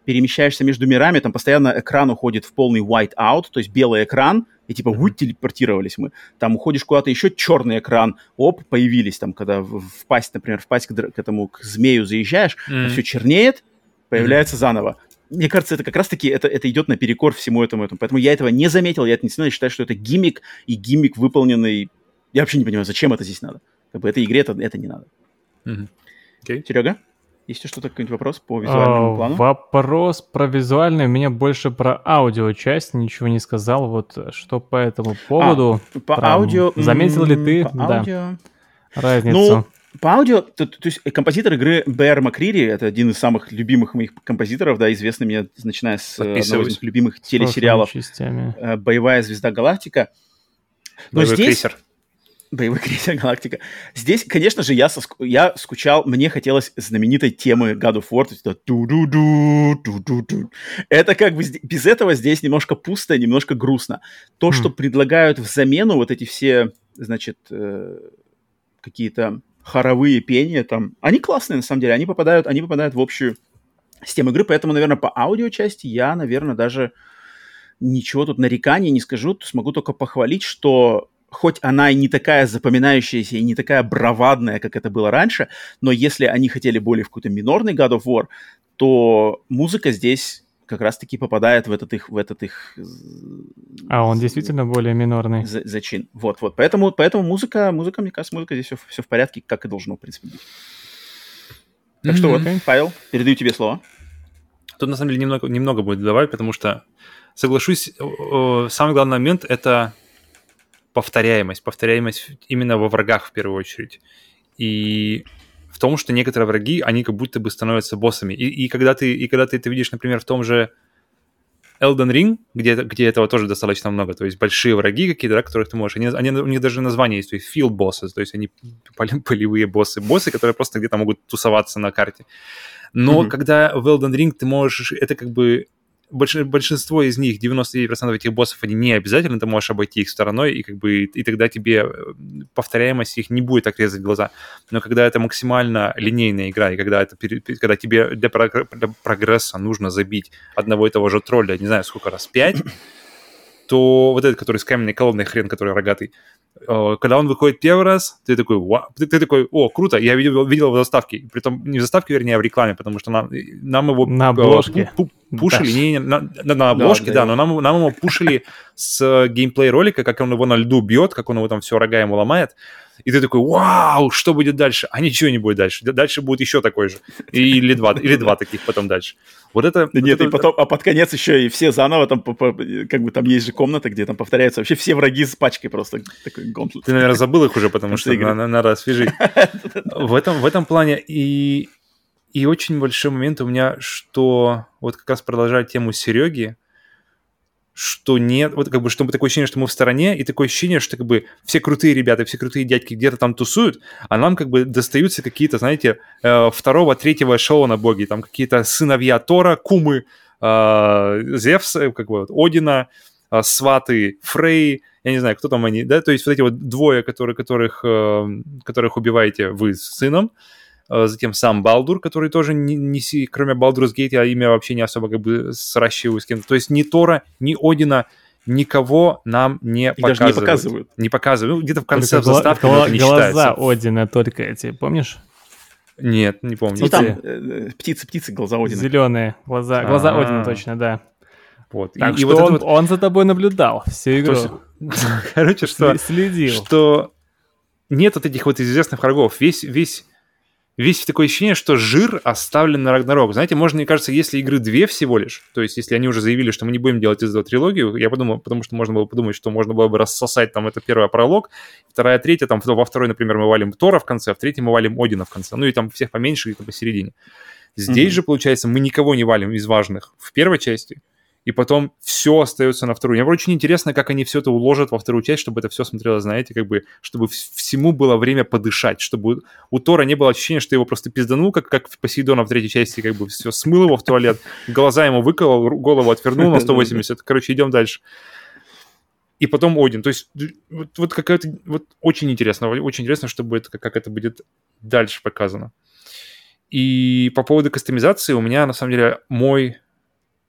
перемещаешься между мирами, там постоянно экран уходит в полный white out, то есть белый экран, и типа, вот телепортировались мы. Там уходишь куда-то еще, черный экран, оп, появились там, когда в, в пасть, например, в пасть к, к этому, к змею заезжаешь, Мгм. все чернеет, появляется заново. Мне кажется, это как раз-таки, это, это идет наперекор всему этому, этому. Поэтому я этого не заметил, я это не знаю, я считаю, что это гиммик, и гиммик выполненный... Я вообще не понимаю, зачем это здесь надо. Как бы этой игре это, это не надо. Мгм. Окей. Серега, есть что-то, какой-нибудь вопрос по визуальному А, плану? Вопрос про визуальный. Меня больше про аудио часть ничего не сказал. Вот э, что по этому поводу. По Прям аудио... заметил ли ты, По да, аудио... разницу? Ну, по аудио, то, то есть композитор игры Бэр Макрири, это один из самых любимых моих композиторов, да, известный мне, начиная с э, одного из любимых телесериалов частями. э, «Боевая звезда Галактика». Но Боевой здесь... крейсер. Боевой крейсер Галактика. Здесь, конечно же, я, соск- я скучал, мне хотелось знаменитой темы God of War, это. Это как бы без этого здесь немножко пусто, немножко грустно. То, Хм. что предлагают в замену вот эти все, значит, э, какие-то хоровые пения там, они классные на самом деле, они попадают, они попадают в общую систему игры, поэтому, наверное, по аудиочасти я, наверное, даже ничего тут нареканий не скажу, смогу только похвалить, что хоть она и не такая запоминающаяся, и не такая бравадная, как это было раньше, но если они хотели более в какой-то минорный God of War, то музыка здесь как раз-таки попадает в этот их, в этот их А он действительно более минорный. за- зачин. Вот, вот. Поэтому, поэтому музыка, музыка, мне кажется, музыка здесь все, все в порядке, как и должно, в принципе, быть. Так что вот. Павел, передаю тебе слово. Тут на самом деле немного, немного будет добавить, потому что, соглашусь, э, э, самый главный момент — это повторяемость. Повторяемость именно во врагах в первую очередь. И в том, что некоторые враги, они как будто бы становятся боссами. И, и, когда, ты, и когда ты это видишь, например, в том же Elden Ring, где, где этого тоже достаточно много, то есть большие враги какие-то, да, которых ты можешь, они, они, у них даже название есть, то есть field bosses, то есть они полевые боссы, боссы, которые просто где-то могут тусоваться на карте. Но Мгм. когда в Elden Ring ты можешь, это как бы больш- большинство из них, 99% этих боссов, они не обязательно, ты можешь обойти их стороной, и как бы и тогда тебе э, повторяемость их не будет так резать глаза. Но когда это максимально линейная игра, и когда, это, когда тебе для, прогр- для прогресса нужно забить одного и того же тролля, не знаю, сколько раз, пять, то вот этот, который с каменной колонной хрен, который рогатый, э, когда он выходит первый раз, ты такой, «Ва-» ты, ты такой, о, круто, я видел, видел его в заставке, притом не в заставке, вернее, а в рекламе, потому что нам, нам его На э, обложке. пу- пу- пушили, Да. не, не, на, на- на обложке, да, да, да. но нам, нам его пушили с э, геймплей ролика, как он его на льду бьет, как он его там все рога ему ломает, и ты такой, вау, что будет дальше? А ничего не будет дальше. Дальше будет еще такой же. Или два, или два таких потом дальше. Вот это... Да вот нет, это- и потом, а под конец еще и все заново там, как бы там есть же комната, где там повторяются вообще все враги с пачкой просто такой. Ты, наверное, забыл их уже, потому что надо освежить. В этом, в этом плане и, и очень большой момент у меня, что вот как раз продолжая тему Сереги, что нет, вот как бы, чтобы такое ощущение, что мы в стороне, и такое ощущение, что как бы все крутые ребята, все крутые дядьки где-то там тусуют, а нам как бы достаются какие-то, знаете, э, второго, третьего эшелона боги, там какие-то сыновья Тора, кумы, э, Зевса, как бы вот, Одина, э, сваты, Фрей, я не знаю, кто там они, да, то есть вот эти вот двое, которые, которых, которых убиваете вы с сыном, затем сам Балдур, который тоже не, не кроме Балдурс Гейт, я имя вообще не особо как бы сращиваю с кем-то. То есть ни Тора, ни Одина, никого нам не даже показывают. не показывают. Не показывают. Ну, где-то в конце Только в заставке, гла- не глаза считается. Одина только эти, помнишь? Нет, не помню. Ну там Птицы. э, птицы, птицы, глаза Одина. Зеленые глаза. Глаза А-а. Одина точно, да. Вот. И- Так и что вот это он, вот- он за тобой наблюдал всю игру. Короче, что... Следил. что нет вот этих вот известных врагов. Весь, весь, весь такое ощущение, что жир оставлен на Рагнарок. Знаете, можно, мне кажется, если игры две всего лишь, то есть если они уже заявили, что мы не будем делать из этого трилогию, я подумал, потому что можно было подумать, что можно было бы рассосать там это первое пролог, вторая, третья, там во второй, например, мы валим Тора в конце, а в третьей мы валим Одина в конце, ну и там всех поменьше, где-то посередине. Здесь Мгм. же, получается, мы никого не валим из важных в первой части, и потом все остается на вторую. Мне очень интересно, как они все это уложат во вторую часть, чтобы это все смотрелось, знаете, как бы, чтобы вс- всему было время подышать, чтобы у Тора не было ощущения, что его просто пизданул, как, как Посейдона в третьей части, как бы все смыл его в туалет, глаза ему выколол, голову отвернул на 180, короче, идем дальше. И потом Один. То есть вот, вот какая-то... Вот очень интересно. Очень интересно, чтобы это, как это будет дальше показано. И по поводу кастомизации у меня, на самом деле, мой...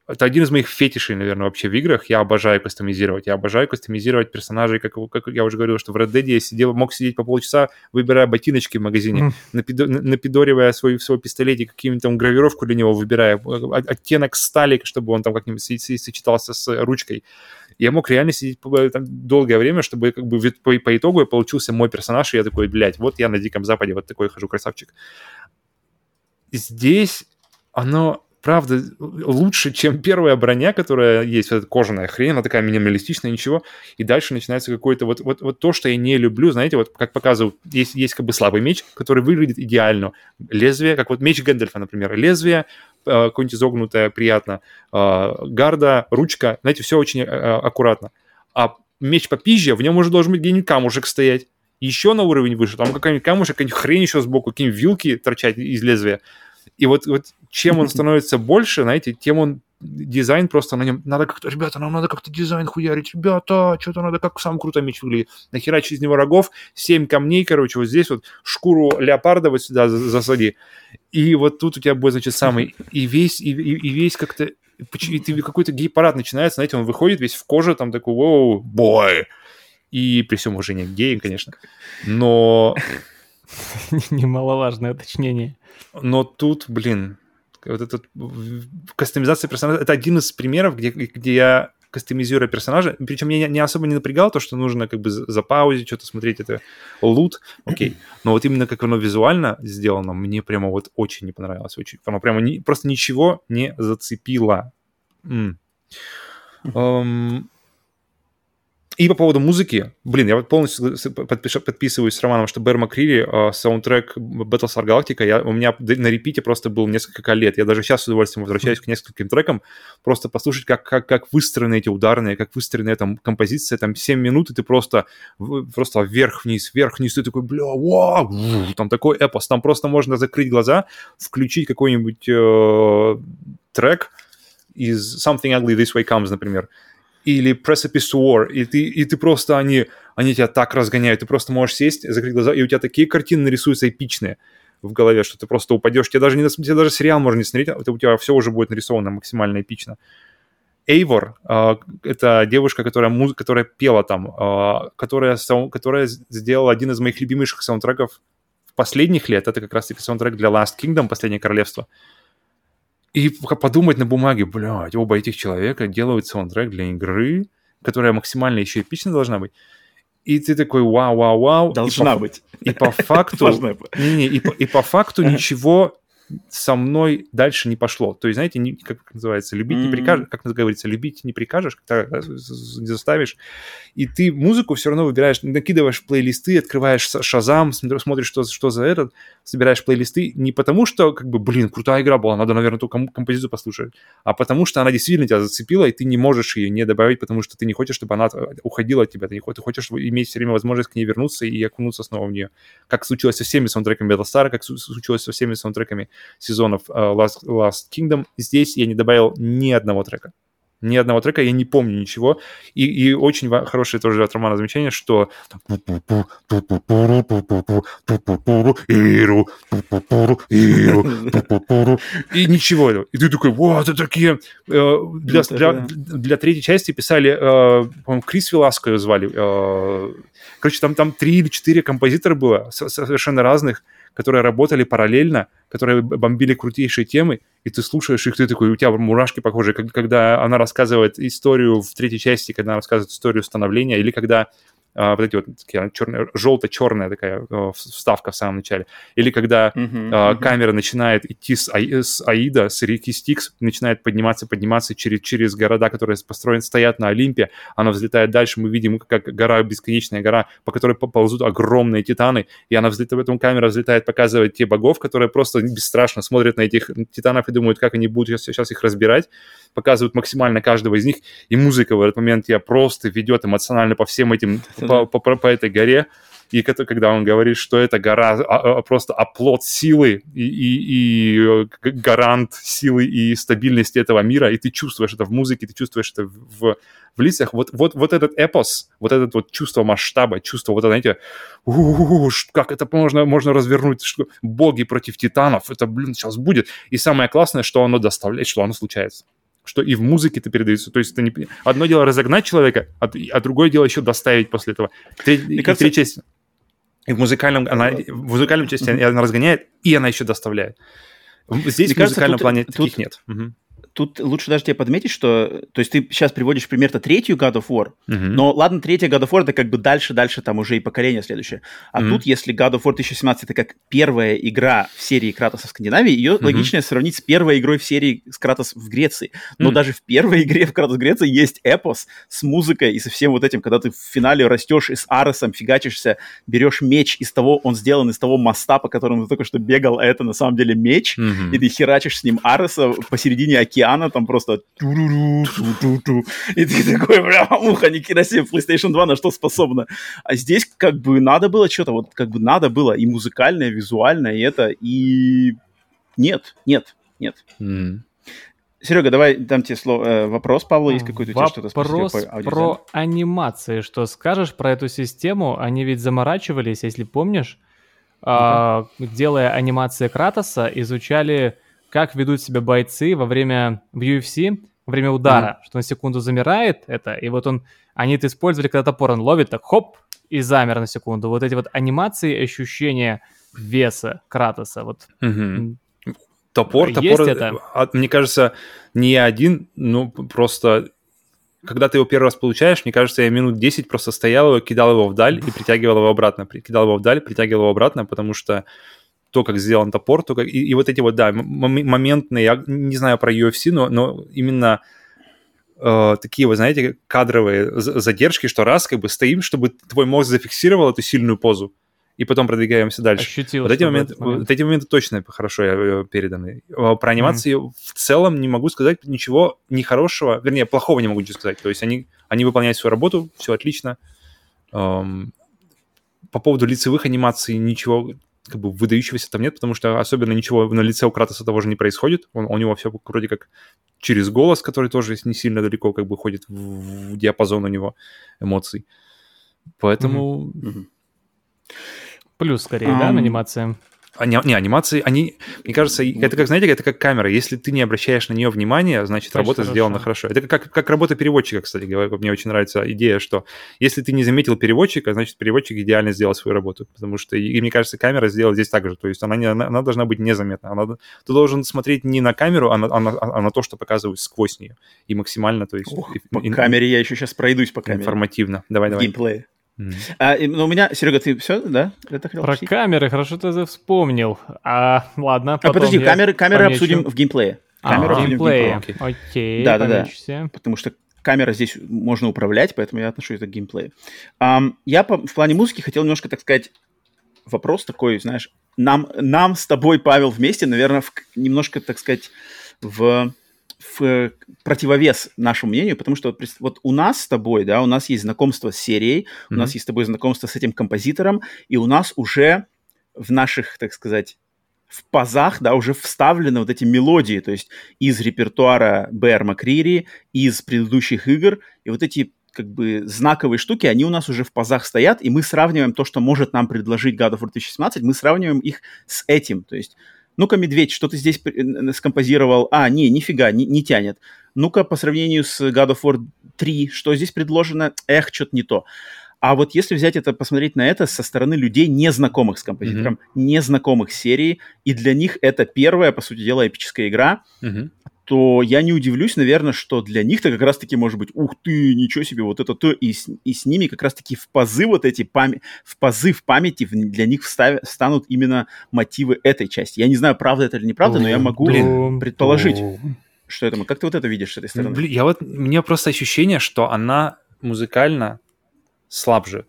Это один из моих фетишей, наверное, вообще в играх. Я обожаю кастомизировать. Я обожаю кастомизировать персонажей, как, как я уже говорил, что в Red Dead я сидел, мог сидеть по полчаса, выбирая ботиночки в магазине, на- напидоривая свой, свой пистолетик, какую-нибудь там гравировку для него выбирая, о- оттенок стали, чтобы он там как-нибудь со- со- сочетался с ручкой. Я мог реально сидеть по- там долгое время, чтобы как бы по, по итогу получился мой персонаж, и я такой, блядь, вот я на Диком Западе вот такой хожу красавчик. Здесь оно правда, лучше, чем первая броня, которая есть, вот эта кожаная хрень, она такая минималистичная, ничего, и дальше начинается какой-то вот, вот, вот то, что я не люблю, знаете, вот как показывают, есть, есть как бы слабый меч, который выглядит идеально, лезвие, как вот меч Гэндальфа, например, лезвие, э, какое-нибудь изогнутое, приятно, э, гарда, ручка, знаете, все очень э, аккуратно. А меч попизже, в нем уже должен быть где-нибудь камушек стоять, еще на уровень выше, там какая-нибудь камушек, какая-нибудь хрень еще сбоку, какие-нибудь вилки торчать из лезвия. И вот, вот чем он становится больше, знаете, тем он дизайн просто на нем... Надо как-то, ребята, нам надо как-то дизайн хуярить. Ребята, что-то надо, как сам круто меч выглядит. Нахерачить из него рогов, 7 камней, короче, вот здесь вот шкуру леопарда вот сюда засади. И вот тут у тебя будет, значит, самый... И весь, и, и, и весь как-то... Какой-то гей-парад начинается, знаете, он выходит весь в коже, там такой, воу, бой. И при всем уважении к геям, конечно. Но... Немаловажное уточнение. Но тут, блин, вот этот кастомизация персонажа, это один из примеров, где, где я кастомизирую персонажа, причем меня не особо не напрягало то, что нужно как бы запаузить, что-то смотреть, это лут, окей, но вот именно как оно визуально сделано, мне прямо вот очень не понравилось, очень, оно прямо не, просто ничего не зацепило. М. Um, и по поводу музыки, блин, я вот полностью подписываюсь с Романом, что Бэр Макрири, э, саундтрек Battlestar Galactica, я, у меня на репите просто был несколько лет. Я даже сейчас с удовольствием возвращаюсь к нескольким трекам, просто послушать, как, как, как выстроены эти ударные, как выстроена эта композиция, там 7 минут, и ты просто, просто вверх-вниз, вверх-вниз, ты такой, бля, вау, там такой эпос, там просто можно закрыть глаза, включить какой-нибудь э, трек из Something Ugly This Way Comes, например, или Precipice to War, и ты, и ты просто, они, они тебя так разгоняют, ты просто можешь сесть, закрыть глаза, и у тебя такие картины нарисуются эпичные в голове, что ты просто упадешь, тебе даже, не, тебе даже сериал можно не смотреть, это у тебя все уже будет нарисовано максимально эпично. Эйвор uh, это девушка, которая, муз... которая пела там, uh, которая, сау... которая сделала один из моих любимейших саундтреков последних лет. Это как раз-таки саундтрек для Last Kingdom, Последнее Королевство. И подумать на бумаге, блядь, оба этих человека делают саундтрек для игры, которая максимально еще эпична должна быть. И ты такой, вау, вау, вау. Должна и по, быть. И по факту... не, не, и, по, и по факту ничего со мной дальше не пошло. То есть, знаете, не, как называется, любить не прикажешь, как говорится, любить не прикажешь, когда не заставишь. И ты музыку все равно выбираешь, накидываешь плейлисты, открываешь Шазам, смотришь, что, что за этот, собираешь плейлисты не потому, что, как бы, блин, крутая игра была, надо, наверное, ту композицию послушать, а потому что она действительно тебя зацепила, и ты не можешь ее не добавить, потому что ты не хочешь, чтобы она уходила от тебя, ты, не хочешь, ты хочешь иметь все время возможность к ней вернуться и окунуться снова в нее. Как случилось со всеми саундтреками Battlestar, как случилось со всеми саундтреками сезонов uh, Last, Last Kingdom. Здесь я не добавил ни одного трека. Ни одного трека, я не помню ничего. И, и очень хорошее тоже от Романа замечание, что и ничего. И ты такой, вот, это такие... Для, для, для третьей части писали, по-моему, Крис Веласко ее звали. Короче, там, там три или четыре композитора было, совершенно разных которые работали параллельно, которые бомбили крутейшие темы, и ты слушаешь их, ты такой, у тебя мурашки похожие, когда она рассказывает историю в третьей части, когда она рассказывает историю становления, или когда вот эти вот желто-черная такая а, вставка в самом начале. Или когда uh-huh, а, uh-huh. камера начинает идти с, а, с Аида, с реки Стикс, начинает подниматься, подниматься через, через города, которые построены, стоят на Олимпе, она взлетает дальше, мы видим, как гора, бесконечная гора, по которой ползут огромные титаны, и она взлетает, потом камера взлетает, показывает те богов, которые просто бесстрашно смотрят на этих титанов и думают, как они будут сейчас их разбирать, показывают максимально каждого из них, и музыка в этот момент тебя просто ведет эмоционально по всем этим по, по, по этой горе. И это, когда он говорит, что эта гора а, а, просто оплот силы и, и, и э, гарант силы и стабильности этого мира, и ты чувствуешь это в музыке, ты чувствуешь это в, в лицах. Вот, вот, вот этот эпос, вот это вот чувство масштаба, чувство вот, знаете, как это можно, можно развернуть, что боги против титанов, это, блин, сейчас будет. И самое классное, что оно доставляет, что оно случается что и в музыке это передается. То есть это не... одно дело разогнать человека, а, а другое дело еще доставить после этого. Треть, и кажется... третья часть... И в музыкальном, она, в музыкальном части mm-hmm. она разгоняет, и она еще доставляет. Здесь Мне в музыкальном кажется, плане тут, таких нет. Угу. Тут лучше даже тебе подметить, что... То есть ты сейчас приводишь пример-то третью God of War, Мгм. но ладно, третья God of War это как бы дальше-дальше там уже и поколение следующее. А Мгм. тут, если God of War 2017 это как первая игра в серии Кратоса в Скандинавии, ее Мгм. логичнее сравнить с первой игрой в серии с Кратос в Греции. Но Мгм. даже в первой игре в Кратос в Греции есть эпос с музыкой и со всем вот этим, когда ты в финале растешь и с Аресом фигачишься, берешь меч из того, он сделан из того моста, по которому ты только что бегал, а это на самом деле меч, Мгм. и ты херачишь с ним Ареса посередине океана, там просто. И ты такой, бля, уха, ни хера себе, PlayStation 2 на что способна. А здесь как бы надо было что-то, вот как бы надо было и музыкальное, и визуальное, и это, и нет, нет, нет. Серега, давай дам тебе слово, э, вопрос, Павла, есть какой-то у тебя что-то спросить Вопрос по про анимации. Что скажешь про эту систему? Они ведь заморачивались, если помнишь, а, делая анимации Кратоса, изучали, как ведут себя бойцы во время в UFC, во время удара, что на секунду замирает это, и вот он, они это использовали, когда топор он ловит, так хоп, и замер на секунду. Вот эти вот анимации, ощущения веса Кратоса, вот Мгм. Топор, Есть топор, это? а, мне кажется, не я один, ну, просто, когда ты его первый раз получаешь, мне кажется, я минут 10 просто стоял его, кидал его вдаль и притягивал его обратно, кидал его вдаль, притягивал его обратно, потому что то, как сделан топор, то как... И, и вот эти вот, да, моментные, я не знаю про UFC, но, но именно э, такие, вы знаете, кадровые за- задержки, что раз как бы стоим, чтобы твой мозг зафиксировал эту сильную позу, и потом продвигаемся дальше. ощутил. Вот эти, моменты, момент. вот эти моменты точно хорошо э, переданы. А Про анимации в целом не могу сказать ничего нехорошего, вернее, плохого не могу ничего сказать. То есть они, они выполняют свою работу, все отлично. Эм, по поводу лицевых анимаций ничего как бы выдающегося там нет, потому что особенно ничего на лице у Кратоса того же не происходит. Он, у него все вроде как через голос, который тоже не сильно далеко как бы ходит в, в диапазон у него эмоций. Поэтому Мгм. Плюс скорее, да, Ам. Ани- не, анимации, они, мне кажется, это как, знаете, это как камера. Если ты не обращаешь на нее внимания, значит, Значит, работа хорошо. сделана хорошо. Это как, как работа переводчика, кстати говоря. Мне очень нравится идея, что если ты не заметил переводчика, значит, переводчик идеально сделал свою работу. Потому что, и, и мне кажется, камера сделала здесь так же. То есть она, не, она, она должна быть незаметна. Она, ты должен смотреть не на камеру, а на, а на- а на то, что показывают сквозь нее. И максимально, то есть... Ох, и- по и- камере я еще сейчас пройдусь по камере. Информативно. Давай, давай. Геймплей. Мгм. А, и- ну, у меня, Серега, ты все, да? Это хотел Про спросить? камеры, хорошо ты это вспомнил. А, ладно, А, потом подожди, я камеры, камеры помечу. обсудим в геймплее. А, Камеру в обсудим в геймплее. геймплее. окей. Окей, Да-да-да. помечься. потому что камера здесь можно управлять, поэтому я отношу это к геймплею. Ам, я по- в плане музыки хотел немножко, так сказать, вопрос такой, знаешь, нам, нам с тобой, Павел, вместе, наверное, в немножко, так сказать, в, в противовес нашему мнению, потому что вот, у нас с тобой, да, у нас есть знакомство с серией, у нас есть с тобой знакомство с этим композитором, и у нас уже в наших, так сказать, в пазах, да, уже вставлены вот эти мелодии, то есть из репертуара Бэр Макрири, из предыдущих игр, и вот эти как бы знаковые штуки, они у нас уже в пазах стоят, и мы сравниваем то, что может нам предложить God of War 2017, мы сравниваем их с этим, то есть ну-ка, Медведь, что ты здесь скомпозировал? А, не, нифига, не, не тянет. Ну-ка, по сравнению с God of War 3, что здесь предложено? Эх, что-то не то. А вот если взять это, посмотреть на это со стороны людей, незнакомых с композитором, незнакомых с серией, и для них это первая, по сути дела, эпическая игра, Мгм. То я не удивлюсь, наверное, что для них-то как раз-таки может быть, ух ты, ничего себе, вот это то, и с, и с ними как раз-таки в пазы вот эти, пам- в пазы в памяти для них встав- встанут именно мотивы этой части. Я не знаю, правда это или неправда, но я могу Блин. предположить, что это. Как ты вот это видишь с этой стороны? Блин, я вот, у меня просто ощущение, что она музыкально слабже.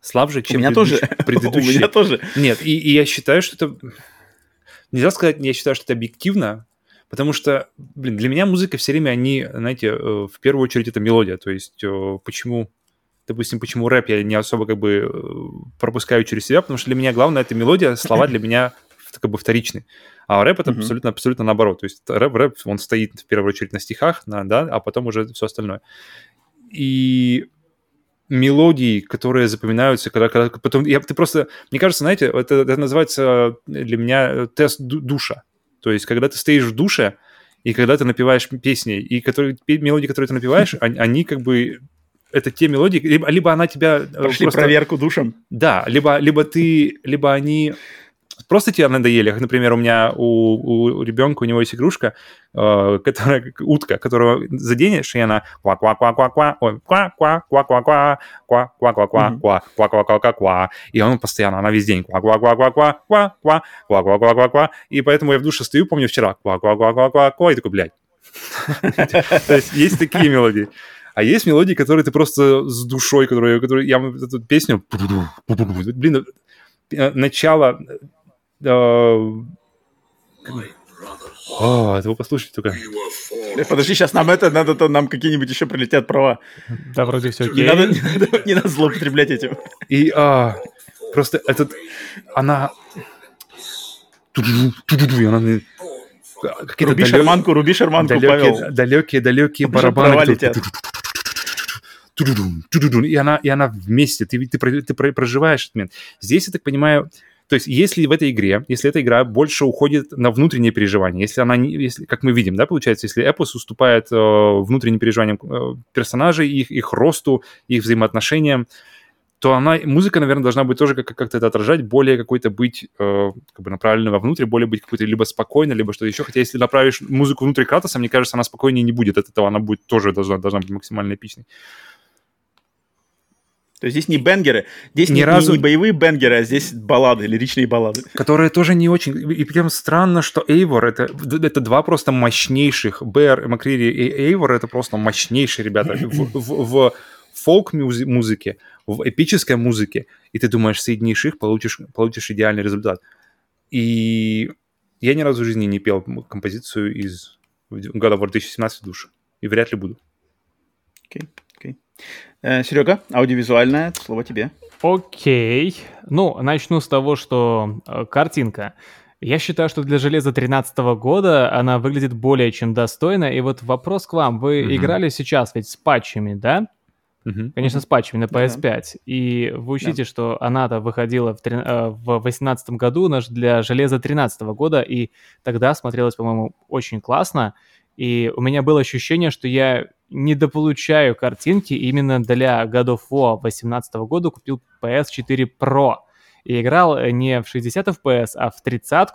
Слабже, У чем меня предыдущ- тоже. У предыдущие. меня тоже. Нет, и, и я считаю, что это... Нельзя сказать, я считаю, что это объективно, потому что, блин, для меня музыка все время, они, знаете, э, в первую очередь это мелодия. То есть э, почему, допустим, почему рэп я не особо как бы э, пропускаю через себя, потому что для меня главное это мелодия, слова для меня как бы вторичны. А рэп это абсолютно, абсолютно наоборот. То есть рэп, рэп, он стоит в первую очередь на стихах, на, да, а потом уже все остальное. И мелодии, которые запоминаются, когда, когда потом... Я, ты просто... Мне кажется, знаете, это, это называется для меня тест ду- душа. То есть, когда ты стоишь в душе, и когда ты напеваешь песни, и которые, мелодии, которые ты напеваешь, они, они как бы... Это те мелодии, либо, либо она тебя... э, Прошли просто- проверку душем. Да, либо, либо ты... Либо они просто тебе надоели. Как, например, у меня у, у ребенка, у него есть игрушка, э, которая утка, которую заденешь, и она ква ква ква ква ква ой, ква ква ква ква ква ква ква ква ква ква ква ква ква ква ква и он постоянно, она весь день ква ква ква ква ква ква ква ква ква ква ква ква и поэтому я в душе стою, помню вчера ква ква ква ква ква ква и такой, блядь. То есть есть такие мелодии. А есть мелодии, которые ты просто с душой, которые, которые я эту песню, блин, начало, о, это вы послушайте только. Э, Подожди, сейчас нам это, надо, то нам какие-нибудь еще прилетят права. Да, вроде все Не окей. надо, не надо, не надо злоупотреблять этим. И а, просто этот, она, и она мне- какие-то Руби далё- шарманку, руби шарманку, далекие, Павел. далекие, далекие Уже барабаны. летят. И она, и она вместе, ты, ты, про- ты про- проживаешь этот момент. Здесь, я так понимаю, то есть если в этой игре, если эта игра больше уходит на внутренние переживания, если она, не, если, как мы видим, да, получается, если Эпос уступает э, внутренним переживаниям э, персонажей, их, их росту, их взаимоотношениям, то она, музыка, наверное, должна быть тоже как- как-то это отражать, более какой-то быть э, как бы направленной вовнутрь, более быть какой-то либо спокойной, либо что-то еще. Хотя если направишь музыку внутрь Кратоса, мне кажется, она спокойнее не будет от этого, она будет тоже должна, должна быть максимально эпичной. То есть здесь не бенгеры, здесь Ни не, разу- не боевые бенгеры, а здесь баллады, лиричные баллады. Которые тоже не очень... И прям странно, что Эйвор это, это два просто мощнейших. Бэр, Макрири и Эйвор это просто мощнейшие ребята в, в- в фолк-музыке, в эпической музыке. И ты думаешь, соединишь их, получишь, получишь идеальный результат. И я ни разу в жизни не пел композицию из God of War 2017 в душе. И вряд ли буду. Э, Серега, аудиовизуальное, слово тебе. Окей. Ну, начну с того, что э, картинка. Я считаю, что для железа 2013 года она выглядит более чем достойно. И вот вопрос к вам. Вы Мгм. играли сейчас ведь с патчами, да? Мгм. Конечно, с патчами на Ну да. PS5. И вы учтите, что она-то выходила в, трин- э, в 2018 году наш для железа 2013 года, и тогда смотрелось, по-моему, очень классно. И у меня было ощущение, что я недополучаю картинки именно для God of War 2018 года купил PS4 Pro. И играл э, не в 60 FPS, а в 30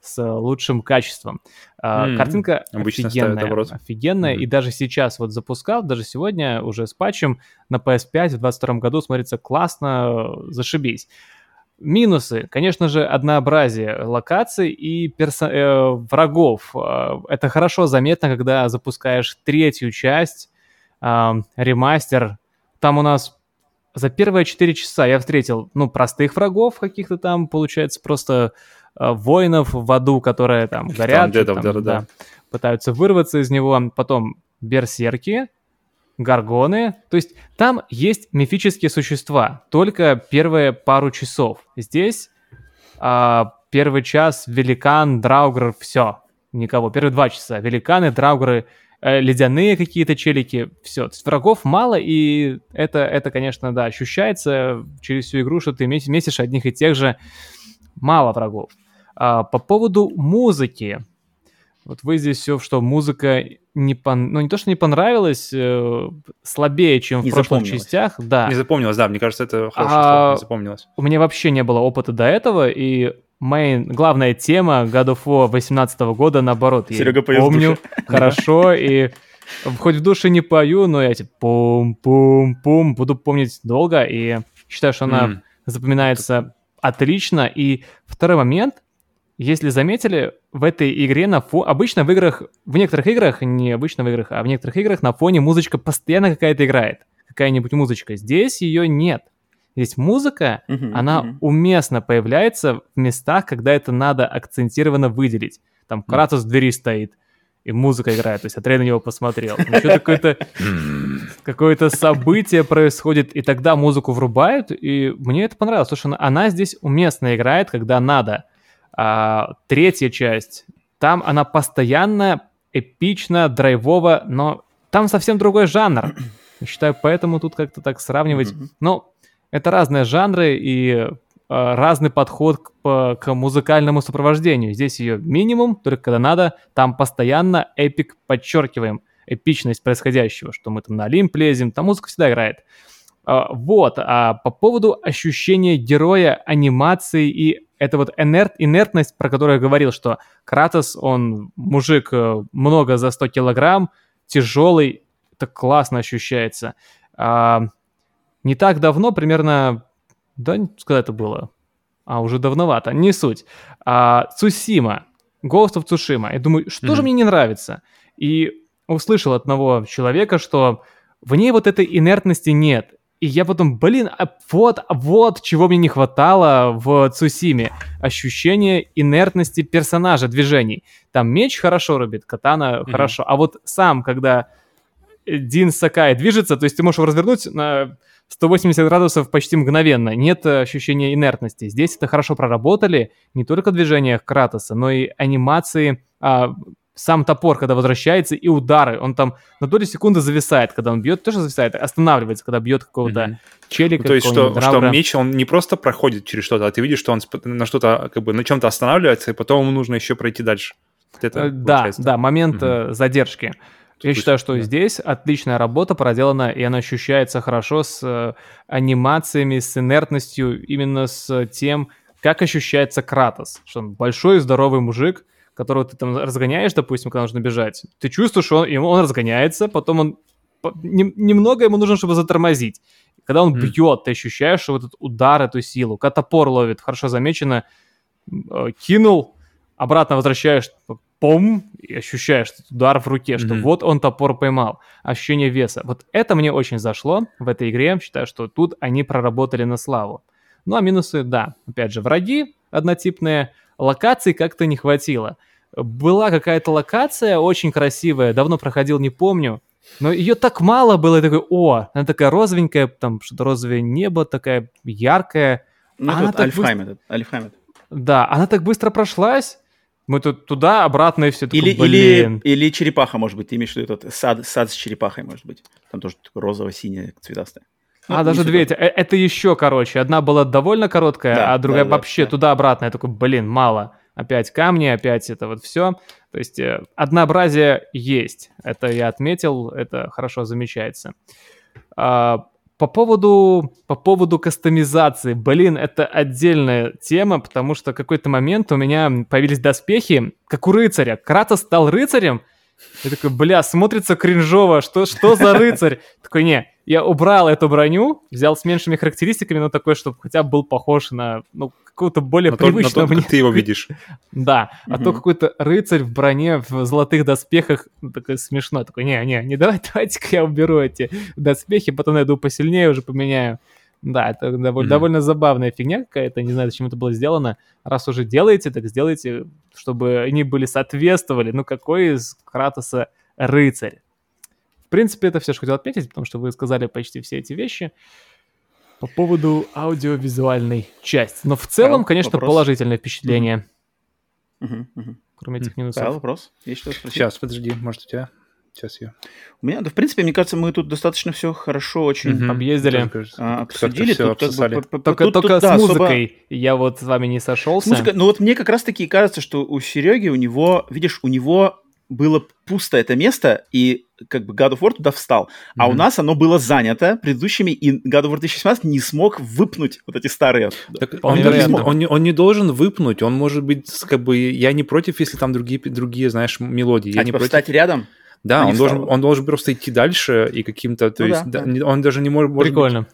с лучшим качеством. М, Картинка обычно офигенная, офигенная. Мгм. И даже сейчас вот запускал, даже сегодня уже с патчем на PS5 в 22 году смотрится классно, э, зашибись. Минусы, конечно же, однообразие локаций и перса- э, врагов. Э, Это хорошо заметно, когда запускаешь третью часть, э, ремастер. Там у нас за первые 4 часа я встретил, ну, простых врагов каких-то там, получается, просто э, воинов в аду, которые там горят, что-то Undead'ов, там, да-да-да. да, пытаются вырваться из него. Потом берсерки, гаргоны. То есть там есть мифические существа, только первые пару часов. Здесь а, первый час великан, драугр, все, никого. Первые два часа великаны, драугры, э, ледяные какие-то челики, все. То есть врагов мало, и это, это, конечно, да, ощущается через всю игру, что ты меси- месишь одних и тех же мало врагов. А, по поводу музыки. Вот вы здесь все, что музыка не пон... ну не то, что не понравилась, э, слабее, чем в Не прошлых запомнилась. частях, да. Не запомнилось, да, мне кажется, это хорошее А, слово, не запомнилось. У меня вообще не было опыта до этого, и main, главная тема God of War 18 года, наоборот, я Серега в помню хорошо, и хоть в душе не пою, но я типа пум-пум-пум буду помнить долго, и считаю, что она запоминается отлично. И второй момент, если заметили, в этой игре на фоне... Обычно в играх, в некоторых играх, не обычно в играх, а в некоторых играх на фоне музычка постоянно какая-то играет. Какая-нибудь музычка. Здесь ее нет. Здесь музыка, Мгм, она мгм. уместно появляется в местах, когда это надо акцентированно выделить. Там Кратос в двери стоит, и музыка играет, то есть Атрей на него посмотрел. Что-то какое-то какое-то событие происходит, и тогда музыку врубают, и мне это понравилось, потому что она, она здесь уместно играет, когда надо. А, третья часть, там она постоянно эпично, драйвово, но там совсем другой жанр. Я считаю, поэтому тут как-то так сравнивать. Мгм. Ну, это разные жанры и э, разный подход к, по- к музыкальному сопровождению. Здесь ее минимум, только когда надо, там постоянно эпик подчеркиваем эпичность происходящего, что мы там на Олимп лезем, там музыка всегда играет. А, Вот, а по поводу ощущения героя, анимации и это вот инерт, инертность, про которую я говорил, что Кратос, он мужик э, много за 100 килограмм, тяжелый, это классно ощущается. А, не так давно, примерно, да, когда это было? А, уже давновато, не суть. А, Цусима, Ghost of Tsushima. Я думаю, что mm-hmm. же мне не нравится? И услышал от одного человека, что в ней вот этой инертности нет. И я потом, блин, а вот, вот чего мне не хватало в Цусиме. Ощущение инертности персонажа, движений. Там меч хорошо рубит, катана mm-hmm. хорошо. А вот сам, когда Дин Сакай движется, то есть ты можешь его развернуть на 180 градусов почти мгновенно. Нет ощущения инертности. Здесь это хорошо проработали. Не только в движениях Кратоса, но и анимации а, сам топор, когда возвращается, и удары. Он там на долю секунды зависает, когда он бьет, тоже зависает, останавливается, когда бьет какого-то mm-hmm. челика. Ну, то есть, что, что меч, он не просто проходит через что-то, а ты видишь, что он на что-то, как бы, на чем-то останавливается, и потом ему нужно еще пройти дальше. Вот это э, да, да, момент mm-hmm. задержки. Я считаю, что да. здесь отличная работа проделана, и она ощущается хорошо с э, анимациями, с инертностью, именно с тем, как ощущается Кратос. Что он большой, здоровый мужик, которого ты там разгоняешь, допустим, когда нужно бежать, ты чувствуешь, что он, он разгоняется, потом он немного ему нужно, чтобы затормозить. Когда он mm. бьет, ты ощущаешь, что вот этот удар, эту силу, когда топор ловит, хорошо замечено, э, кинул, обратно возвращаешь, пом, и ощущаешь этот удар в руке, что mm-hmm. вот он топор поймал, ощущение веса. Вот это мне очень зашло в этой игре, считаю, что тут они проработали на славу. Ну а минусы, да, опять же, враги однотипные, локаций как-то не хватило. Была какая-то локация очень красивая, давно проходил, не помню, но ее так мало было, я такой, о, она такая розовенькая, там что-то розовое небо, такая яркая. Ну, она так Альфхайм быстро... этот, Альфхайм Да, она так быстро прошлась, мы тут туда, обратно и все. Или, такой, или, или черепаха, может быть. Ты имеешь в виду этот сад, сад с черепахой, может быть. Там тоже розово-синяя, цветастая. Ну, а, даже две эти. Э, это еще короче. Одна была довольно короткая, да, а другая да, вообще да, туда-обратно. Я такой, блин, мало. Опять камни, опять это вот все. То есть э, однообразие есть. Это я отметил, это хорошо замечается. А, по поводу, по поводу кастомизации, блин, это отдельная тема, потому что в какой-то момент у меня появились доспехи, как у рыцаря. Кратос стал рыцарем, я такой, бля, смотрится кринжово, что, что за рыцарь? Такой, не, я убрал эту броню, взял с меньшими характеристиками, но такой, чтобы хотя бы был похож на, ну, какого-то более на привычного то, на то, мне. ты его видишь. Да, а то какой-то рыцарь в броне, в золотых доспехах, ну, такой смешно, такой, не, не, не давай, давайте-ка я уберу эти доспехи, потом найду посильнее, уже поменяю. Да, это довольно, mm-hmm. довольно забавная фигня какая-то, не знаю, зачем это было сделано. Раз уже делаете, так сделайте, чтобы они были соответствовали. Ну, какой из Кратоса рыцарь? В принципе, это все, что хотел отметить, потому что вы сказали почти все эти вещи по поводу аудиовизуальной части. Но в целом, да, конечно, вопрос. положительное впечатление. Угу, угу. Кроме этих минусов. Да, вопрос. Есть что спросить? Сейчас, подожди, может, у тебя? Сейчас я. У меня, да, в принципе, мне кажется, мы тут достаточно все хорошо очень угу. объездили, а, обсудили. Тут, как бы, только тут, только тут, с да, музыкой особо... я вот с вами не сошелся. С музыкой, ну вот мне как раз-таки кажется, что у Сереги, у него, видишь, у него было пусто это место, и как бы God of War туда встал. Mm-hmm. А у нас оно было занято предыдущими, и God of War 2017 не смог выпнуть вот эти старые. Так он, не, он, не, он не должен выпнуть, он может быть, как бы, я не против, если там другие, другие знаешь, мелодии. Я а не типа против. встать рядом? Да, он должен, он должен просто идти дальше и каким-то, то ну, есть, да, да. он даже не может... Прикольно. Быть...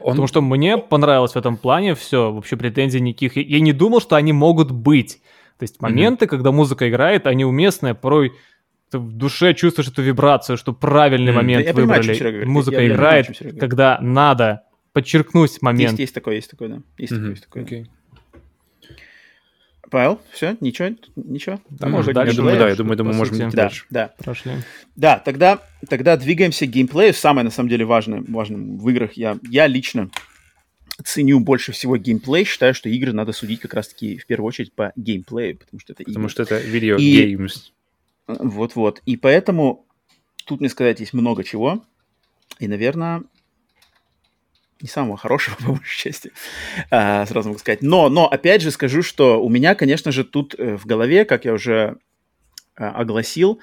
Он... Потому что мне понравилось в этом плане все, вообще претензий никаких. Я не думал, что они могут быть. То есть моменты, mm-hmm. когда музыка играет, они уместные, порой ты в душе чувствуешь эту вибрацию, что правильный mm, момент да, выбрали. Понимаю, Музыка я, играет, я понимаю, когда надо подчеркнуть момент. Есть, есть такое, есть такое, да. Есть mm-hmm. такое, есть такое. Okay. Павел, все, ничего, ничего. Да, может, дальше. Я думаю, да, я думаю, думаю, можем идти да, дальше. Да, Прошли. Да, тогда, тогда двигаемся к геймплею. Самое, на самом деле, важное, важным в играх. Я, я лично ценю больше всего геймплей. Считаю, что игры надо судить как раз-таки в первую очередь по геймплею, потому что это Потому игры. что это видео И... Вот-вот. И поэтому тут, мне сказать, есть много чего. И, наверное, не самого хорошего, по большей части, а, сразу могу сказать. Но, но, опять же, скажу, что у меня, конечно же, тут э, в голове, как я уже а, огласил,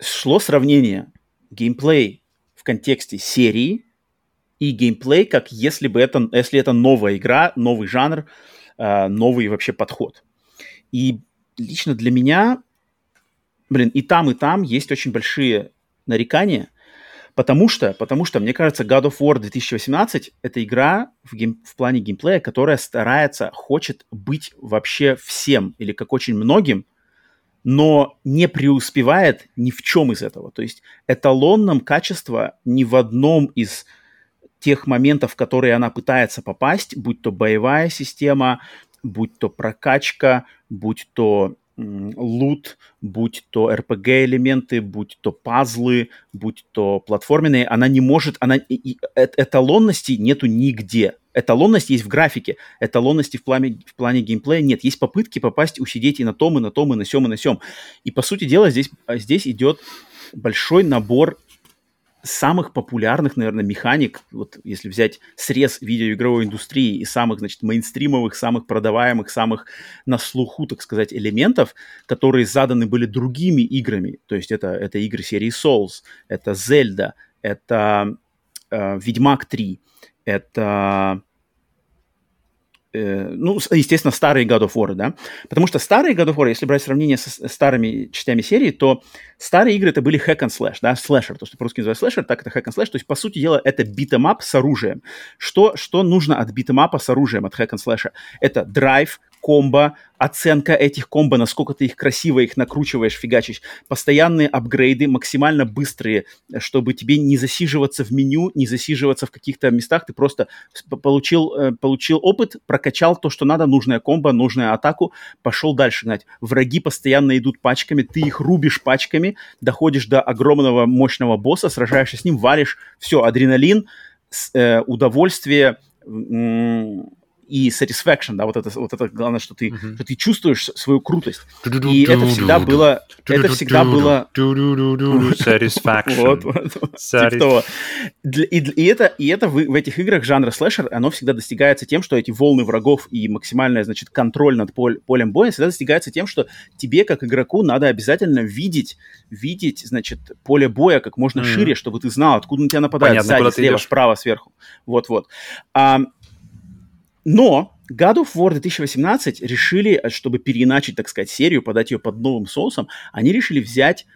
шло сравнение геймплей в контексте серии и геймплей, как если бы это, если это новая игра, новый жанр, э, новый вообще подход. И лично для меня, блин, и там, и там есть очень большие нарекания, потому что, потому что, мне кажется, God of War 2018 — это игра в, гейм, в плане геймплея, которая старается, хочет быть вообще всем, или как очень многим, но не преуспевает ни в чем из этого. То есть эталонном качества ни в одном из тех моментов, в которые она пытается попасть, будь то боевая система, будь то прокачка, будь то лут, будь то RPG-элементы, будь то пазлы, будь то платформенные, она не может, она, и, и, э, эталонности нету нигде. Эталонность есть в графике, эталонности в плане, в плане геймплея нет. Есть попытки попасть, усидеть и на том, и на том, и на сем, и на сем. И, по сути дела, здесь, здесь идет большой набор самых популярных, наверное, механик, вот если взять срез видеоигровой индустрии и самых, значит, мейнстримовых, самых продаваемых, самых на слуху, так сказать, элементов, которые заданы были другими играми, то есть это, это игры серии Souls, это Zelda, это э, Ведьмак 3, это Э, ну, естественно, старые God of War, да, потому что старые God of War, если брать сравнение с старыми частями серии, то старые игры это были hack and slash, да, слэшер, то, что по-русски называют слэшер, так это hack and slash, то есть, по сути дела, это beat 'em up с оружием. Что, что нужно от битэмапа с оружием, от hack and slash? Это драйв, комбо, оценка этих комбо, насколько ты их красиво их накручиваешь, фигачишь, постоянные апгрейды, максимально быстрые, чтобы тебе не засиживаться в меню, не засиживаться в каких-то местах, ты просто получил, э, получил опыт, прокачал то, что надо, нужная комбо, нужную атаку, пошел дальше гнать. Враги постоянно идут пачками, ты их рубишь пачками, доходишь до огромного мощного босса, сражаешься с ним, валишь, все, адреналин, э, удовольствие, и satisfaction, да, вот это, вот это главное, что ты, uh-huh. что ты чувствуешь свою крутость. И это всегда было, это всегда было... Satisfaction. Вот, вот. Типа и, и это, и это в, в этих играх жанра слэшер, оно всегда достигается тем, что эти волны врагов и максимальная, значит, контроль над поль, полем боя всегда достигается тем, что тебе, как игроку, надо обязательно видеть, видеть, значит, поле боя как можно mm-hmm. шире, чтобы ты знал, откуда на тебя нападают, Понятно, сзади, слева, справа, сверху. Вот-вот. А, но God of War 2018 решили, э, чтобы переиначить, так сказать, серию, подать ее под новым соусом, они решили взять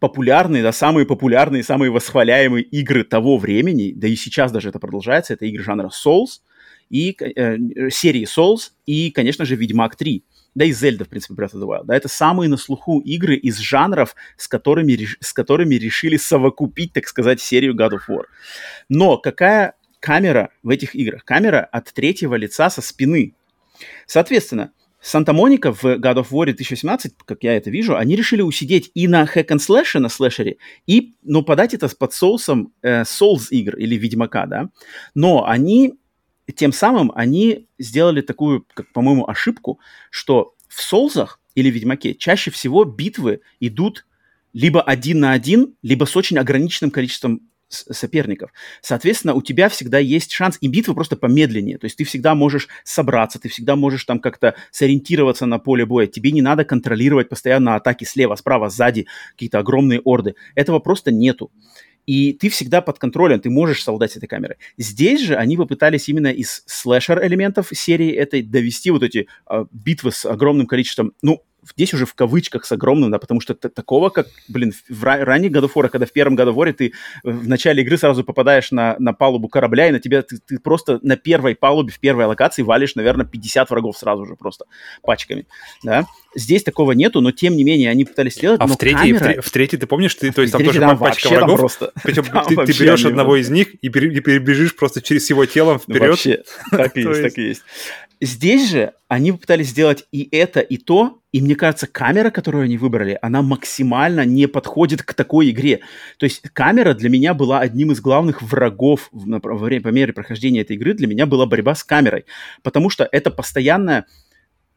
популярные, да, самые популярные, самые восхваляемые игры того времени, да и сейчас даже это продолжается, это игры жанра Souls, и э, серии Souls, и, конечно же, Ведьмак 3. Да и Зельда, в принципе, Breath of the Wild. Да, это самые на слуху игры из жанров, с которыми, с которыми решили совокупить, так сказать, серию God of War. Но какая камера в этих играх. Камера от третьего лица со спины. Соответственно, Санта-Моника в God of War 2017, как я это вижу, они решили усидеть и на hack and slash, на слэшере, и, ну, подать это под соусом э, Souls игр или Ведьмака, да. Но они, тем самым, они сделали такую, как, по-моему, ошибку, что в Соулзах или Ведьмаке чаще всего битвы идут либо один на один, либо с очень ограниченным количеством соперников. Соответственно, у тебя всегда есть шанс, и битва просто помедленнее. То есть ты всегда можешь собраться, ты всегда можешь там как-то сориентироваться на поле боя. Тебе не надо контролировать постоянно атаки слева, справа, сзади, какие-то огромные орды. Этого просто нету. И ты всегда под контролем, ты можешь солдать этой камерой. Здесь же они попытались именно из слэшер элементов серии этой довести вот эти э, битвы с огромным количеством, ну, здесь уже в кавычках с огромным, да, потому что такого, как, блин, в ранних God of War, когда в первом God of War ты в начале игры сразу попадаешь на, на палубу корабля, и на тебя ты, ты просто на первой палубе, в первой локации валишь, наверное, 50 врагов сразу же просто пачками, да. Здесь такого нету, но тем не менее они пытались сделать, а в третьей, камера... в, в третьей ты помнишь, ты, то есть там тоже там пачка врагов, просто- причем там ты, ты берешь одного из них и, пере- и перебежишь просто через его телом вперед. Вообще, так и есть, так и есть. Здесь же они попытались сделать и это, и то, и мне кажется, камера, которую они выбрали, она максимально не подходит к такой игре. То есть камера для меня была одним из главных врагов во время, по мере прохождения этой игры, для меня была борьба с камерой, потому что это постоянная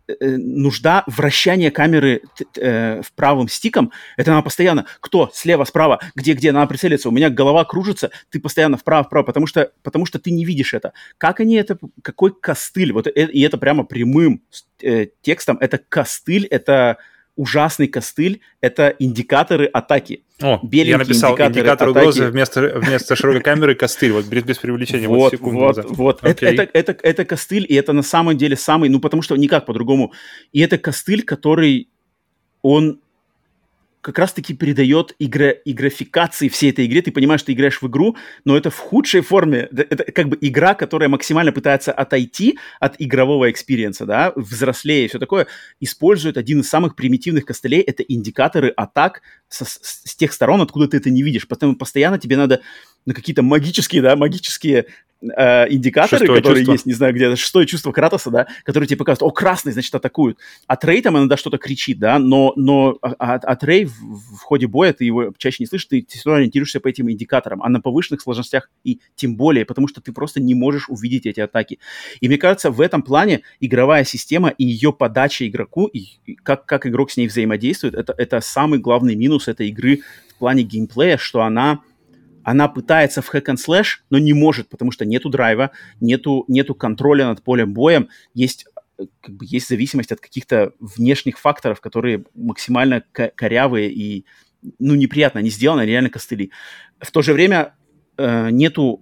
нужда вращания камеры э, в правым стиком, это она постоянно, кто, слева, справа, где-где, надо прицелиться, у меня голова кружится, ты постоянно вправо-вправо, потому что, потому что ты не видишь это. Как они это, какой костыль, вот, э- и это прямо прямым э, текстом, это костыль, это ужасный костыль, это индикаторы атаки. О, я написал индикаторы индикатор атаки. угрозы вместо, вместо широкой камеры костыль, вот без, без привлечения, вот, Вот, секунду вот, назад. вот. Это, это, это, это костыль, и это на самом деле самый, ну, потому что никак по-другому. И это костыль, который, он как раз-таки передает игра, игрофикации всей этой игре. Ты понимаешь, что ты играешь в игру, но это в худшей форме. Это как бы игра, которая максимально пытается отойти от игрового experience а, да, взрослее и все такое, использует один из самых примитивных костылей. Это индикаторы атак со- с, с тех сторон, откуда ты это не видишь. Поэтому постоянно тебе надо на какие-то магические, да, магические э, индикаторы, Шестое которые чувство. есть, не знаю, где шестое чувство Кратоса, да, которые тебе показывают, о, красный, значит, атакуют. От Рей там иногда что-то кричит, да, но, но а- а- от, от Рей в, в ходе боя ты его чаще не слышишь, ты все равно ориентируешься по этим индикаторам, а на повышенных сложностях и тем более, потому что ты просто не можешь увидеть эти атаки. И мне кажется, в этом плане игровая система и ее подача игроку, и, и как, как игрок с ней взаимодействует, это, это самый главный минус этой игры в плане геймплея, что она она пытается в hack and slash, но не может, потому что нету драйва, нету, нету контроля над полем боем, есть э, как бы есть зависимость от каких-то внешних факторов, которые максимально ко- корявые и ну неприятно они сделаны, реально костыли. В то же время э, нету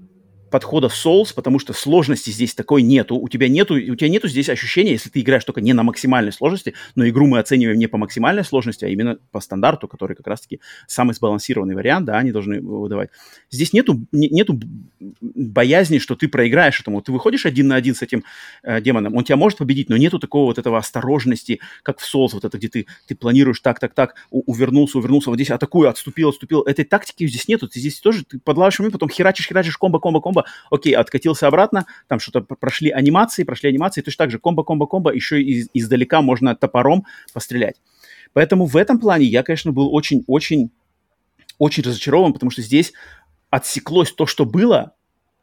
подхода Souls, потому что сложности здесь такой нету. У тебя нету, у тебя нету здесь ощущения, если ты играешь только не на максимальной сложности, но игру мы оцениваем не по максимальной сложности, а именно по стандарту, который как раз-таки самый сбалансированный вариант, да, они должны выдавать. Здесь нету, не- нету боязни, что ты проиграешь этому. Ты выходишь один на один с этим э, демоном, он тебя может победить, но нету такого вот этого осторожности, как в Souls, вот это, где ты, ты планируешь так, так, так, увернулся, увернулся, вот здесь атакую, отступил, отступил. Этой тактики здесь нету. Ты здесь тоже, ты подлавишь момент, потом херачишь, херачишь, комбо, комбо, комбо, окей, откатился обратно, там что-то прошли анимации, прошли анимации, точно так же комбо, комбо, комбо, еще и издалека можно топором пострелять. Поэтому в этом плане я, конечно, был очень-очень очень разочарован, потому что здесь отсеклось то, что было,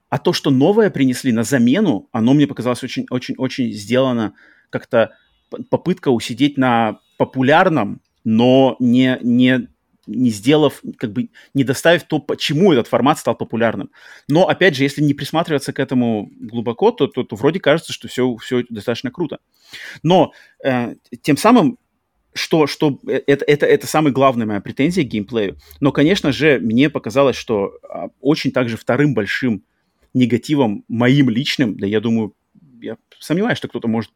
а то, что новое принесли на замену, оно мне показалось очень-очень-очень сделано как-то попытка усидеть на популярном, но не, не, не сделав, как бы не доставив то, почему этот формат стал популярным. Но, опять же, если не присматриваться к этому глубоко, то, то, то вроде кажется, что все, все достаточно круто. Но э, тем самым что, что э, это, это, это самая главная моя претензия к геймплею. Но, конечно же, мне показалось, что а, очень также вторым большим негативом моим личным, да я думаю, я сомневаюсь, что кто-то может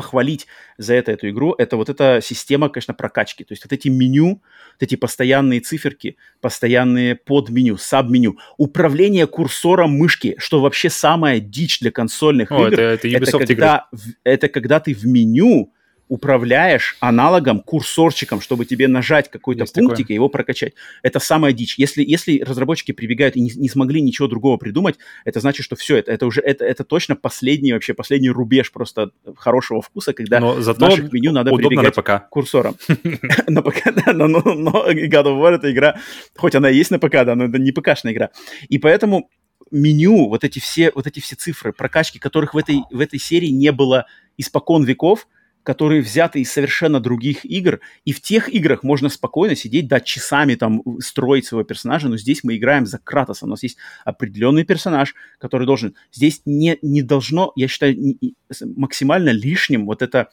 похвалить за это эту игру, это вот эта система, конечно, прокачки. То есть вот эти меню, вот эти постоянные циферки, постоянные подменю, сабменю, управление курсором мышки, что вообще самая дичь для консольных О, игр. это, это Это Ubisoft игры. когда, в- это когда ты в меню управляешь аналогом, курсорчиком, чтобы тебе нажать какой-то Есть пунктик такое. и его прокачать. Это самая дичь. Если, если разработчики прибегают и не, не смогли ничего другого придумать, это значит, что все, это, это уже это, это точно последний вообще последний рубеж просто хорошего вкуса, когда Но в зато наших меню надо удобно на прибегать ПК. курсором. На ПК, да, но God of War это игра, хоть она и есть на ПК, да, но это не ПКшная игра. И поэтому меню, вот эти все, вот эти все цифры, прокачки, которых в этой, в этой серии не было испокон веков, которые взяты из совершенно других игр, и в тех играх можно спокойно сидеть, да, часами там строить своего персонажа, но здесь мы играем за Кратоса, у нас есть определенный персонаж, который должен... Здесь не, не должно, я считаю, не- максимально лишним вот это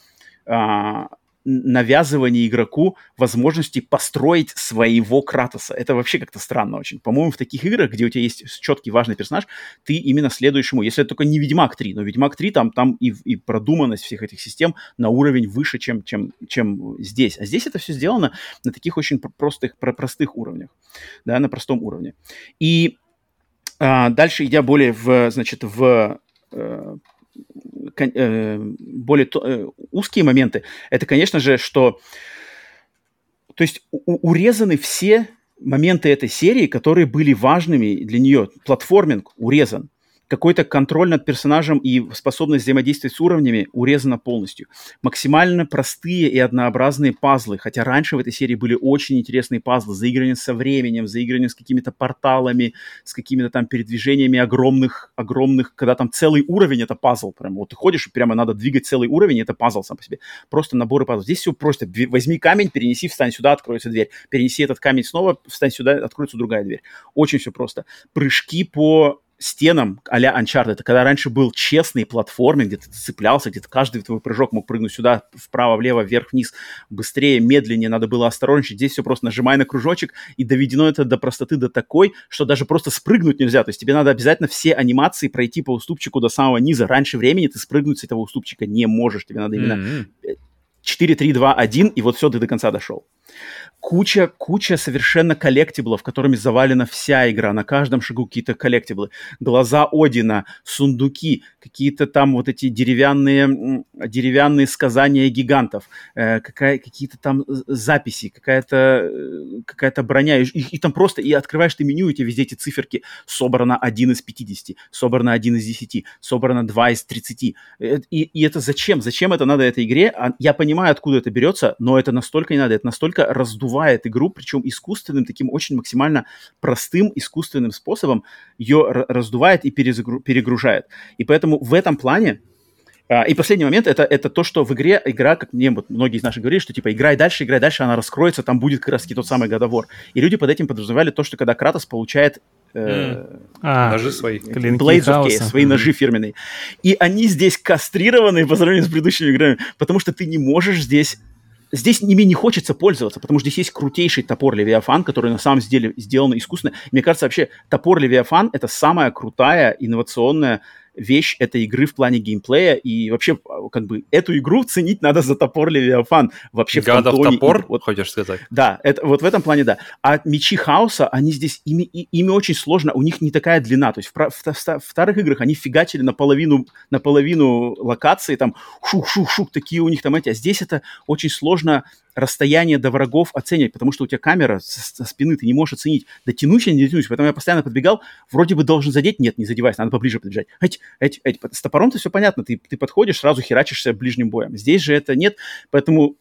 а, навязывание игроку возможности построить своего Кратоса. Это вообще как-то странно очень. По-моему, в таких играх, где у тебя есть четкий важный персонаж, ты именно следуешь ему. Если это только не Ведьмак 3, но Ведьмак 3, там, там и, и продуманность всех этих систем на уровень выше, чем, чем, чем здесь. А здесь это все сделано на таких очень пр- простых, про- простых уровнях, да, на простом уровне. И а, дальше, идя более в, значит, в э, более то- э, узкие моменты, это, конечно же, что то есть урезаны все моменты этой серии, которые были важными для нее. Платформинг урезан. Какой-то контроль над персонажем и способность взаимодействовать с уровнями урезана полностью. Максимально простые и однообразные пазлы. Хотя раньше в этой серии были очень интересные пазлы. Заигрывание со временем, заигрывание с какими-то порталами, с какими-то там передвижениями огромных, огромных, когда там целый уровень это пазл. Прям вот ты ходишь, и прямо надо двигать целый уровень, это пазл сам по себе. Просто наборы пазлов. Здесь все просто. Возьми камень, перенеси, встань сюда, откроется дверь. Перенеси этот камень снова, встань сюда, откроется другая дверь. Очень все просто. Прыжки по стенам а-ля Uncharted, когда раньше был честный платформинг, где ты цеплялся, где-то каждый твой прыжок мог прыгнуть сюда, вправо, влево, вверх, вниз, быстрее, медленнее, надо было осторожничать. Здесь все просто нажимай на кружочек, и доведено это до простоты до такой, что даже просто спрыгнуть нельзя. То есть тебе надо обязательно все анимации пройти по уступчику до самого низа. Раньше времени ты спрыгнуть с этого уступчика не можешь. Тебе надо именно М-м. 4, 3, 2, 1, и вот все, ты до конца дошел. Куча, куча совершенно коллектиблов, которыми завалена вся игра. На каждом шагу какие-то коллектиблы. Глаза Одина, сундуки, какие-то там вот эти деревянные, деревянные сказания гигантов, э, какая, какие-то там записи, какая-то э, какая броня. И, и- и там просто, и открываешь ты меню, и у тебя везде эти циферки. Собрано 1 из 50, собрано 1 из 10, собрано 2 из 30. Э, И, и это зачем? Зачем это надо этой игре? А Я понимаю, откуда это берется, но это настолько не надо. Это настолько раздувает игру, причем искусственным, таким очень максимально простым искусственным способом ее ра- раздувает и перезагру- перегружает. И поэтому в этом плане а, и последний момент это, это то, что в игре игра, как мне вот многие из наших говорили, что типа играй дальше, играй дальше, она раскроется, там будет как раз тот самый годовор. И люди под этим подразумевали то, что когда Кратос получает э, А, Ножи свои. Blades of. Chaos, свои ножи фирменные. И они здесь кастрированы по сравнению с предыдущими играми, потому что ты не можешь здесь... Здесь ими не хочется пользоваться, потому что здесь есть крутейший топор Левиафан, который на самом деле сделан искусственно. Мне кажется, вообще топор Левиафан — это самая крутая, инновационная вещь этой игры в плане геймплея, и вообще, а, как бы, эту игру ценить надо за топор Левиафан. Вообще в God of кантоне топор. Вот хочешь сказать? да, это, вот в этом плане да. А мечи хаоса, они здесь, ими, и- ими очень сложно, у них не такая длина. То есть в, в, в в старых играх они фигачили наполовину, наполовину локации, там шух-шух-шух, такие у них там эти. А здесь это очень сложно расстояние до врагов оценивать, потому что у тебя камера со, спины, ты не можешь оценить, дотянусь я, не дотянусь. Поэтому я постоянно подбегал, вроде бы должен задеть, нет, не задевайся, надо поближе подбежать. Эть, эть, эть. С топором-то все понятно, ты, ты подходишь, сразу херачишься ближним боем. Здесь же это нет, поэтому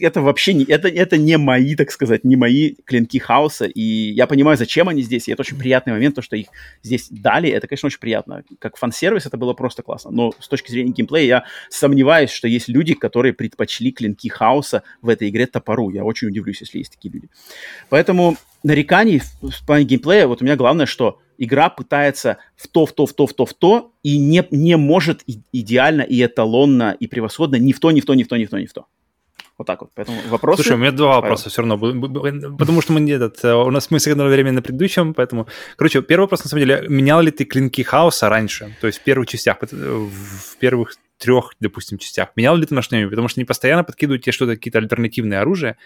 это вообще не, это, это не мои, так сказать, не мои клинки хаоса, и я понимаю, зачем они здесь, и это очень приятный момент, то, что их здесь дали, это, конечно, очень приятно. Как фан-сервис это было просто классно, но с точки зрения геймплея я сомневаюсь, что есть люди, которые предпочли клинки хаоса в этой игре топору, я очень удивлюсь, если есть такие люди. Поэтому нареканий в плане геймплея, вот у меня главное, что игра пытается в то, в то, в то, в то, в то, и не, не может идеально, и эталонно, и превосходно ни в то, ни в то, ни в то, ни в то, ни в то. Вот так вот. Поэтому вопросы... Слушай, у меня два вопроса все равно, потому что мы не этот, э, у нас мы сэкономили время на предыдущем, поэтому, короче, первый вопрос на самом деле, менял ли ты клинки хаоса раньше, то есть в первых частях, пот- в первых трех, допустим, частях, менял ли ты на что-нибудь, потому что они постоянно подкидывают тебе что-то, какие-то альтернативные оружия,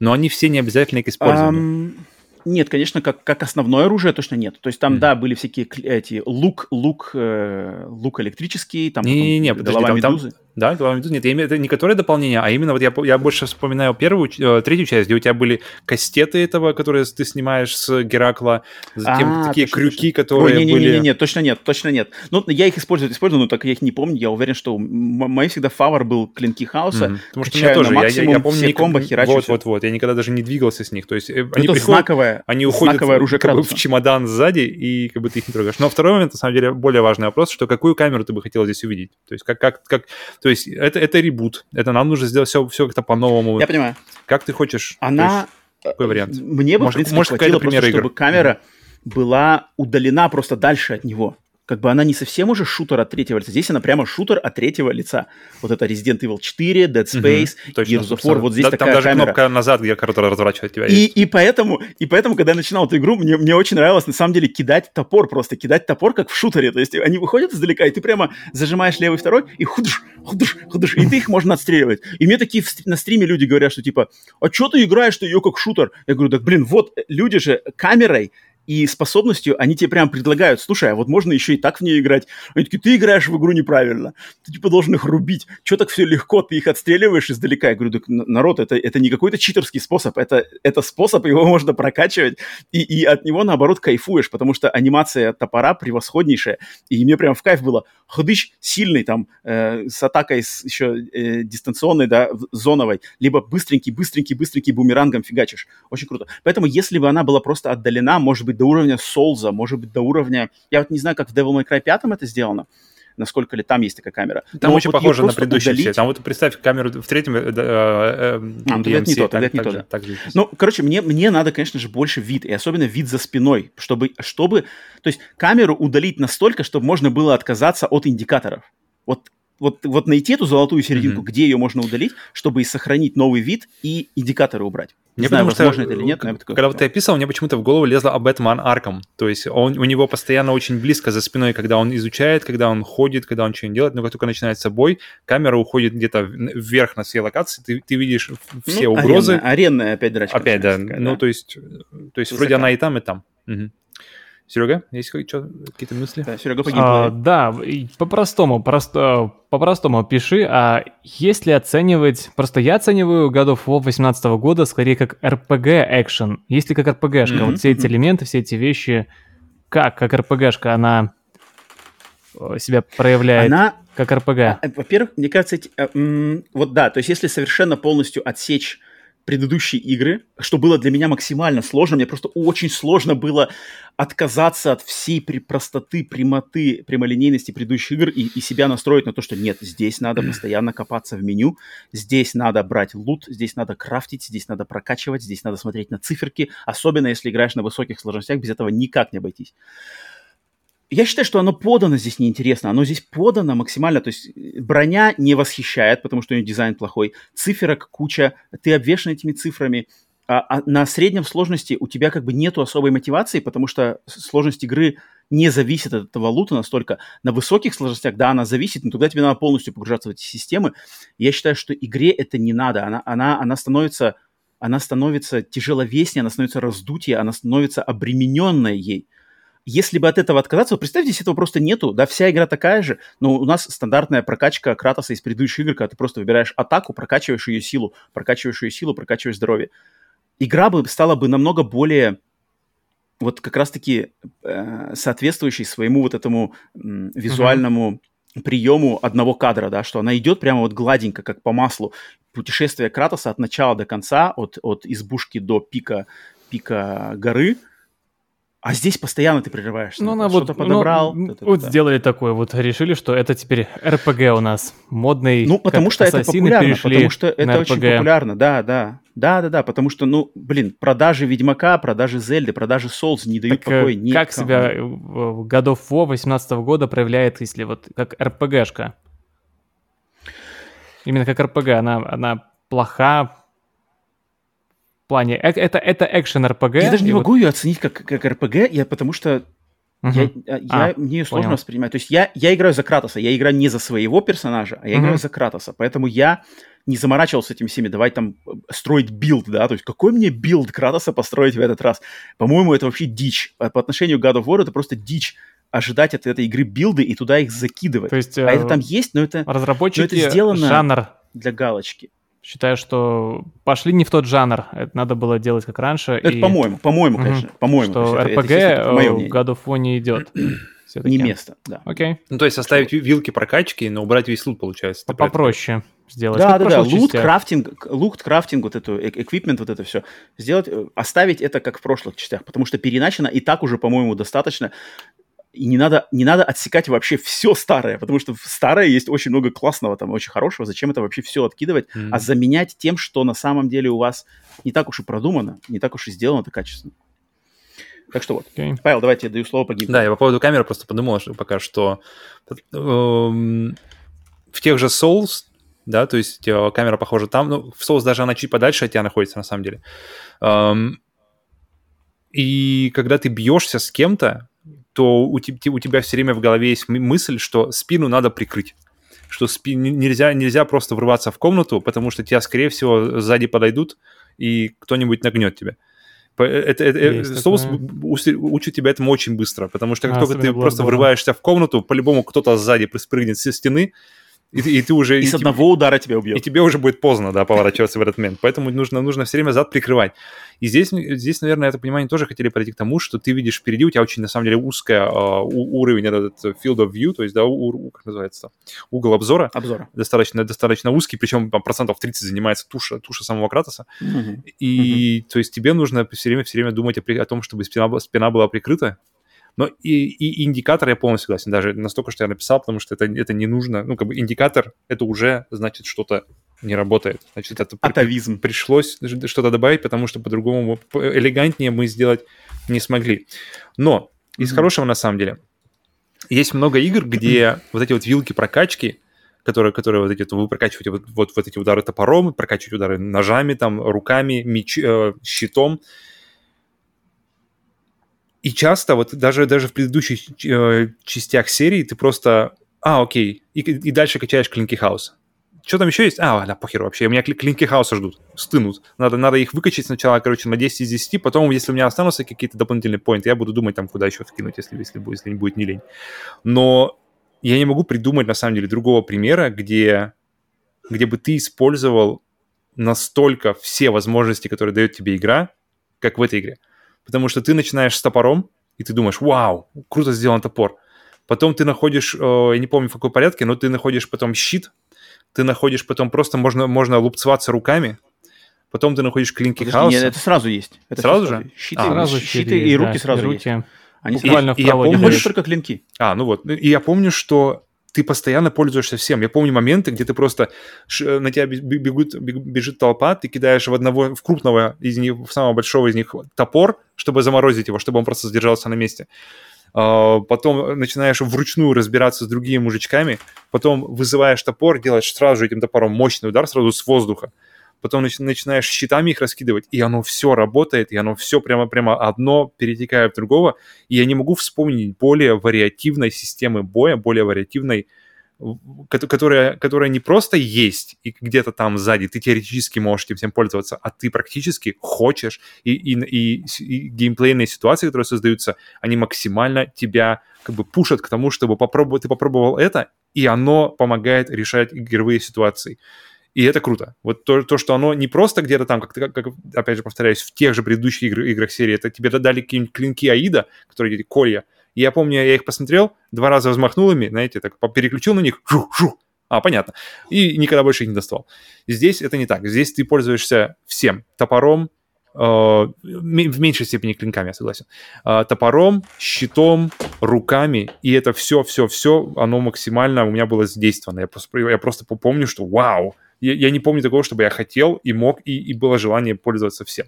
но они все не обязательны к использованию. Ам, Нет, конечно, как, как основное оружие точно нет. То есть там, Мгм. да, были всякие эти лук, лук, э, лук электрический, там Не-не-не, потом подожди, голова там- там- медузы. Да, глава медузы. Нет, я имею- это не которое дополнение, а именно вот я, я больше вспоминаю первую, э, третью часть, где у тебя были кастеты этого, которые ты снимаешь с Геракла, затем А, такие точно, крюки, точно. которые Ой, не, не, были... не, не, не, точно нет, точно нет. Ну, я их использую, использую, но так я их не помню. Я уверен, что м- мой всегда фавор был клинки хаоса. Мгм. Потому что у меня тоже, я- я, я помню, все комбо херачу. вот, всё. вот, вот, я никогда даже не двигался с них, то есть э, Ну, они это приходят, знаковое, они уходят знаковое оружие как бы в чемодан сзади, и как бы ты их не трогаешь. Но второй момент, на самом деле, более важный вопрос, что какую камеру ты бы хотел здесь увидеть? То есть как, как, как, то есть это, это ребут, это нам нужно сделать все, все как-то по-новому. Я понимаю. Как ты хочешь? То Она... есть какой вариант? Мне бы, Может- в принципе, может, хватило просто, чтобы игр? камера была удалена просто дальше от него. Как бы она не совсем уже шутер от третьего лица. Здесь она прямо шутер от третьего лица. Вот это Resident Evil 4, Dead Space, точно, Gears of War. Вот здесь Да, такая Там даже камера. кнопка назад, где которая разворачивает тебя. И, есть. и, поэтому, и поэтому, когда я начинал эту игру, мне, мне очень нравилось, на самом деле, кидать топор просто, кидать топор, как в шутере. То есть они выходят издалека, и ты прямо зажимаешь левый второй, и худыш, худыш, худыш, и ты их можно отстреливать. И мне такие на стриме люди говорят, что типа, а что ты играешь, ты ее как шутер? Я говорю, так, блин, вот э, люди же камерой и способностью, они тебе прям предлагают, слушай, а вот можно еще и так в нее играть. Они такие, ты играешь в игру неправильно, ты типа должен их рубить. Что так все легко, ты их отстреливаешь издалека. Я говорю, так, народ, это, это не какой-то читерский способ, это, это способ, его можно прокачивать, и, и от него, наоборот, кайфуешь, потому что анимация топора превосходнейшая, и мне прям в кайф было. Ходыч сильный там, э, с атакой с еще э, дистанционной, да, зоновой, либо быстренький, быстренький, быстренький бумерангом фигачишь. Очень круто. Поэтому, если бы она была просто отдалена, может быть, до уровня Солза, может быть, до уровня... Я вот не знаю, как в Devil May Cry 5 это сделано, насколько ли там есть такая камера. Там Но очень вот похоже на предыдущие удалить- все. Там вот представь камеру в третьем э, э, э, А, ну, тогда это не то, тогда это не так то, да. так же. Ну, короче, мне, мне надо, конечно же, больше вид, и особенно вид за спиной, чтобы, чтобы, то есть камеру удалить настолько, чтобы можно было отказаться от индикаторов. Вот, вот, вот найти эту золотую серединку, Мгм. где ее можно удалить, чтобы и сохранить новый вид и индикаторы убрать. Не знаю, потому что, возможно это или нет, но бы такое когда вот ты описывал, мне почему-то в голову лезло об Бэтмен Арком. То есть он, у него постоянно очень близко за спиной, когда он изучает, когда он ходит, когда он что-нибудь делает, но как только начинается бой, камера уходит где-то вверх на всей локации, ты, ты видишь все Ну, угрозы. Аренная, аренная опять драчка. Опять, да. такая, Ну, то есть, то есть вроде она и там, и там. Мгм. Серега, есть какие- какие-то мысли? Да, Серега, по А, да, по-простому, просто, по-простому пиши, а если оценивать, просто я оцениваю God of War 18 года скорее как RPG экшен, если как RPG-шка, Мгм, вот все эти элементы, все эти вещи, как, как RPG-шка она э, себя проявляет, Она, как RPG. а, во-первых, мне кажется, эти, э, вот да, то есть если совершенно полностью отсечь предыдущие игры, что было для меня максимально сложно, мне просто очень сложно было отказаться от всей при простоты, прямоты, прямолинейности предыдущих игр и, и себя настроить на то, что нет, здесь надо постоянно копаться в меню, здесь надо брать лут, здесь надо крафтить, здесь надо прокачивать, здесь надо смотреть на циферки, особенно если играешь на высоких сложностях, без этого никак не обойтись. Я считаю, что оно подано здесь неинтересно. Оно здесь подано максимально. То есть э, броня не восхищает, потому что у нее дизайн плохой. Циферок куча. Ты обвешан этими цифрами. А, а на среднем сложности у тебя как бы нету особой мотивации, потому что сложность игры не зависит от этого лута настолько. На высоких сложностях, да, она зависит, но тогда тебе надо полностью погружаться в эти системы. Я считаю, что игре это не надо. Она, она, она становится она становится тяжеловеснее, она становится раздутие, она становится обремененной ей если бы от этого отказаться, вот представьте, если этого просто нету, да, вся игра такая же, но у нас стандартная прокачка Кратоса из предыдущих игр, когда ты просто выбираешь атаку, прокачиваешь ее силу, прокачиваешь ее силу, прокачиваешь здоровье. Игра бы стала бы намного более вот как раз-таки э, соответствующей своему вот этому м, визуальному приему одного кадра, да, что она идет прямо вот гладенько, как по маслу. Путешествие Кратоса от начала до конца, от, от избушки до пика, пика горы, а здесь постоянно ты прерываешься. Ну, Надо она вот, что-то подобрал. ну, та-та-та. вот сделали такое, вот решили, что это теперь RPG у нас модный. Ну, потому что это популярно, потому что это очень RPG. популярно, да, да. Да, да, да, потому что, ну, блин, продажи Ведьмака, продажи Зельды, продажи Souls не дают Так, э, покоя никому. как себя в God of War 18 года проявляет, если вот как RPG-шка? Именно как RPG, она, она плоха плане... э- Это, это action RPG. Я даже не и вот- могу ее оценить как, как RPG, я, потому что Мгм. я, а, я- А, мне ее сложно понял. воспринимать. То есть я, я играю за Кратоса, я играю не за своего персонажа, а я Мгм. играю за Кратоса. Поэтому я не заморачивался этими всеми, давай там э, строить билд, да, то есть какой мне билд Кратоса построить в этот раз? По-моему, это вообще дичь. А По отношению к God of War это просто дичь ожидать от этой игры билды и туда их закидывать. То есть А это э, там есть, но это разработчики но это сделано- жанр для галочки. Считаю, что пошли не в тот жанр. Это надо было делать как раньше. Это и по-моему, по-моему, Мгм. конечно, по-моему. что э, мнение. God of War не идет. Не место, да. Окей. Ну, то есть оставить вилки прокачки, но убрать весь лут, получается. ты про это Попроще сделать. Да, как да, в да, лут, частях. крафтинг, лут, крафтинг, вот эту, эквипмент, вот это все. Сделать, э, оставить это как в прошлых частях, потому что переначено и так уже, по-моему, достаточно. И не надо, не надо отсекать вообще все старое, потому что в старое есть очень много классного, там, очень хорошего. Зачем это вообще все откидывать, Мгм. а заменять тем, что на самом деле у вас не так уж и продумано, не так уж и сделано это качественно. Так что вот. Окей. Павел, давайте я даю слово по геймплею. Да, я по поводу камеры просто подумал, что пока что эм, в тех же Souls, да, то есть э, камера похожа там, ну, в Souls даже она чуть подальше от тебя находится, на самом деле. Эм, и когда ты бьешься с кем-то, то у, у тебя все время в голове есть мысль, что спину надо прикрыть. Что спи- нельзя, нельзя просто врываться в комнату, потому что тебя, скорее всего, сзади подойдут, и кто-нибудь нагнет тебя. По- Это, это- э, Souls такое. учит тебя этому очень быстро, потому что как А, только ты просто врываешься в комнату, по-любому кто-то сзади спрыгнет со стены, и, и ты уже... И с тебе- одного удара тебя и убьет. тебе уже будет поздно, да, поворачиваться в этот момент. Поэтому нужно, нужно все время зад прикрывать. И здесь, здесь, наверное, это понимание тоже хотели пройти к тому, что ты видишь впереди, у тебя очень, на самом деле, узкая а, у- уровень, этот field of view, то есть, да, у- как называется, угол обзора, Обзора. достаточно, достаточно узкий, причем там, процентов 30 занимается туша, туша самого Кратоса. Мгм. И, то есть, тебе нужно все время, все время думать о, о том, чтобы спина, спина была прикрыта, Но и, и индикатор я полностью согласен, даже настолько, что я написал, потому что это, это не нужно. Ну, как бы индикатор, это уже значит что-то не работает. Значит, это при- Атовизм. пришлось что-то добавить, потому что по-другому, по- элегантнее мы сделать не смогли. Но из Мгм. хорошего на самом деле, есть много игр, где вот эти вот вилки прокачки, которые, которые вот эти, вот вы прокачиваете вот, вот, вот эти удары топором, прокачиваете удары ножами, там, руками, меч, э, щитом. И часто, вот даже, даже в предыдущих э, частях серии ты просто... А, окей. И, и дальше качаешь Клинки Хаус. Что там еще есть? А, да, похер вообще. У меня кли- Клинки Хауса ждут. Стынут. Надо, надо их выкачать сначала, короче, на 10 из 10. Потом, если у меня останутся какие-то дополнительные поинты, я буду думать, там, куда еще вкинуть, если, если, будет, если не будет не лень. Но я не могу придумать, на самом деле, другого примера, где, где бы ты использовал настолько все возможности, которые дает тебе игра, как в этой игре. Потому что ты начинаешь с топором, и ты думаешь, вау, круто сделан топор. Потом ты находишь, э, я не помню в каком порядке, но ты находишь потом щит, ты находишь потом просто можно, можно лупцеваться руками, потом ты находишь клинки Подожди, хауса. нет, это сразу есть. Это Сразу же? есть. Щиты, А, Сразу щиты и есть, руки да, сразу и есть. руки. Они И- Буквально в и я колоде помню, Помнишь ходишь. только клинки. А, ну вот. И я помню, что ты постоянно пользуешься всем. Я помню моменты, где ты просто ш- на тебя бе- бегут, бег- бежит толпа, ты кидаешь в одного, в крупного из них, в самого большого из них топор, чтобы заморозить его, чтобы он просто задержался на месте. А, Потом начинаешь вручную разбираться с другими мужичками, потом вызываешь топор, делаешь сразу же этим топором мощный удар сразу с воздуха. Потом нач- начинаешь щитами их раскидывать, и оно все работает, и оно все прямо-прямо одно перетекает в другого. И я не могу вспомнить более вариативной системы боя, более вариативной, которая, которая не просто есть и где-то там сзади, ты теоретически можешь этим всем пользоваться, а ты практически хочешь, и, и, и, и геймплейные ситуации, которые создаются, они максимально тебя как бы пушат к тому, чтобы попробовать, ты попробовал это, и оно помогает решать игровые ситуации. И это круто. Вот то, то что оно не просто где-то там, как, как, опять же повторяюсь, в тех же предыдущих игр, играх серии, это тебе дали какие-нибудь клинки Аида, которые эти колья. И я помню, я их посмотрел, два раза взмахнул ими, знаете, так переключил на них, жу, жу. А, понятно. И никогда больше их не доставал. Здесь это не так. Здесь ты пользуешься всем. Топором, э, в меньшей степени клинками, я согласен. Э, топором, щитом, руками, и это все-все-все, оно максимально у меня было задействовано. Я просто, я просто помню, что вау, я, я не помню такого, чтобы я хотел и мог, и, и было желание пользоваться всем.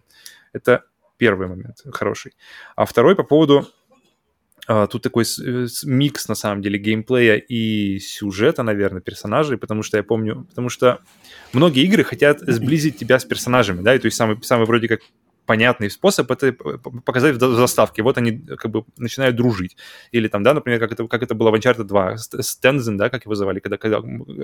Это первый момент хороший. А второй по поводу а, тут такой э, микс, на самом деле, геймплея и сюжета, наверное, персонажей, потому что я помню, потому что многие игры хотят сблизить тебя с персонажами, да, и то есть самый, самый вроде как понятный способ это показать в заставке. Вот они как бы начинают дружить. Или там, да, например, как это, как это было в Uncharted 2, Ст- Стензен, да, как его звали, когда, когда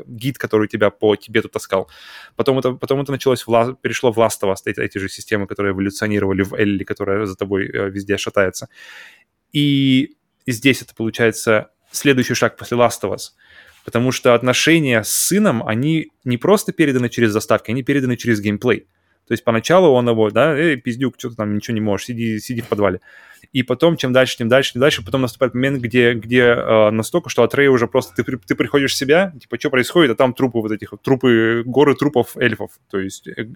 гид, который тебя по Тибету таскал. Потом это, потом это началось, в, перешло в Last of Us, эти, эти же системы, которые эволюционировали в Элли, которая за тобой э, везде шатается. И здесь это получается следующий шаг после Last of Us. Потому что отношения с сыном, они не просто переданы через заставки, они переданы через геймплей. То есть поначалу он его, да, эй, пиздюк, что ты там ничего не можешь, сиди, сиди в подвале. И потом, чем дальше, тем дальше, тем дальше, потом наступает момент, где, где э, настолько, что от Рэя уже просто ты, ты приходишь в себя, типа, что происходит, а там трупы вот этих, трупы, горы трупов эльфов. То есть, э,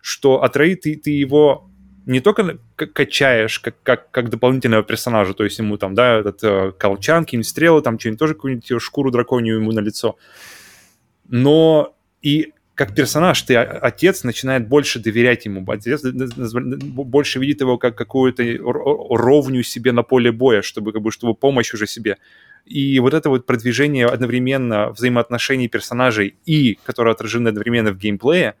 что от Рэй ты, ты его не только качаешь как, как, как дополнительного персонажа, то есть ему там, да, этот э, колчан, какие-нибудь стрелы, там что-нибудь тоже какую-нибудь шкуру драконью ему на лицо, но и как персонаж ты, а- отец, начинает больше доверять ему. Отец больше видит его как какую-то ровню себе на поле боя, чтобы, как бы, чтобы помощь уже себе. И вот это вот продвижение одновременно взаимоотношений персонажей и, которое отражено одновременно в геймплее,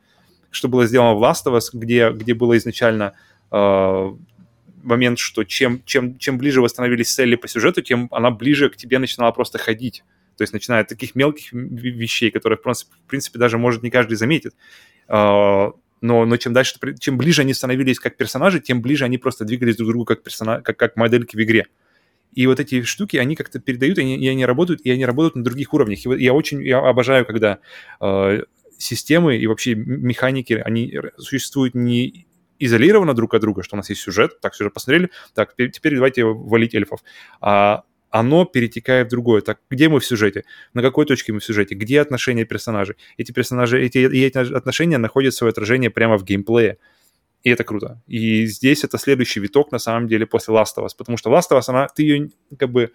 что было сделано в Last of Us, где, где было изначально э, момент, что чем, чем, чем ближе вы становились к цели по сюжету, тем она ближе к тебе начинала просто ходить. То есть начиная от таких мелких вещей, которые, в принципе, даже, может, не каждый заметит. А, Но, но чем дальше, чем ближе они становились как персонажи, тем ближе они просто двигались друг к другу как, персона, как, как модельки в игре. И вот эти штуки, они как-то передают, они, и они работают, и они работают на других уровнях. И вот я очень я обожаю, когда э, системы и вообще механики, они существуют не изолированно друг от друга, что у нас есть сюжет, так, сюжет посмотрели, так, теперь давайте валить эльфов. А оно перетекает в другое. Так, где мы в сюжете? На какой точке мы в сюжете? Где отношения персонажей? Эти персонажи, эти, эти отношения находят свое отражение прямо в геймплее. И это круто. И здесь это следующий виток, на самом деле, после Last of Us. Потому что Last of Us, она, ты ее как бы...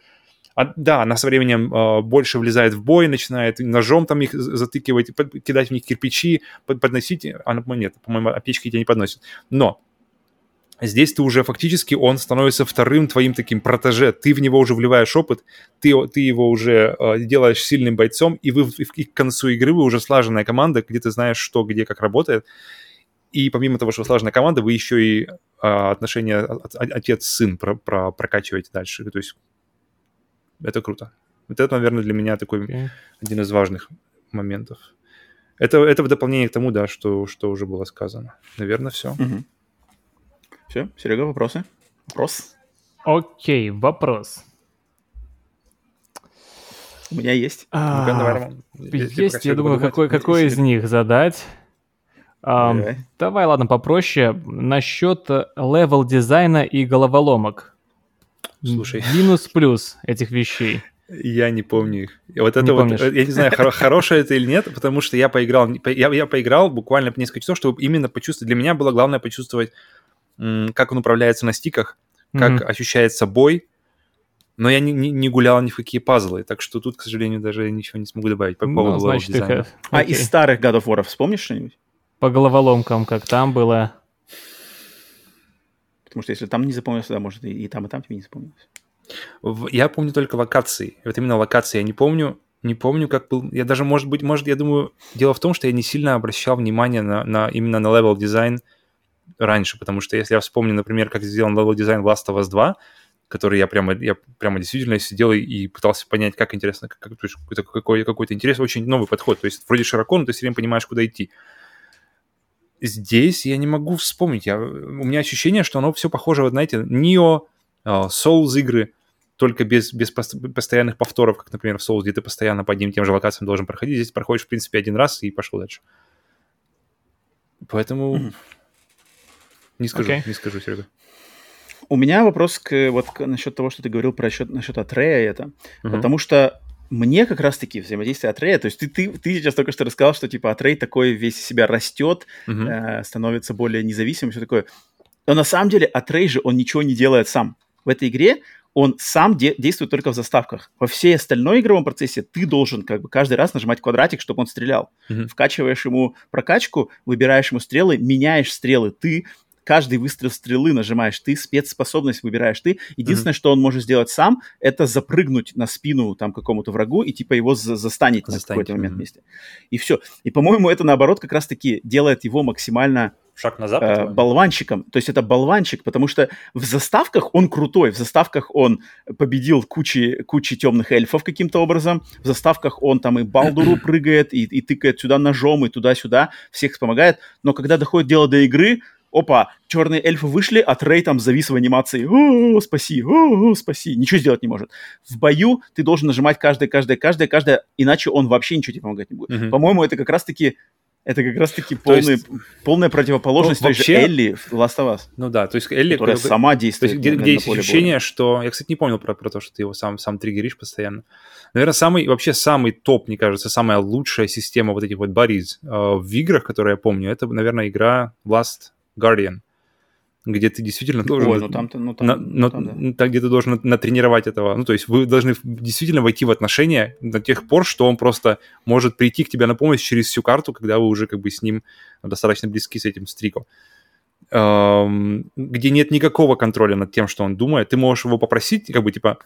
А, да, она со временем э, больше влезает в бой, начинает ножом там их затыкивать, под- кидать в них кирпичи, под- подносить. По- нет, по-моему, аптечки тебя не подносит. Но здесь ты уже фактически, он становится вторым твоим таким протеже. Ты в него уже вливаешь опыт, ты, ты его уже э, делаешь сильным бойцом, и вы и к концу игры вы уже слаженная команда, где ты знаешь, что, где, как работает. И помимо того, что вы слаженная команда, вы еще и э, отношения от- от- отец-сын про- про- прокачиваете дальше. То есть это круто. Вот это, наверное, для меня такой Окей. один из важных моментов. Это, это в дополнение к тому, да, что, что уже было сказано. Наверное, все. Все, Серега, вопросы? Вопрос? Окей, вопрос. У меня есть. А, давай, Есть, я думаю, какой, какой из них задать. Ам, Давай. давай, ладно, попроще. Насчет level дизайна и головоломок. Слушай. Минус-плюс этих вещей. Я не помню их. Вот это Не вот, помнишь? э, я не знаю, хоро- хорошее это или нет, потому что я поиграл, я, я поиграл буквально несколько часов, чтобы именно почувствовать. Для меня было главное почувствовать, как он управляется на стиках, как Мгм. ощущается бой. Но я не, не, не гулял ни в какие пазлы, так что тут, к сожалению, даже ничего не смогу добавить по поводу Ну, значит, их, level-дизайна. э, А из старых God of War вспомнишь что-нибудь? По головоломкам, как там было. Потому что если там не запомнилось, тогда может и, и там, и там тебе не запомнилось. Я помню только локации. Вот именно локации я не помню. Не помню, как был. Я даже, может быть, может, я думаю, дело в том, что я не сильно обращал внимание на, на именно на level дизайн раньше, потому что если я вспомню, например, как сделан level дизайн Last of Us 2, который я прямо, я прямо действительно сидел и, пытался понять, как интересно, как, то есть какой-то, какой, какой-то интерес, очень новый подход. То есть вроде широко, но ты все время понимаешь, куда идти. Здесь я не могу вспомнить. Я, у меня ощущение, что оно все похоже, вот знаете, Neo, а, Souls игры, только без, без пос- постоянных повторов, как, например, в Souls, где ты постоянно по одним тем же локациям должен проходить. Здесь проходишь, в принципе, один раз и пошел дальше. Поэтому Мгм. Не скажу, Окей. не скажу, Серега. У меня вопрос к, вот, к- насчет того, что ты говорил про счет, насчет Атрея это. Мгм. Потому что мне как раз-таки взаимодействие Атрея, то есть ты, ты, ты сейчас только что рассказал, что типа Атрей такой весь из себя растет, Мгм. э, становится более независимым, все такое. Но на самом деле Атрей же, он ничего не делает сам. В этой игре он сам де- действует только в заставках. Во всей остальной игровом процессе ты должен как бы каждый раз нажимать квадратик, чтобы он стрелял. Мгм. Вкачиваешь ему прокачку, выбираешь ему стрелы, меняешь стрелы ты, каждый выстрел стрелы нажимаешь ты, спецспособность выбираешь ты. Единственное, что он может сделать сам, это запрыгнуть на спину там какому-то врагу и типа его за- застанить на какой-то момент мгм. вместе. И все. И, по-моему, это наоборот как раз-таки делает его максимально Шаг назад. э, болванчиком. То есть это болванчик, потому что в заставках он крутой, в заставках он победил кучи, кучи темных эльфов каким-то образом, в заставках он там и Балдуру прыгает, и, и тыкает сюда ножом, и туда-сюда, всех помогает, но когда доходит дело до игры, опа, черные эльфы вышли, а Трей там завис в анимации, «О, спаси, о, спаси, ничего сделать не может. В бою ты должен нажимать каждое, каждое, каждое, каждое, иначе он вообще ничего тебе помогать не будет. Мгм. По-моему, это как раз-таки это как раз-таки То полный, есть- полная противоположность Ну, той же вообще- Элли в Last of Us, Ну да, то есть Элли... которая как сама То действует есть где, где есть ощущение, что... Я, кстати, не помнил про, про то, что ты его сам, сам триггеришь постоянно. Наверное, самый, вообще самый топ, мне кажется, самая лучшая система вот этих вот buddies э, в играх, которые я помню, это, наверное, игра Last Guardian, где ты действительно должен... Ой, ну там-то, ну там, на- ну, но- там, да. там, где ты должен натренировать этого. Ну, то есть вы должны действительно войти в отношения до тех пор, что он просто может прийти к тебе на помощь через всю карту, когда вы уже как бы с ним достаточно близки с этим стриком. Где нет никакого контроля над тем, что он думает. Ты можешь его попросить, как бы типа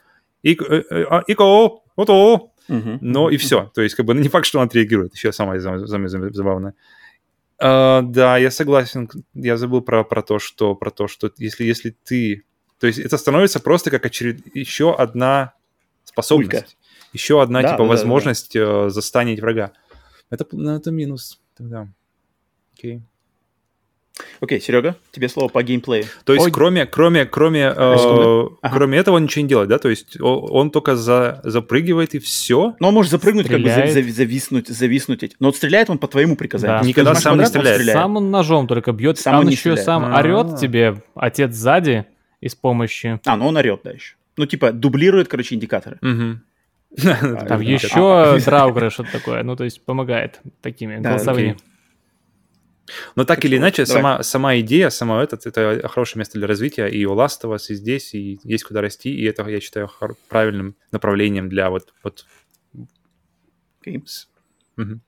«Ик- э, э, а, Ико, ото», Мгм. но и все. То есть, как бы, ну, не факт, что он отреагирует. Еще самое забавное. А, да, я согласен. Я забыл про, про то, что про то, что если, если ты... То есть это становится просто как очеред... еще одна способность. Пулька. Еще одна, Да, типа, да, да, да. возможность э, застанить врага. Это, ну, это минус тогда. Окей. Окей, Серега, тебе слово по геймплею. То есть, Ой. кроме, кроме, кроме, э. Ага. кроме этого он ничего не делает, да? То есть о- он только за, запрыгивает и все. Но он может запрыгнуть, как бы Стреляет. зави- зависнуть, зависнуть. Но вот стреляет он по твоему приказанию. Да. Никогда сам не он стреляет. Сам он ножом только бьет, Сам он он еще стреляет. сам А. орет тебе, отец сзади, и с помощью. А, ну он орет, да, еще. Ну, типа, дублирует, короче, индикаторы. Мгм. Там еще драугры, что-то такое, ну, то есть помогает такими голосовыми. Но так или что, иначе, давай. сама, сама идея, сама этот, это хорошее место для развития. И у Last of Us, и здесь, и есть куда расти. И это, я считаю, хор- правильным направлением для вот... вот с- Мгм.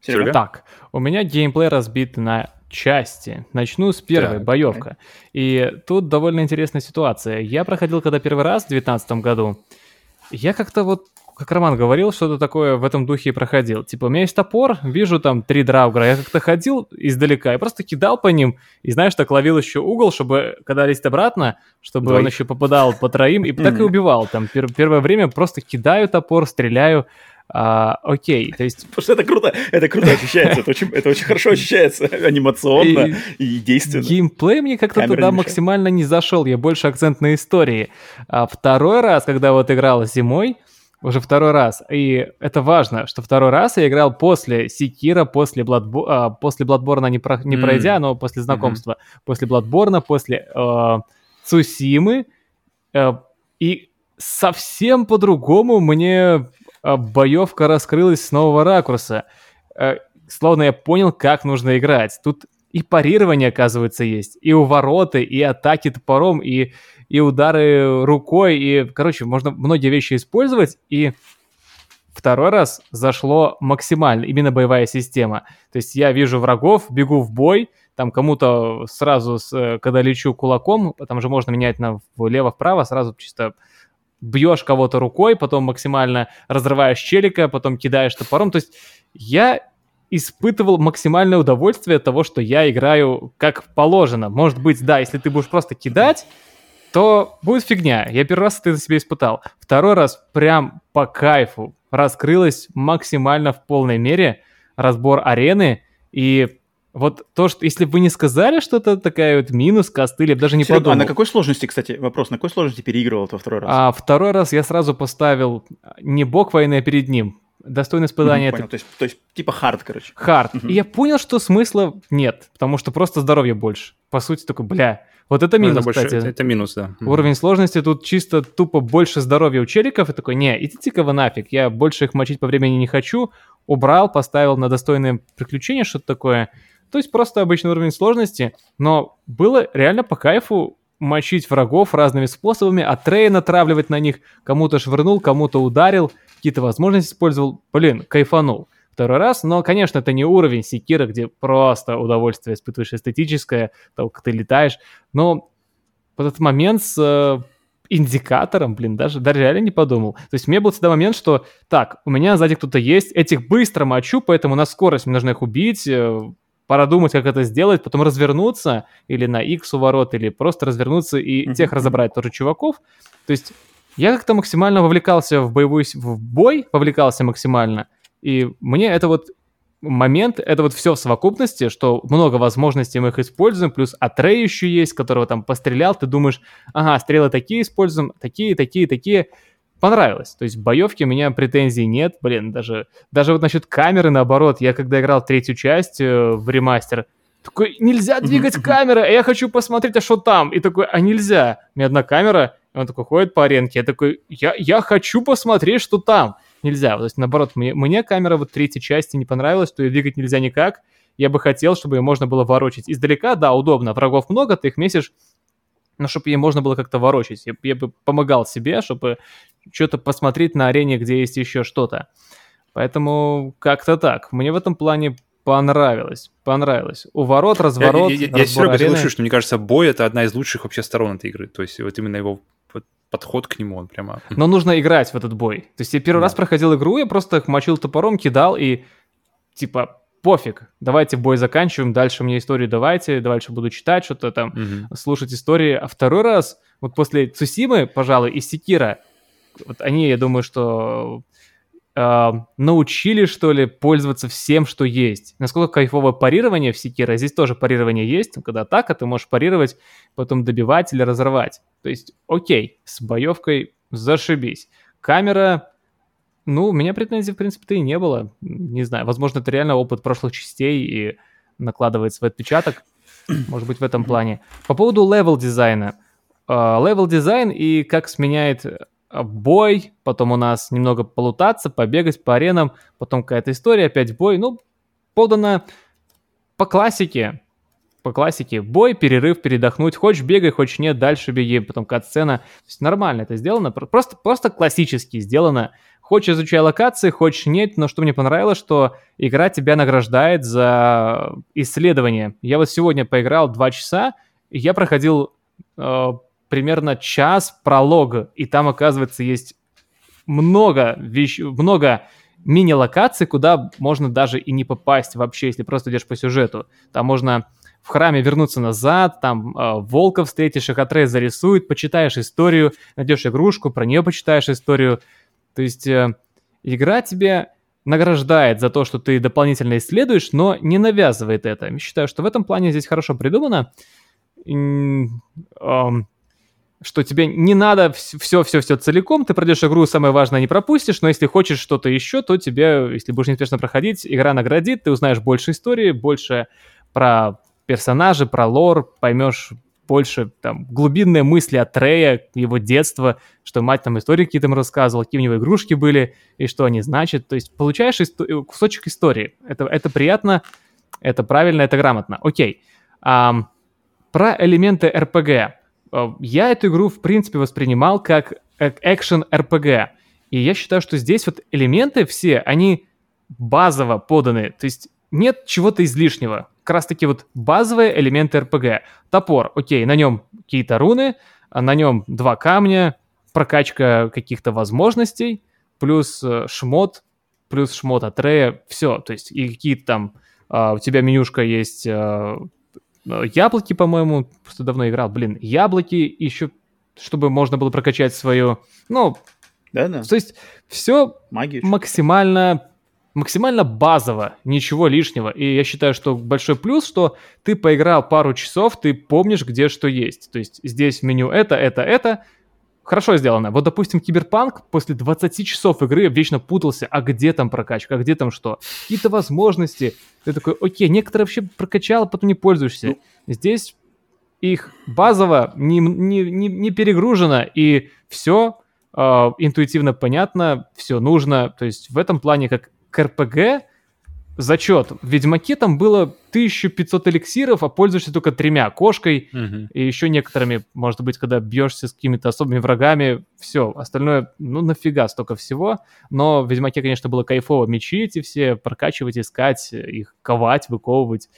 Серега? Серега? Так, у меня геймплей разбит на части. Начну с первой, Так, боевка. И тут довольно интересная ситуация. Я проходил когда первый раз в 2019 году. Я как-то вот, как Роман говорил, что-то такое в этом духе и проходил. Типа, у меня есть топор, вижу там три драугра. Я как-то ходил издалека и просто кидал по ним. И знаешь, так ловил еще угол, чтобы, когда лезть обратно, чтобы он Двоих. еще попадал по троим. И так и убивал. Там пер- первое время просто кидаю топор, стреляю. А, окей, то есть Потому что это круто, это круто ощущается, это очень, это очень хорошо ощущается анимационно и, действенно. Геймплей мне как-то Камера туда не максимально не зашел, я больше акцент на истории. А второй раз, когда вот играл зимой, уже второй раз, и это важно, что второй раз я играл после Секира, после, Бладбо... а, после Бладборна не, про- не М. пройдя, но после знакомства, после Бладборна, после э, Цусимы, э, и совсем по-другому мне э, боевка раскрылась с нового ракурса. Э, словно я понял, как нужно играть. Тут и парирование, оказывается, есть, и увороты, и атаки топором, и, и удары рукой, и, короче, можно многие вещи использовать, и второй раз зашло максимально, именно боевая система. То есть я вижу врагов, бегу в бой, там кому-то сразу, с, э, когда лечу кулаком, там же можно менять на влево-вправо, сразу чисто бьешь кого-то рукой, потом максимально разрываешь челика, потом кидаешь топором. То есть я испытывал максимальное удовольствие от того, что я играю как положено. Может быть, да, если ты будешь просто кидать, то будет фигня. Я первый раз это на себе испытал. Второй раз прям по кайфу раскрылось максимально в полной мере разбор арены. И вот то, что если бы вы не сказали, что это такая вот минус, костыль, я бы даже не Серега, а подумал. на какой сложности, кстати, вопрос, на какой сложности переигрывал во второй раз? А второй раз я сразу поставил не бог войны, а перед ним. Достойное испытание Мгм, это. То есть, то есть, типа хард, короче. хард. Мгм. И я понял, что смысла нет, потому что просто здоровья больше. По сути, такой, бля, вот это Ну, минус, это, больше- кстати. это, это минус, да. Уровень сложности тут чисто тупо больше здоровья у челиков. И такой, не, идите-ка вы нафиг, я больше их мочить по времени не хочу. Убрал, поставил на достойное приключение, что-то такое. То есть просто обычный уровень сложности, но было реально по кайфу мочить врагов разными способами, а трей натравливать на них, кому-то швырнул, кому-то ударил, какие-то возможности использовал. Блин, кайфанул. Второй раз, но, конечно, это не уровень Секира, где просто удовольствие испытываешь эстетическое, того, как ты летаешь, но вот этот момент с э, индикатором, блин, даже, даже реально не подумал. То есть у меня был всегда момент, что так, у меня сзади кто-то есть, этих быстро мочу, поэтому на скорость мне нужно их убить, э, пора думать, как это сделать, потом развернуться или на X у ворот, или просто развернуться и Мгм, тех разобрать, тоже чуваков. То есть я как-то максимально вовлекался в боевой, с- в бой, вовлекался максимально, и мне это вот момент, это вот все в совокупности, что много возможностей мы их используем, плюс Атрей еще есть, которого там пострелял, ты думаешь, ага, стрелы такие используем, такие, такие, такие. Понравилось. То есть в боевке у меня претензий нет, блин, даже, даже вот насчет камеры, наоборот, я когда играл третью часть э, в ремастер, такой, нельзя двигать камеры, а я хочу посмотреть, а что там? И такой, а нельзя. У меня одна камера, он такой ходит по аренке, я такой, я, я хочу посмотреть, что там. Нельзя. То есть, наоборот, мне, мне камера вот третьей части не понравилась, то ее двигать нельзя никак. Я бы хотел, чтобы ее можно было ворочать. Издалека, да, удобно. Врагов много, ты их месишь, но чтобы ей можно было как-то ворочать. Я, я бы помогал себе, чтобы что-то посмотреть на арене, где есть еще что-то. Поэтому как-то так. Мне в этом плане понравилось. Понравилось. У ворот, разворот, я, я, я, разбор Серега арены. соглашусь, что мне кажется, бой это одна из лучших вообще сторон этой игры. То есть вот именно его подход к нему, он прямо... Но нужно играть в этот бой. То есть я первый Да. раз проходил игру, я просто мочил топором, кидал и типа пофиг, давайте бой заканчиваем, дальше мне историю давайте, дальше буду читать что-то там, Мгм. слушать истории. А второй раз, вот после Цусимы, пожалуй, и Секира, вот они, я думаю, что э, научили, что ли, пользоваться всем, что есть. Насколько кайфовое парирование в Секира, здесь тоже парирование есть, когда атака, ты можешь парировать, потом добивать или разорвать. То есть, окей, с боевкой зашибись. Камера, ну, у меня претензий, в принципе-то и не было. Не знаю, возможно, это реально опыт прошлых частей и накладывает свой отпечаток. Может быть, в этом плане. По поводу level дизайна. Level дизайн и как сменяет э, бой, потом у нас немного полутаться, побегать по аренам, потом какая-то история, опять бой. Ну, подано по классике, по классике, бой, перерыв, передохнуть, хочешь бегай, хочешь нет, дальше беги, потом кат-сцена. То есть нормально это сделано, просто, просто классически сделано. Хочешь изучай локации, хочешь нет, но что мне понравилось, что игра тебя награждает за исследование. Я вот сегодня поиграл 2 часа, и я проходил э, примерно час пролога, и там, оказывается, есть много, вещ... много мини-локаций, куда можно даже и не попасть вообще, если просто идешь по сюжету. Там можно в храме вернуться назад, там э, волка встретишь, их Атрей зарисует, почитаешь историю, найдешь игрушку, про нее почитаешь историю. То есть э, игра тебе награждает за то, что ты дополнительно исследуешь, но не навязывает это. Я считаю, что в этом плане здесь хорошо придумано что тебе не надо все-все-все целиком, ты пройдешь игру, самое важное не пропустишь, но если хочешь что-то еще, то тебе, если будешь неспешно проходить, игра наградит, ты узнаешь больше истории, больше про персонажей, про лор, поймешь больше там глубинные мысли от Трея, его детства, что мать там истории какие-то ему рассказывала, какие у него игрушки были и что они значат. То есть получаешь исто- кусочек истории. Это, это приятно, это правильно, это грамотно. Окей. Um, про элементы RPG. Э, я эту игру, в принципе, воспринимал как экшен RPG. И я считаю, что здесь вот элементы все, они базово поданы. То есть нет чего-то излишнего. Как раз таки вот базовые элементы RPG. Топор, окей, на нем какие-то руны, а на нем два камня, прокачка каких-то возможностей, плюс э, шмот, плюс шмот от Рея, все. То есть и какие-то там... Uh, у тебя менюшка есть Э, яблоки, по-моему, просто давно играл. Блин, яблоки еще, чтобы можно было прокачать свою... Ну, да, да. То есть все Магию. максимально максимально базово, ничего лишнего. И я считаю, что большой плюс, что ты поиграл пару часов, ты помнишь, где что есть. То есть здесь в меню это, это, это, хорошо сделано. Вот, допустим, Киберпанк после 20 часов игры вечно путался, а где там прокачка, а где там что? Какие-то возможности. Ты такой, окей, некоторые вообще прокачал, а потом не пользуешься. Ну. Здесь их базово не, не, не, не перегружено, и все э, интуитивно понятно, все нужно. То есть в этом плане, как к РПГ, зачет. В Ведьмаке там было 1500 эликсиров, а пользуешься только тремя. Кошкой угу. и еще некоторыми, может быть, когда бьешься с какими-то особыми врагами. Все, остальное, ну нафига столько всего. Но в Ведьмаке, конечно, было кайфово мечи эти все прокачивать, искать, их ковать, выковывать.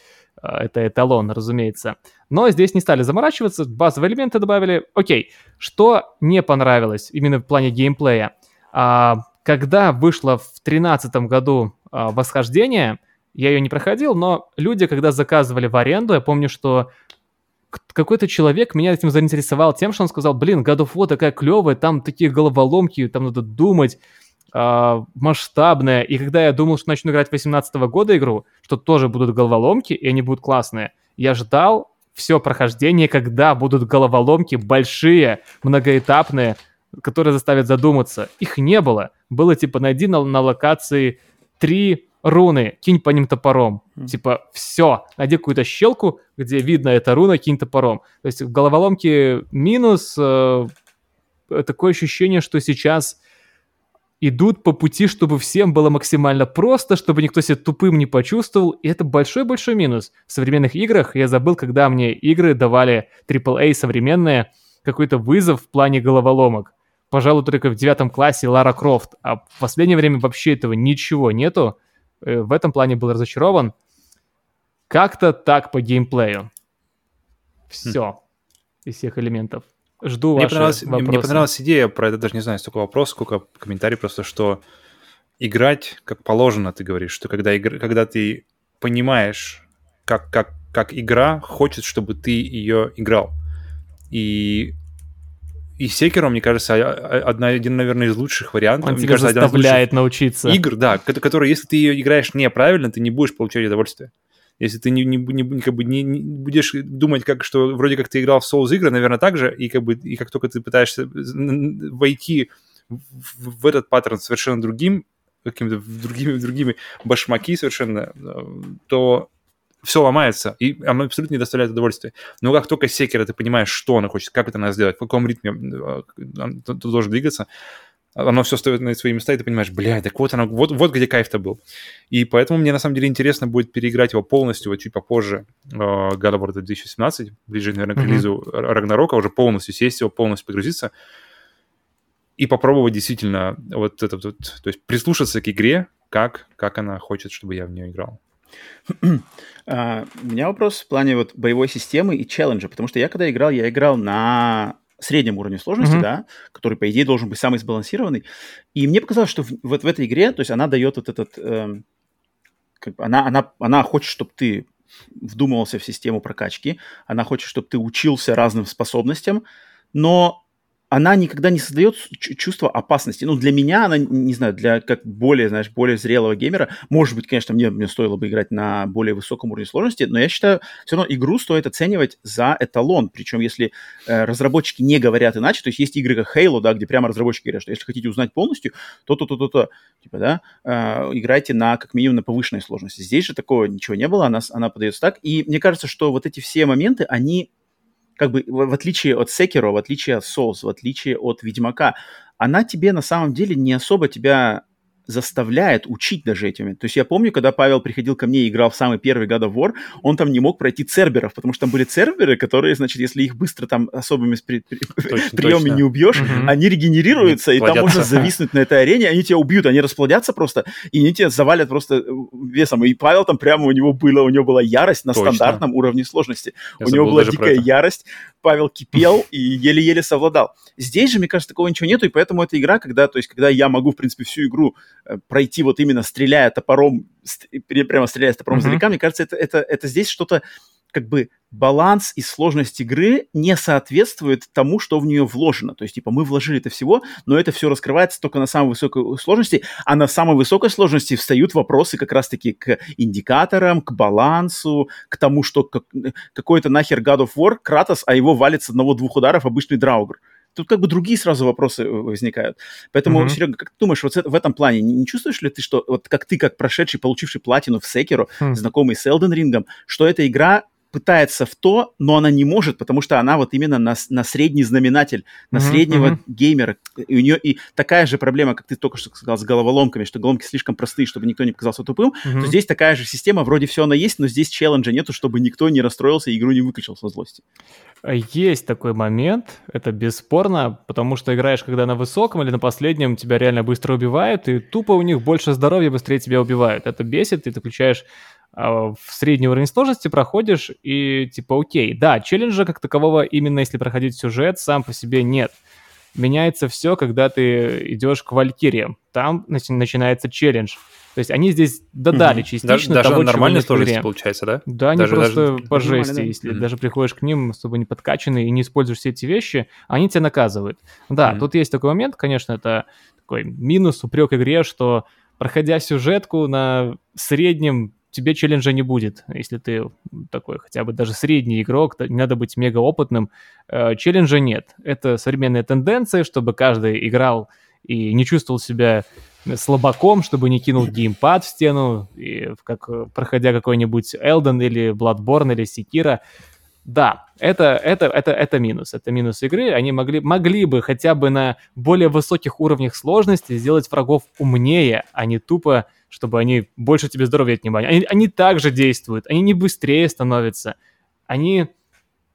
А, это эталон, разумеется. Но здесь не стали заморачиваться, базовые элементы добавили. Окей, что не понравилось именно в плане геймплея? А, когда вышло в 2013 году а, восхождение. Я ее не проходил, но люди, когда заказывали в аренду, я помню, что какой-то человек меня этим заинтересовал тем, что он сказал, блин, God of War такая клевая, там такие головоломки, там надо думать, э, масштабная. И когда я думал, что начну играть 18 года игру, что тоже будут головоломки, и они будут классные, я ждал все прохождение, когда будут головоломки большие, многоэтапные, которые заставят задуматься. Их не было. Было типа, найди на, на локации три руны, кинь по ним топором. Mm. Типа, все, найди какую-то щелку, где видно эта руна, кинь топором. То есть в головоломке минус э, такое ощущение, что сейчас идут по пути, чтобы всем было максимально просто, чтобы никто себя тупым не почувствовал, и это большой-большой минус. В современных играх я забыл, когда мне игры давали AAA современные, какой-то вызов в плане головоломок пожалуй, только в девятом классе Лара Крофт, а в последнее время вообще этого ничего нету. Э, в этом плане был разочарован. Как-то так по геймплею. Все. Хм. Из всех элементов. Жду мне ваши понравилась, вопросы. Мне понравилась идея про это, даже не знаю, столько вопросов, сколько комментариев, просто что играть как положено, ты говоришь, что когда, игр... когда ты понимаешь, как, как, как игра хочет, чтобы ты ее играл. И и Секером, мне кажется, а, а, одна, один, наверное, из лучших вариантов. Он мне тебя кажется, заставляет научиться. Игр, да, которые, если ты ее играешь неправильно, ты не будешь получать удовольствие. Если ты не, не, не, как бы не, не будешь думать, как, что вроде как ты играл в Souls игры, наверное, так же, и, как бы, и как только ты пытаешься войти в, в этот паттерн совершенно другим, какими-то другими, другими башмаки совершенно, э, то все ломается, и оно абсолютно не доставляет удовольствия. Но как только секера ты понимаешь, что она хочет, как это надо сделать, в каком ритме э, ты должен двигаться, оно все стоит на свои места, и ты понимаешь, блядь, так вот оно, вот, вот где кайф-то был. И поэтому мне на самом деле интересно будет переиграть его полностью, вот чуть попозже, э, God of War 2017, ближе, наверное, к релизу Рагнарока, уже полностью сесть его, полностью погрузиться и попробовать действительно вот это вот, то есть прислушаться к игре, как, как она хочет, чтобы я в нее играл. А, у меня вопрос в плане вот боевой системы и челленджа, потому что я когда играл, я играл на среднем уровне сложности, Мгм. да, который, по идее, должен быть самый сбалансированный. И мне показалось, что в- вот в этой игре, то есть она дает вот этот... эм, как бы она, она, она хочет, чтобы ты вдумывался в систему прокачки, она хочет, чтобы ты учился разным способностям, но она никогда не создает чу- чувство опасности. Ну, для меня она, не знаю, для как более, знаешь, более зрелого геймера, может быть, конечно, мне, мне стоило бы играть на более высоком уровне сложности, но я считаю, все равно игру стоит оценивать за эталон. Причем, если э, разработчики не говорят иначе, то есть есть игры как Halo, да, где прямо разработчики говорят, что если хотите узнать полностью, то-то-то-то-то, типа, да, э, играйте на, как минимум, на повышенной сложности. Здесь же такого ничего не было, она, она подается так. И мне кажется, что вот эти все моменты, они как бы в, отличие от Sekiro, в отличие от Souls, в отличие от Ведьмака, она тебе на самом деле не особо тебя заставляет учить даже этими. То есть я помню, когда Павел приходил ко мне и играл в самый первый God of War, он там не мог пройти церберов, потому что там были церберы, которые, значит, если их быстро там особыми при- Точно, приемами точно. не убьешь, Мгм. они регенерируются, и там можно зависнуть на этой арене, они тебя убьют, они расплодятся просто, и они тебя завалят просто э, весом. И Павел там прямо у него было, у него была ярость на Точно. стандартном уровне сложности. Я у него была дикая ярость, Павел кипел и еле-еле совладал. Здесь же, мне кажется, такого ничего нету, и поэтому эта игра, когда, то есть, когда я могу, в принципе, всю игру э, пройти вот именно стреляя топором, ст- прямо стреляя топором Мгм. издалека, мне кажется, это, это, это здесь что-то как бы баланс и сложность игры не соответствует тому, что в нее вложено. То есть, типа, мы вложили это всего, но это все раскрывается только на самой высокой сложности, а на самой высокой сложности встают вопросы как раз-таки к индикаторам, к балансу, к тому, что как- какой-то нахер God of War, Кратос, а его валит с одного-двух ударов обычный Драугр. Тут как бы другие сразу вопросы э, возникают. Поэтому, Мгм. Серега, как ты думаешь, вот в этом плане не, не чувствуешь ли ты, что вот как ты, как прошедший, получивший платину в Секеру, Хм. знакомый с Элден Рингом, что эта игра пытается в то, но она не может, потому что она вот именно на, на средний знаменатель, на Мгм, среднего мгм. геймера. И у нее и такая же проблема, как ты только что сказал, с головоломками, что головоломки слишком простые, чтобы никто не показался тупым, Мгм. то здесь такая же система, вроде все она есть, но здесь челленджа нету, чтобы никто не расстроился и игру не выключил со злости. Есть такой момент, это бесспорно, потому что играешь, когда на высоком или на последнем, тебя реально быстро убивают, и тупо у них больше здоровья, быстрее тебя убивают. Это бесит, и ты включаешь а, в средний уровень сложности, проходишь, и типа окей. Да, челленджа как такового, именно если проходить сюжет, сам по себе нет. Меняется все, когда ты идешь к Валькириям. Там начи- начинается челлендж. То есть они здесь додали Мгм. частично Даже, даже того, нормальной сложности получается, да? Да, они Даже- просто даже- по жести, да. если Мгм. даже приходишь к ним, особо не подкачанный и не используешь все эти вещи, они тебя наказывают. Да, Мгм. тут есть такой момент, конечно, это такой минус, упрек игре, что проходя сюжетку на среднем тебе челленджа не будет, если ты такой хотя бы даже средний игрок, то не надо быть мега опытным, э, челленджа нет. Это современная тенденция, чтобы каждый играл и не чувствовал себя слабаком, чтобы не кинул геймпад в стену, и как проходя какой-нибудь Elden или Bloodborne или Sekiro. Да, это, это, это, это минус. Это минус игры. Они могли, могли бы хотя бы на более высоких уровнях сложности сделать врагов умнее, а не тупо, чтобы они больше тебе здоровья отнимали. Они, они также действуют, они не быстрее становятся. Они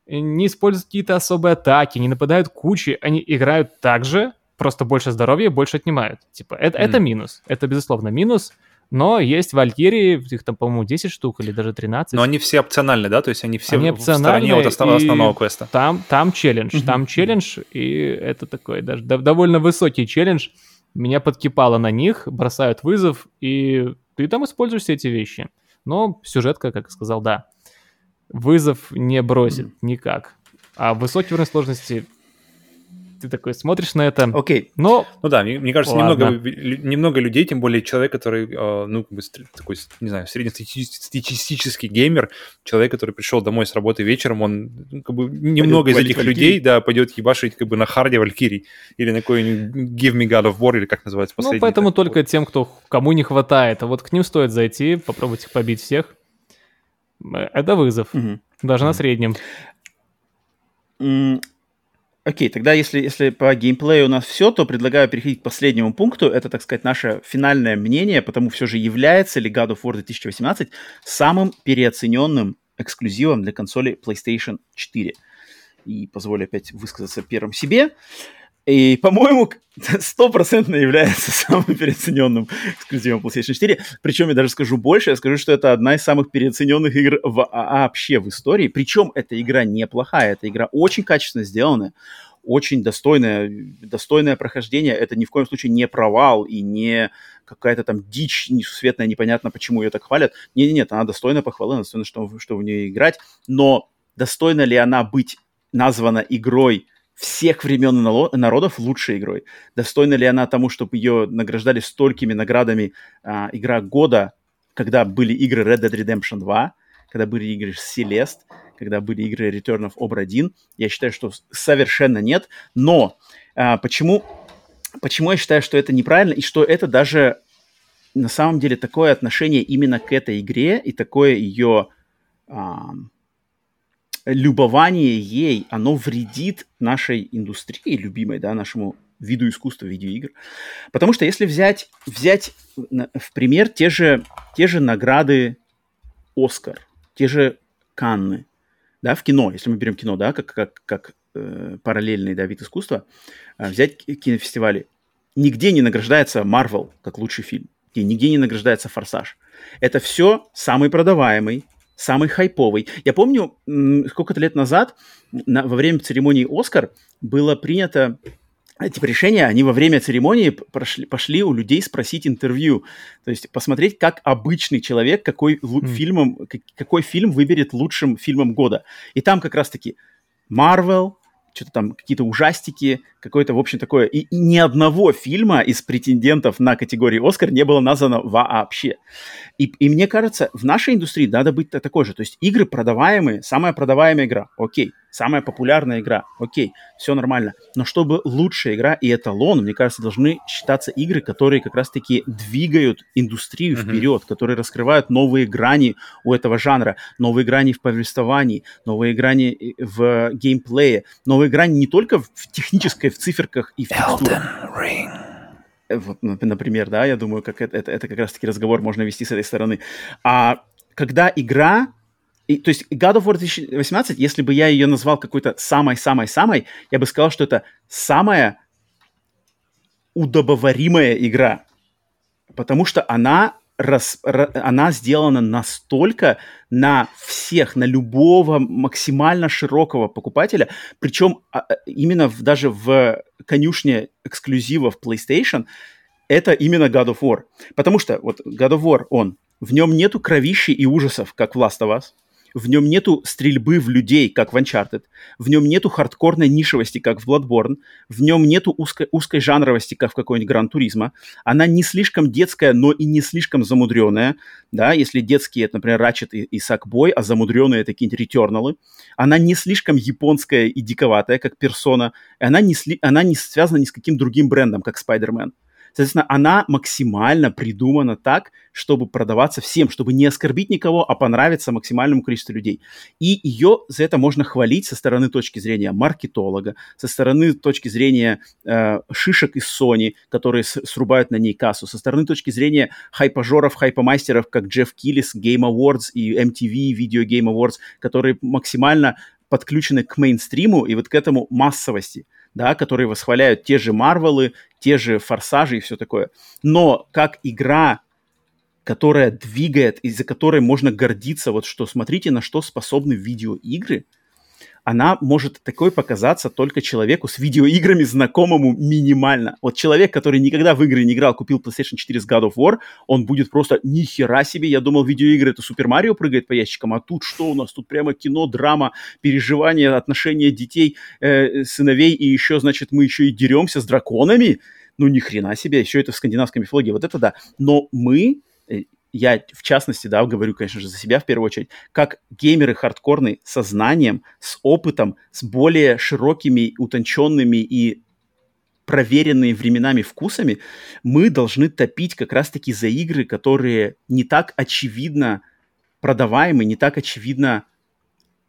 не используют какие-то особые атаки, не нападают кучи, они играют так же, просто больше здоровья больше отнимают. Типа, это, это Мгм. минус. Это, безусловно, минус. Но есть Валькирии, их там, по-моему, 10 штук или даже 13. Но они все опциональны, да? То есть они все Они в- стороне от основ- основного квеста. Там, там челлендж, Мгм. там челлендж, и это такой даже дов- довольно высокий челлендж. Меня подкипало на них, бросают вызов, и ты там используешь все эти вещи. Но сюжетка, как я сказал, да, вызов не бросит никак. А высокий уровень сложности, ты такой смотришь на это, Окей, но Ну да, мне, мне кажется, Ладно. немного, немного людей, тем более человек, который, э, ну, как бы такой, не знаю, среднестатистический геймер, человек, который пришел домой с работы вечером, он ну, как бы немного из валить этих Валькирий. людей, да, пойдет ебашить как бы на харде Валькирий или на какой-нибудь Give Me God of War, или как называется ну, последний. поэтому так, только вот. тем, кто кому не хватает. А вот к ним стоит зайти, попробовать их побить всех. Э, Это вызов, Мгм. даже на Мгм. среднем. Окей, тогда если, если по геймплею у нас все, то предлагаю переходить к последнему пункту. Это, так сказать, наше финальное мнение, потому все же является ли God of War 2018 самым переоцененным эксклюзивом для консоли PlayStation 4. И позволю опять высказаться первым себе. И, по-моему, стопроцентно является самым переоцененным эксклюзивом PlayStation 4. Причем я даже скажу больше, я скажу, что это одна из самых переоцененных игр в, а, вообще в истории. Причем эта игра неплохая, эта игра очень качественно сделанная, очень достойное, достойное прохождение. Это ни в коем случае не провал и не какая-то там дичь несусветная, непонятно, почему ее так хвалят. Нет, нет, она достойна похвалы, достойна, что, что в нее играть. Но достойна ли она быть названа игрой всех времен и народов лучшей игрой. Достойна ли она тому, чтобы ее награждали столькими наградами а, игра года, когда были игры Red Dead Redemption 2, когда были игры Celeste, когда были игры Return of Obra 1? Я считаю, что совершенно нет. Но а, почему, почему я считаю, что это неправильно и что это даже на самом деле такое отношение именно к этой игре и такое ее... А, любование ей, оно вредит нашей индустрии любимой, да, нашему виду искусства видеоигр. Потому что если взять, взять в пример те же, те же награды Оскар, те же Канны, да, в кино, если мы берем кино, да, как, как, как э, параллельный да, вид искусства, э, взять кинофестивали, нигде не награждается Марвел как лучший фильм, и нигде не награждается Форсаж. Это все самый продаваемый, самый хайповый. Я помню, сколько-то лет назад на, во время церемонии «Оскар» было принято эти решения, они во время церемонии прошли, пошли у людей спросить интервью, то есть посмотреть, как обычный человек, какой mm. фильмом, какой фильм выберет лучшим фильмом года. И там как раз-таки Marvel, что-то там, какие-то ужастики, какое-то, в общем, такое. И, ни одного фильма из претендентов на категории Оскар не было названо вообще. И, и мне кажется, в нашей индустрии надо быть такой же. То есть игры продаваемые, самая продаваемая игра, окей самая популярная игра, окей, все нормально. Но чтобы лучшая игра и эталон, мне кажется, должны считаться игры, которые как раз-таки двигают индустрию mm-hmm. вперед, которые раскрывают новые грани у этого жанра, новые грани в повествовании, новые грани в геймплее, новые грани не только в технической, в циферках и в текстурах. Э, вот, например, да, я думаю, как это, это, это как раз-таки разговор можно вести с этой стороны. А когда игра и, то есть God of War 2018, если бы я ее назвал какой-то самой-самой-самой, я бы сказал, что это самая удобоваримая игра. Потому что она, рас, она сделана настолько на всех, на любого максимально широкого покупателя. Причем а, а, именно в, даже в конюшне эксклюзивов PlayStation это именно God of War. Потому что вот God of War, он, в нем нету кровищи и ужасов, как в Last of Us в нем нету стрельбы в людей, как в Uncharted, в нем нету хардкорной нишевости, как в Bloodborne, в нем нету узкой, узкой жанровости, как в какой-нибудь Гран Туризма. Она не слишком детская, но и не слишком замудренная, да, если детские, это, например, Ratchet и, и Sackboy, а замудренные это какие-нибудь Returnal. Она не слишком японская и диковатая, как и она не, сли, она не связана ни с каким другим брендом, как Spider-Man. Соответственно, она максимально придумана так, чтобы продаваться всем, чтобы не оскорбить никого, а понравиться максимальному количеству людей. И ее за это можно хвалить со стороны точки зрения маркетолога, со стороны точки зрения э, шишек из Sony, которые с- срубают на ней кассу, со стороны точки зрения хайпажоров, хайпомастеров, как Джефф Киллис, Game Awards и MTV Video Game Awards, которые максимально подключены к мейнстриму и вот к этому массовости да, которые восхваляют те же Марвелы, те же Форсажи и все такое. Но как игра, которая двигает, из-за которой можно гордиться, вот что смотрите, на что способны видеоигры – она может такой показаться только человеку с видеоиграми знакомому минимально. Вот человек, который никогда в игры не играл, купил PlayStation 4 с God of War, он будет просто ни хера себе. Я думал, видеоигры это Супер Марио прыгает по ящикам, а тут что у нас? Тут прямо кино, драма, переживания, отношения детей, э, сыновей, и еще, значит, мы еще и деремся с драконами. Ну, ни хрена себе, еще это в скандинавской мифологии, вот это да. Но мы я в частности, да, говорю, конечно же, за себя в первую очередь, как геймеры хардкорные со знанием, с опытом, с более широкими, утонченными и проверенными временами вкусами, мы должны топить как раз-таки за игры, которые не так очевидно продаваемы, не так очевидно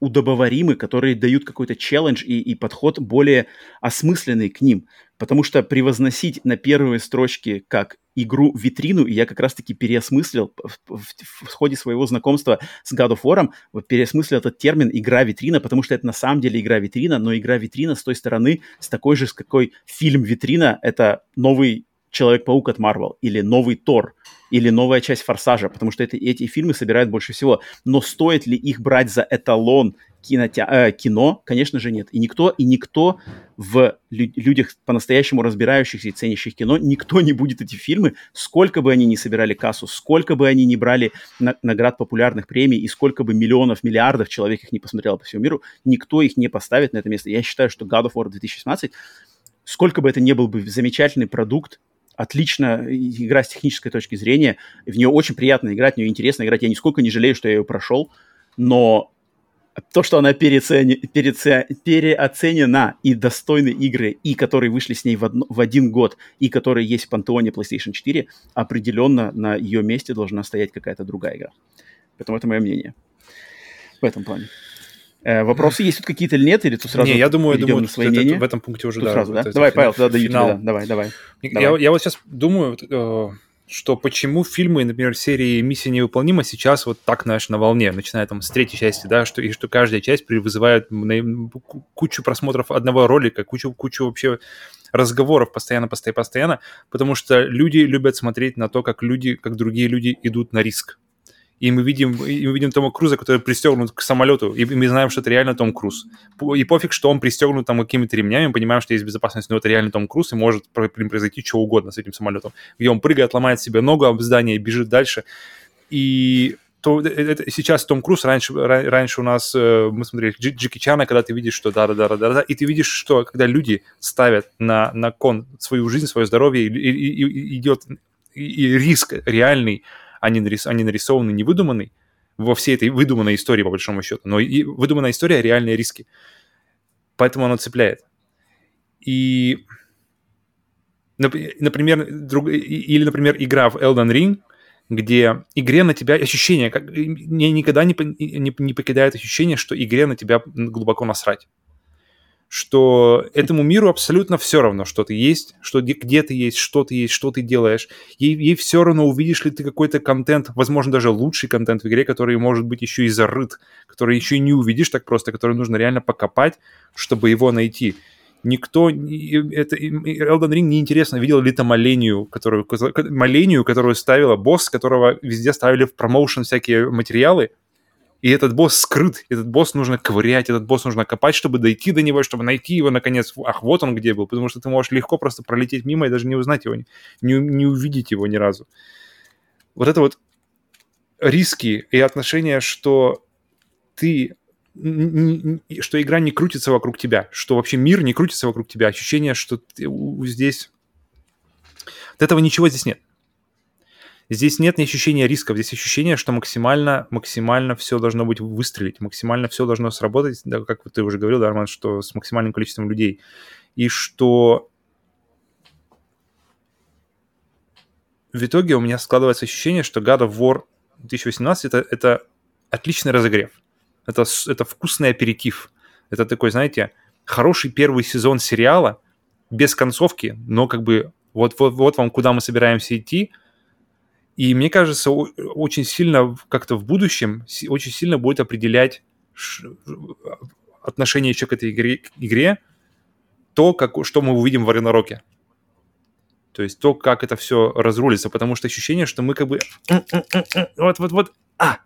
удобоваримы, которые дают какой-то челлендж и, и подход более осмысленный к ним. Потому что превозносить на первые строчки как игру витрину, и я как раз-таки переосмыслил в, в, в ходе своего знакомства с God of War, переосмыслил этот термин «игра-витрина», потому что это на самом деле игра-витрина, но игра-витрина с той стороны, с такой же, с какой фильм-витрина, это новый Человек-паук от Marvel, или новый Тор, или новая часть Форсажа, потому что это, эти фильмы собирают больше всего. Но стоит ли их брать за эталон кинотя... э, кино? Конечно же нет. И никто, и никто в лю- людях по-настоящему разбирающихся и ценящих кино, никто не будет эти фильмы, сколько бы они ни собирали кассу, сколько бы они ни брали на- наград популярных премий, и сколько бы миллионов, миллиардов человек их не посмотрел по всему миру, никто их не поставит на это место. Я считаю, что God of War 2017 сколько бы это ни был бы замечательный продукт, отлично игра с технической точки зрения. В нее очень приятно играть, в нее интересно играть. Я нисколько не жалею, что я ее прошел, но то, что она переоцени... переоце... переоценена и достойны игры, и которые вышли с ней в, одно... в один год, и которые есть в пантеоне PlayStation 4, определенно на ее месте должна стоять какая-то другая игра. Поэтому это мое мнение в этом плане. Э, вопросы есть тут какие-то или нет? Или тут сразу Не, я думаю, идем думаю, на свои это- мнения? в этом пункте уже, Тут да. сразу, да? это Давай, финал- Павел, тогда даю тебе, да. Давай, давай. Я, Давай. я вот сейчас думаю, вот, э, что почему фильмы, например, серии «Миссия невыполнима» сейчас вот так, знаешь, на волне, начиная там с третьей части, да, что, и что каждая часть вызывает кучу просмотров одного ролика, кучу, кучу вообще разговоров постоянно, постоянно, постоянно, потому что люди любят смотреть на то, как люди, как другие люди идут на риск. И мы видим, и мы видим Тома Круза, который пристегнут к самолету, и мы знаем, что это реально Том Круз. И пофиг, что он пристегнут там какими-то ремнями, мы понимаем, что есть безопасность, но это реально Том Круз, и может произойти что угодно с этим самолетом. Где он прыгает, ломает себе ногу об здание и бежит дальше. И то, э, это, сейчас Том Круз, раньше, ра- раньше у нас, э, мы смотрели Джеки Чана, когда ты видишь, что да-да-да-да-да, и ты видишь, что когда люди ставят на, на кон свою жизнь, свое здоровье, и, и- и- и идет и, и риск реальный, а не, нарис, а не нарисованный, не выдуманный, во всей этой выдуманной истории, по большому счету. Но и выдуманная история – реальные риски. Поэтому она цепляет. И, нап- например, друг, или, например, игра в Elden Ring, где игре на тебя ощущение, как, мне никогда не, не, не покидает ощущение, что игре на тебя глубоко насрать. Что этому миру абсолютно все равно, что ты есть, что где, ты есть, что ты есть, что ты делаешь. Ей, ей все равно, увидишь ли ты какой-то контент, возможно, даже лучший контент в игре, который может быть еще и зарыт, который еще и не увидишь так просто, который нужно реально покопать, чтобы его найти. Никто, это, Elden Ring неинтересно, видел ли ты Малению, которую, Малению, которую ставила босс, которого везде ставили в промоушен всякие материалы, и этот босс скрыт, этот босс нужно ковырять, этот босс нужно копать, чтобы дойти до него, чтобы найти его наконец. Ах, вот он где был, потому что ты можешь легко просто пролететь мимо и даже не узнать его, не, не увидеть его ни разу. Вот это вот риски и отношения, что ты что игра не крутится вокруг тебя, что вообще мир не крутится вокруг тебя, ощущение, что ты здесь... Вот этого ничего здесь нет. Здесь нет ни ощущения рисков, здесь ощущение, что максимально, максимально все должно быть выстрелить, максимально все должно сработать, да, как ты уже говорил, да, Арман, что с максимальным количеством людей. И что в итоге у меня складывается ощущение, что God of War 2018 это, это отличный разогрев. Это, это вкусный аперитив. Это такой, знаете, хороший первый сезон сериала без концовки, но как бы вот, вот, вот вам куда мы собираемся идти. И мне кажется, очень сильно как-то в будущем очень сильно будет определять отношение еще к этой игре, игре то, как, что мы увидим в Рагнароке. То есть то, как это все разрулится, потому что ощущение, что мы как бы вот-вот-вот, а,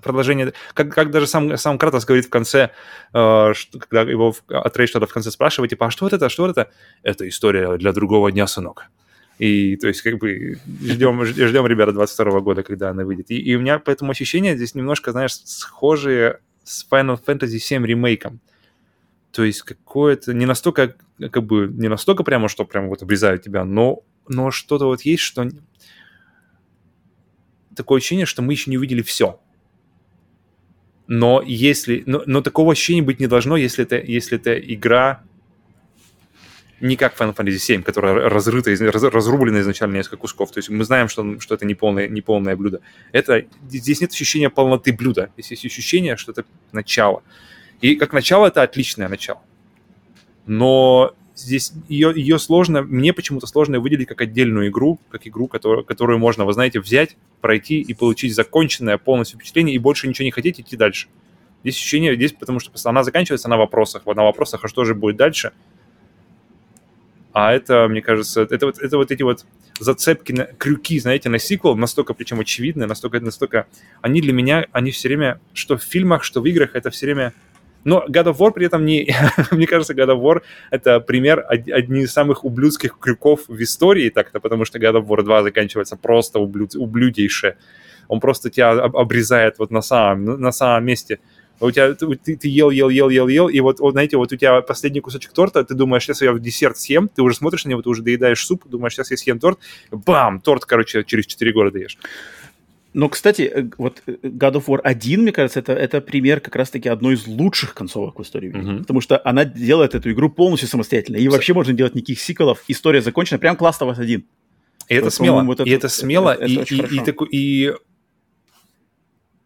продолжение, как, как даже сам, сам Кратос говорит в конце, э, что, когда его Атрей что-то в конце спрашивает, типа, а что вот это, что вот это? Это история для другого дня, сынок. И, то есть, как бы, ждем, ждем, ребята, 22 года, когда она выйдет. И, и у меня поэтому ощущения здесь немножко, знаешь, схожие с Final Fantasy 7 ремейком. То есть какое-то не настолько, как бы, не настолько прямо, что прямо вот обрезают тебя, но, но что-то вот есть, что такое ощущение, что мы еще не увидели все. Но если, но, но такого ощущения быть не должно, если это, если это игра Не как Final Fantasy 7, которая разрыта, разрублена изначально на несколько кусков. То есть мы знаем, что, что это не полное, не полное блюдо. Это, здесь нет ощущения полноты блюда. Здесь есть ощущение, что это начало. И как начало это отличное начало. Но здесь ее, ее сложно, мне почему-то сложно выделить как отдельную игру, как игру, которую, которую можно, вы знаете, взять, пройти и получить законченное полностью впечатление и больше ничего не хотеть идти дальше. Здесь ощущение, здесь потому что она заканчивается на вопросах, на вопросах, а что же будет дальше. А это, мне кажется, это вот, это вот эти вот зацепки, на, крюки, знаете, на сиквел, настолько причем очевидны, настолько, настолько... Они для меня, они все время, что в фильмах, что в играх, это все время... Но God of War при этом не... мне кажется, God of War — это пример од- одни из самых ублюдских крюков в истории так-то, потому что God of War 2 заканчивается просто ублюд, ублюдейше. Он просто тебя об- обрезает вот на самом, на самом месте. У тебя, ты, ты- ел, ел, ел, ел, ел, и вот, вот, знаете, вот у тебя последний кусочек торта, ты думаешь, сейчас я в десерт съем, ты уже смотришь на него, ты уже доедаешь суп, думаешь, сейчас я съем торт, бам, торт, короче, через 4 года ешь. Но, кстати, э, вот э, God of War 1, мне кажется, это, это пример как раз-таки одной из лучших концовок в истории. видео. Мгм. Потому что она делает эту игру полностью самостоятельно. И вообще можно делать никаких сиквелов. История закончена. Прям класс Us 1. И это смело, вот и это- это смело, это- это и, и, и, такой- и,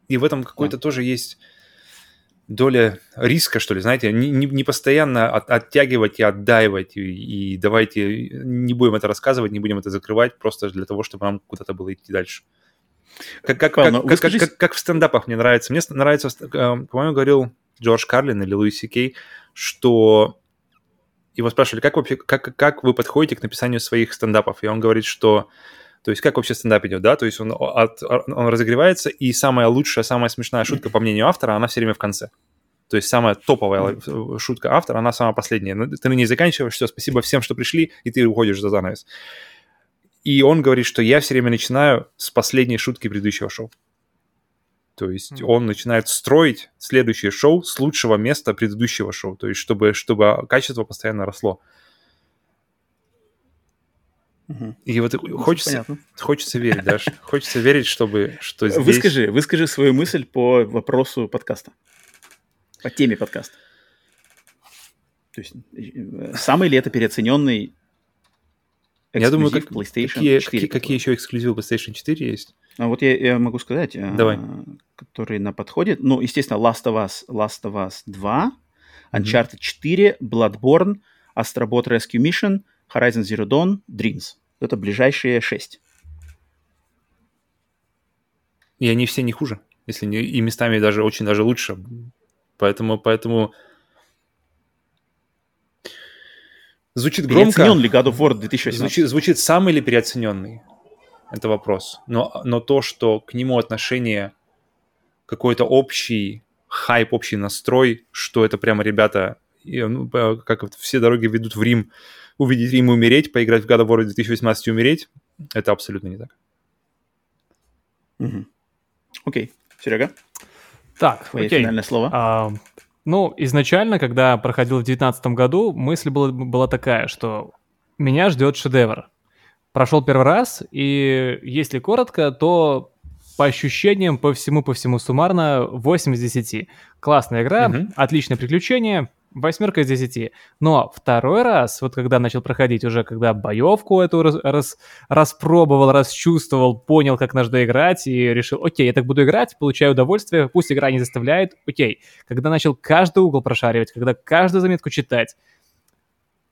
и в этом какой-то тоже есть доля риска, что ли, знаете, не, не- постоянно от- оттягивать и отдаивать, и, и давайте не будем это рассказывать, не будем это закрывать, просто для того, чтобы нам куда-то было идти дальше. Как, как, Павел, как, ну, как, как, как- как в стендапах мне нравится. Мне нравится, э, по-моему, говорил Джордж Карлин или Луис Кей, что его спрашивали, как, вообще, как, как вы подходите к написанию своих стендапов, и он говорит, что то есть как вообще стендап идет, да, то есть он, от, он разогревается, и самая лучшая, самая смешная шутка, по мнению автора, она все время в конце. То есть самая топовая шутка автора, она самая последняя. Ну, Ты на ней заканчиваешь, все, спасибо всем, что пришли, и ты уходишь за занавес. И он говорит, что я все время начинаю с последней шутки предыдущего шоу. То есть Мгм. он начинает строить следующее шоу с лучшего места предыдущего шоу, то есть чтобы, чтобы качество постоянно росло. Мгм. И вот хочется, Понятно. хочется верить, да, хочется верить, чтобы, что здесь... Выскажи, выскажи свою мысль по вопросу подкаста. По теме подкаста. То есть, э, самый ли это переоцененный Я думаю, как, PlayStation какие, 4? какие, какие еще эксклюзивы PlayStation 4 есть? А вот я, я могу сказать, э, Давай. которые на подходе. Ну, естественно, Last of Us, Last of Us 2, Uncharted 4, Bloodborne, Astrobot Rescue Mission, Horizon Zero Dawn, Dreams. Это ближайшие шесть. И они все не хуже, если не, и местами даже очень даже лучше. Поэтому, поэтому звучит громко. Переоценен ли God of War 2018? Звучит, звучит самый или переоцененный? Это вопрос. Но, но то, что к нему отношение какой-то общий хайп, общий настрой, что это прямо ребята, ну, по- как все дороги ведут в Рим, увидеть Рим и умереть, поиграть в God of War 2018 и умереть, это абсолютно не так. Мгм. Окей. Серега, Так, твое окей. финальное слово. А, ну, изначально, когда проходил в 2019 году, мысль была, была такая, что меня ждет шедевр. Прошел первый раз, и если коротко, то по ощущениям, по всему, по всему суммарно 8 из 10. Классная игра, Мгм. отличное приключение, восьмерка из 10. Но второй раз, вот когда начал проходить уже, когда боевку эту раз, раз- распробовал, расчувствовал, понял, как нужно играть, и решил, окей, я так буду играть, получаю удовольствие, пусть игра не заставляет, окей. Когда начал каждый угол прошаривать, когда каждую заметку читать,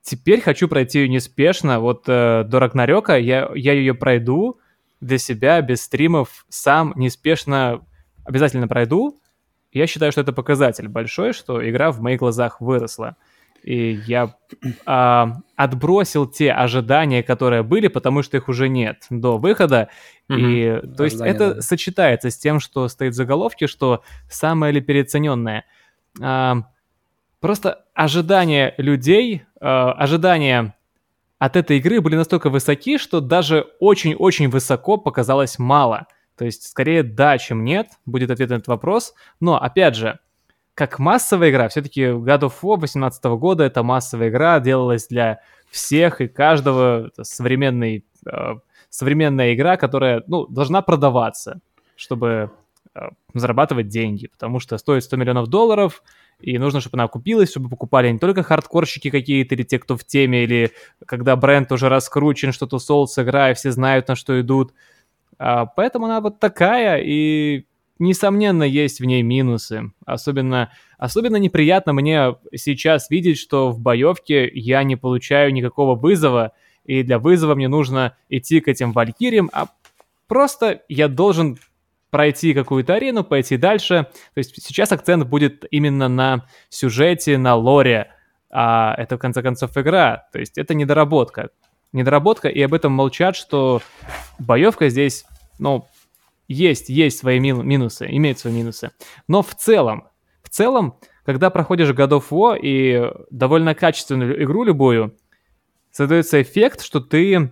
теперь хочу пройти ее неспешно, вот э, до Рагнарёка я, я ее пройду для себя, без стримов, сам неспешно обязательно пройду, я считаю, что это показатель большой, что игра в моих глазах выросла. И я а, отбросил те ожидания, которые были, потому что их уже нет до выхода. И то есть это да. сочетается с тем, что стоит в заголовке, что самое ли переоцененное. А, просто ожидания людей, а, ожидания от этой игры были настолько высоки, что даже очень-очень высоко показалось мало. То есть, скорее да, чем нет, будет ответ на этот вопрос. Но, опять же, как массовая игра, все-таки God of War 2018 года это массовая игра, делалась для всех и каждого. Это э, современная игра, которая ну, должна продаваться, чтобы э, зарабатывать деньги, потому что стоит 100 миллионов долларов, и нужно, чтобы она окупилась, чтобы покупали не только хардкорщики какие-то или те, кто в теме, или когда бренд уже раскручен, что-то Souls игра, и все знают, на что идут. А, поэтому она вот такая, и несомненно, есть в ней минусы. Особенно, особенно неприятно мне сейчас видеть, что в боевке я не получаю никакого вызова, и для вызова мне нужно идти к этим валькириям, а просто я должен пройти какую-то арену, пойти дальше. То есть сейчас акцент будет именно на сюжете, на лоре, а это в конце концов игра. То есть это недоработка. Недоработка, и об этом молчат, что боевка здесь, ну, есть, есть свои минусы, имеет свои минусы. Но в целом, в целом, когда проходишь God of War и довольно качественную игру любую, создается эффект, что ты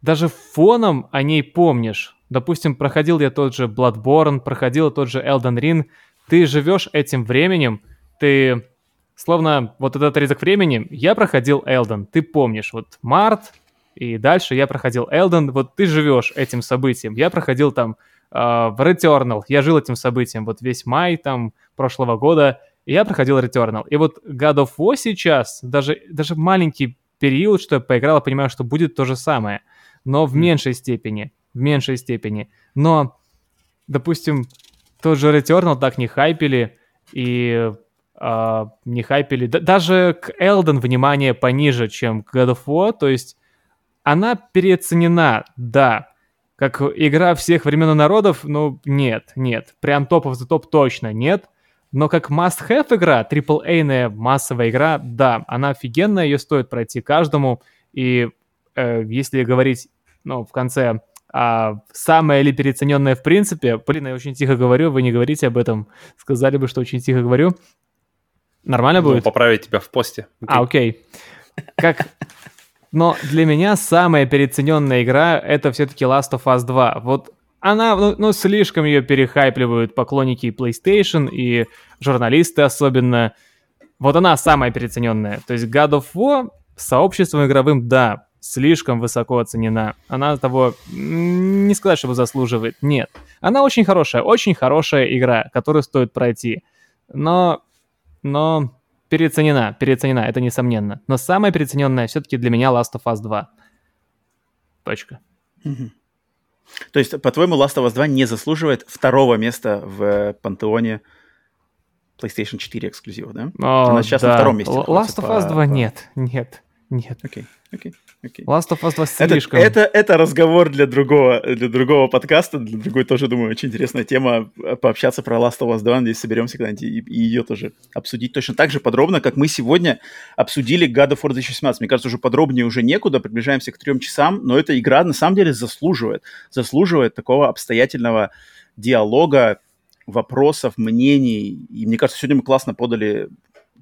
даже фоном о ней помнишь. Допустим, проходил я тот же Bloodborne, проходил тот же Elden Ring, ты живешь этим временем, ты словно вот этот отрезок времени, я проходил Elden, ты помнишь, вот март, и дальше я проходил Elden, вот ты живешь этим событием. Я проходил там э, в Returnal, я жил этим событием, вот весь май там прошлого года, и я проходил Returnal. И вот God of War сейчас, даже, даже маленький период, что я поиграл, понимаю, что будет то же самое, но в меньшей степени в меньшей степени. Но, допустим, тот же Returnal так не хайпили, и э, не хайпили. Д- даже к Elden внимание пониже, чем к God of War, то есть она переоценена, да. Как игра всех времен и народов, ну, нет, нет. Прям топов за топ точно нет. Но как must-have игра, AAA-ная массовая игра, да, она офигенная, ее стоит пройти каждому. И э, если говорить, ну, в конце а самое ли переоцененное в принципе, блин, я очень тихо говорю, вы не говорите об этом, сказали бы, что очень тихо говорю. Нормально ну, будет? поправить тебя в посте. Okay. А, окей. Как... Но для меня самая переоцененная игра это все-таки Last of Us 2. Вот она, ну, ну, слишком ее перехайпливают поклонники PlayStation и журналисты особенно. Вот она самая переоцененная. То есть God of War сообществом игровым, да, слишком высоко оценена. Она того не сказать, чтобы заслуживает. Нет. Она очень хорошая, очень хорошая игра, которую стоит пройти. Но, но переоценена, переоценена, это несомненно. Но самая переоцененная все-таки для меня Last of Us 2. Точка. То есть, по-твоему, Last of Us 2 не заслуживает второго места в пантеоне PlayStation 4 эксклюзива, да? О, Она сейчас да. на втором месте. Last of Us 2 по... нет, нет, нет. Окей, окей. Okay. Last of Us 2 слишком. Это, это, это разговор для другого, для другого подкаста, для другой тоже, думаю, очень интересная тема пообщаться про Last of Us 2, надеюсь, соберемся когда-нибудь и, и ее тоже обсудить точно так же подробно, как мы сегодня обсудили God of War 2017. Мне кажется, уже подробнее уже некуда, приближаемся к трем часам, но эта игра на самом деле заслуживает, заслуживает такого обстоятельного диалога, вопросов, мнений. И мне кажется, сегодня мы классно подали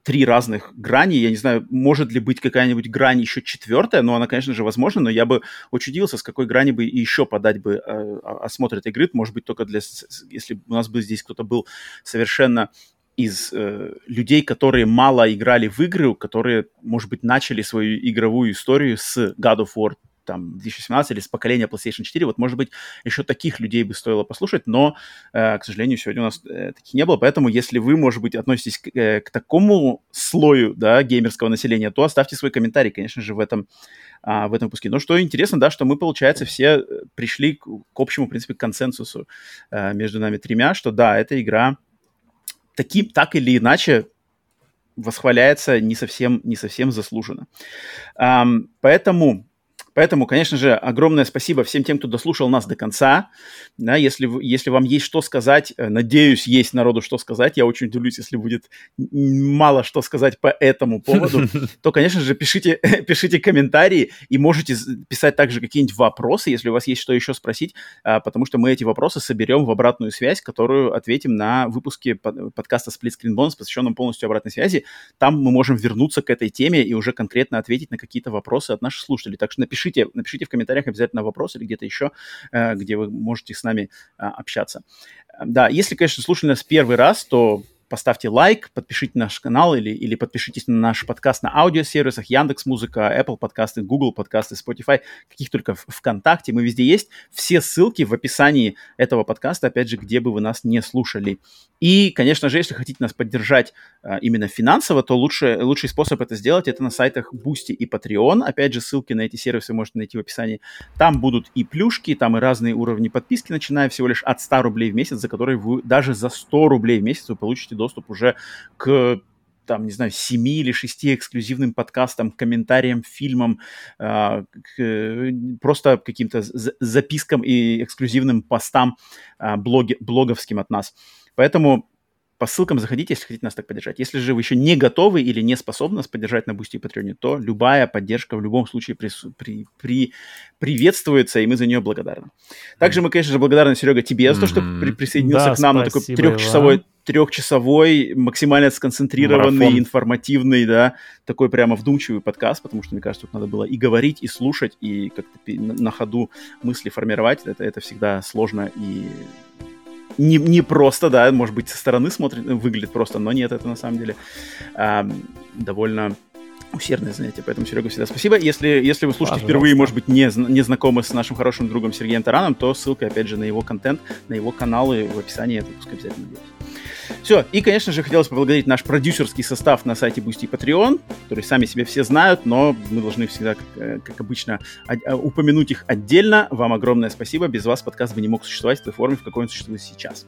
три разных грани. Я не знаю, может ли быть какая-нибудь грань еще четвертая, но она, конечно же, возможна, но я бы очень удивился, с какой грани бы еще подать бы э, осмотр этой игры. Может быть, только для... Если у нас бы здесь кто-то был совершенно из э, людей, которые мало играли в игры, которые, может быть, начали свою игровую историю с God of War там 2017 или с поколения PlayStation 4, вот, может быть, еще таких людей бы стоило послушать, но, э, к сожалению, сегодня у нас э, таких не было, поэтому если вы, может быть, относитесь к, э, к такому слою, да, геймерского населения, то оставьте свой комментарий, конечно же, в этом, э, в этом выпуске. Но что интересно, да, что мы, получается, все пришли к, к общему, в принципе, консенсусу между нами тремя, что да, эта игра таким, так или иначе восхваляется не совсем, не совсем заслуженно. Поэтому Поэтому, конечно же, огромное спасибо всем тем, кто дослушал нас до конца. Да, если, если вам есть что сказать, э, надеюсь, есть народу что сказать. Я очень удивлюсь, если будет мало что сказать по этому поводу, то, конечно же, пишите, пишите комментарии и можете писать также какие-нибудь вопросы, если у вас есть что еще спросить, а, потому что мы эти вопросы соберем в обратную связь, которую ответим на выпуске подкаста Split Screen Bonus, посвященном полностью обратной связи. Там мы можем вернуться к этой теме и уже конкретно ответить на какие-то вопросы от наших слушателей. Так что напишите напишите, напишите в комментариях обязательно вопрос или где-то еще, э, где вы можете с нами э, общаться. Да, если, конечно, слушали нас первый раз, то поставьте лайк, подпишите наш канал или, или подпишитесь на наш подкаст на аудиосервисах Яндекс Музыка, Apple подкасты, Google подкасты, Spotify, каких только в ВКонтакте. Мы везде есть. Все ссылки в описании этого подкаста, опять же, где бы вы нас не слушали. И, конечно же, если хотите нас поддержать а, именно финансово, то лучше, лучший способ это сделать это на сайтах Boosty и Patreon. Опять же, ссылки на эти сервисы можете найти в описании. Там будут и плюшки, там и разные уровни подписки, начиная всего лишь от 100 рублей в месяц, за которые вы даже за 100 рублей в месяц вы получите доступ уже к там, не знаю, семи или шести эксклюзивным подкастам, комментариям, фильмам, э, к, просто каким-то запискам и эксклюзивным постам э, блоги, блоговским от нас. Поэтому по ссылкам заходите, если хотите нас так поддержать. Если же вы еще не готовы или не способны нас поддержать на Boosty и Patreon, то любая поддержка в любом случае при, при, при, приветствуется, и мы за нее благодарны. Также мы, конечно же, благодарны, Серега, тебе за то, что при, присоединился Да, к нам на такой трехчасовой, Иван. Трехчасовой, максимально сконцентрированный, Марафон. информативный, да, такой прямо вдумчивый подкаст, потому что, мне кажется, тут надо было и говорить, и слушать, и как-то на ходу мысли формировать. Это, это всегда сложно и не, не просто, да, может быть, со стороны смотрит, выглядит просто, но нет, это на самом деле ам, довольно усердное занятие. Поэтому, Серега, всегда спасибо. Если, если вы слушаете Пожалуйста. впервые, может быть, не, не знакомы с нашим хорошим другом Сергеем Тараном, то ссылка, опять же, на его контент, на его каналы в описании этого выпуска обязательно есть. Все, и, конечно же, хотелось поблагодарить наш продюсерский состав на сайте Boosty и Patreon, которые сами себе все знают, но мы должны всегда, как, э, обычно, э, упомянуть их отдельно. Вам огромное спасибо. Без вас подкаст бы не мог существовать в той форме, в какой он существует сейчас.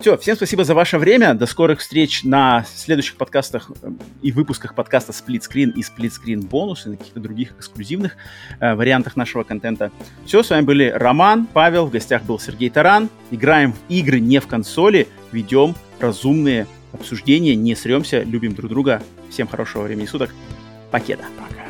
Все, всем спасибо за ваше время. До скорых встреч на следующих подкастах э, и выпусках подкаста Split Screen и Split Screen бонус и на каких-то других эксклюзивных э, вариантах нашего контента. Все, с вами были Роман, Павел, в гостях был Сергей Таран. Играем в игры не в консоли, ведем разумные обсуждения, не сремся, любим друг друга. Всем хорошего времени суток. Покеда. Пока.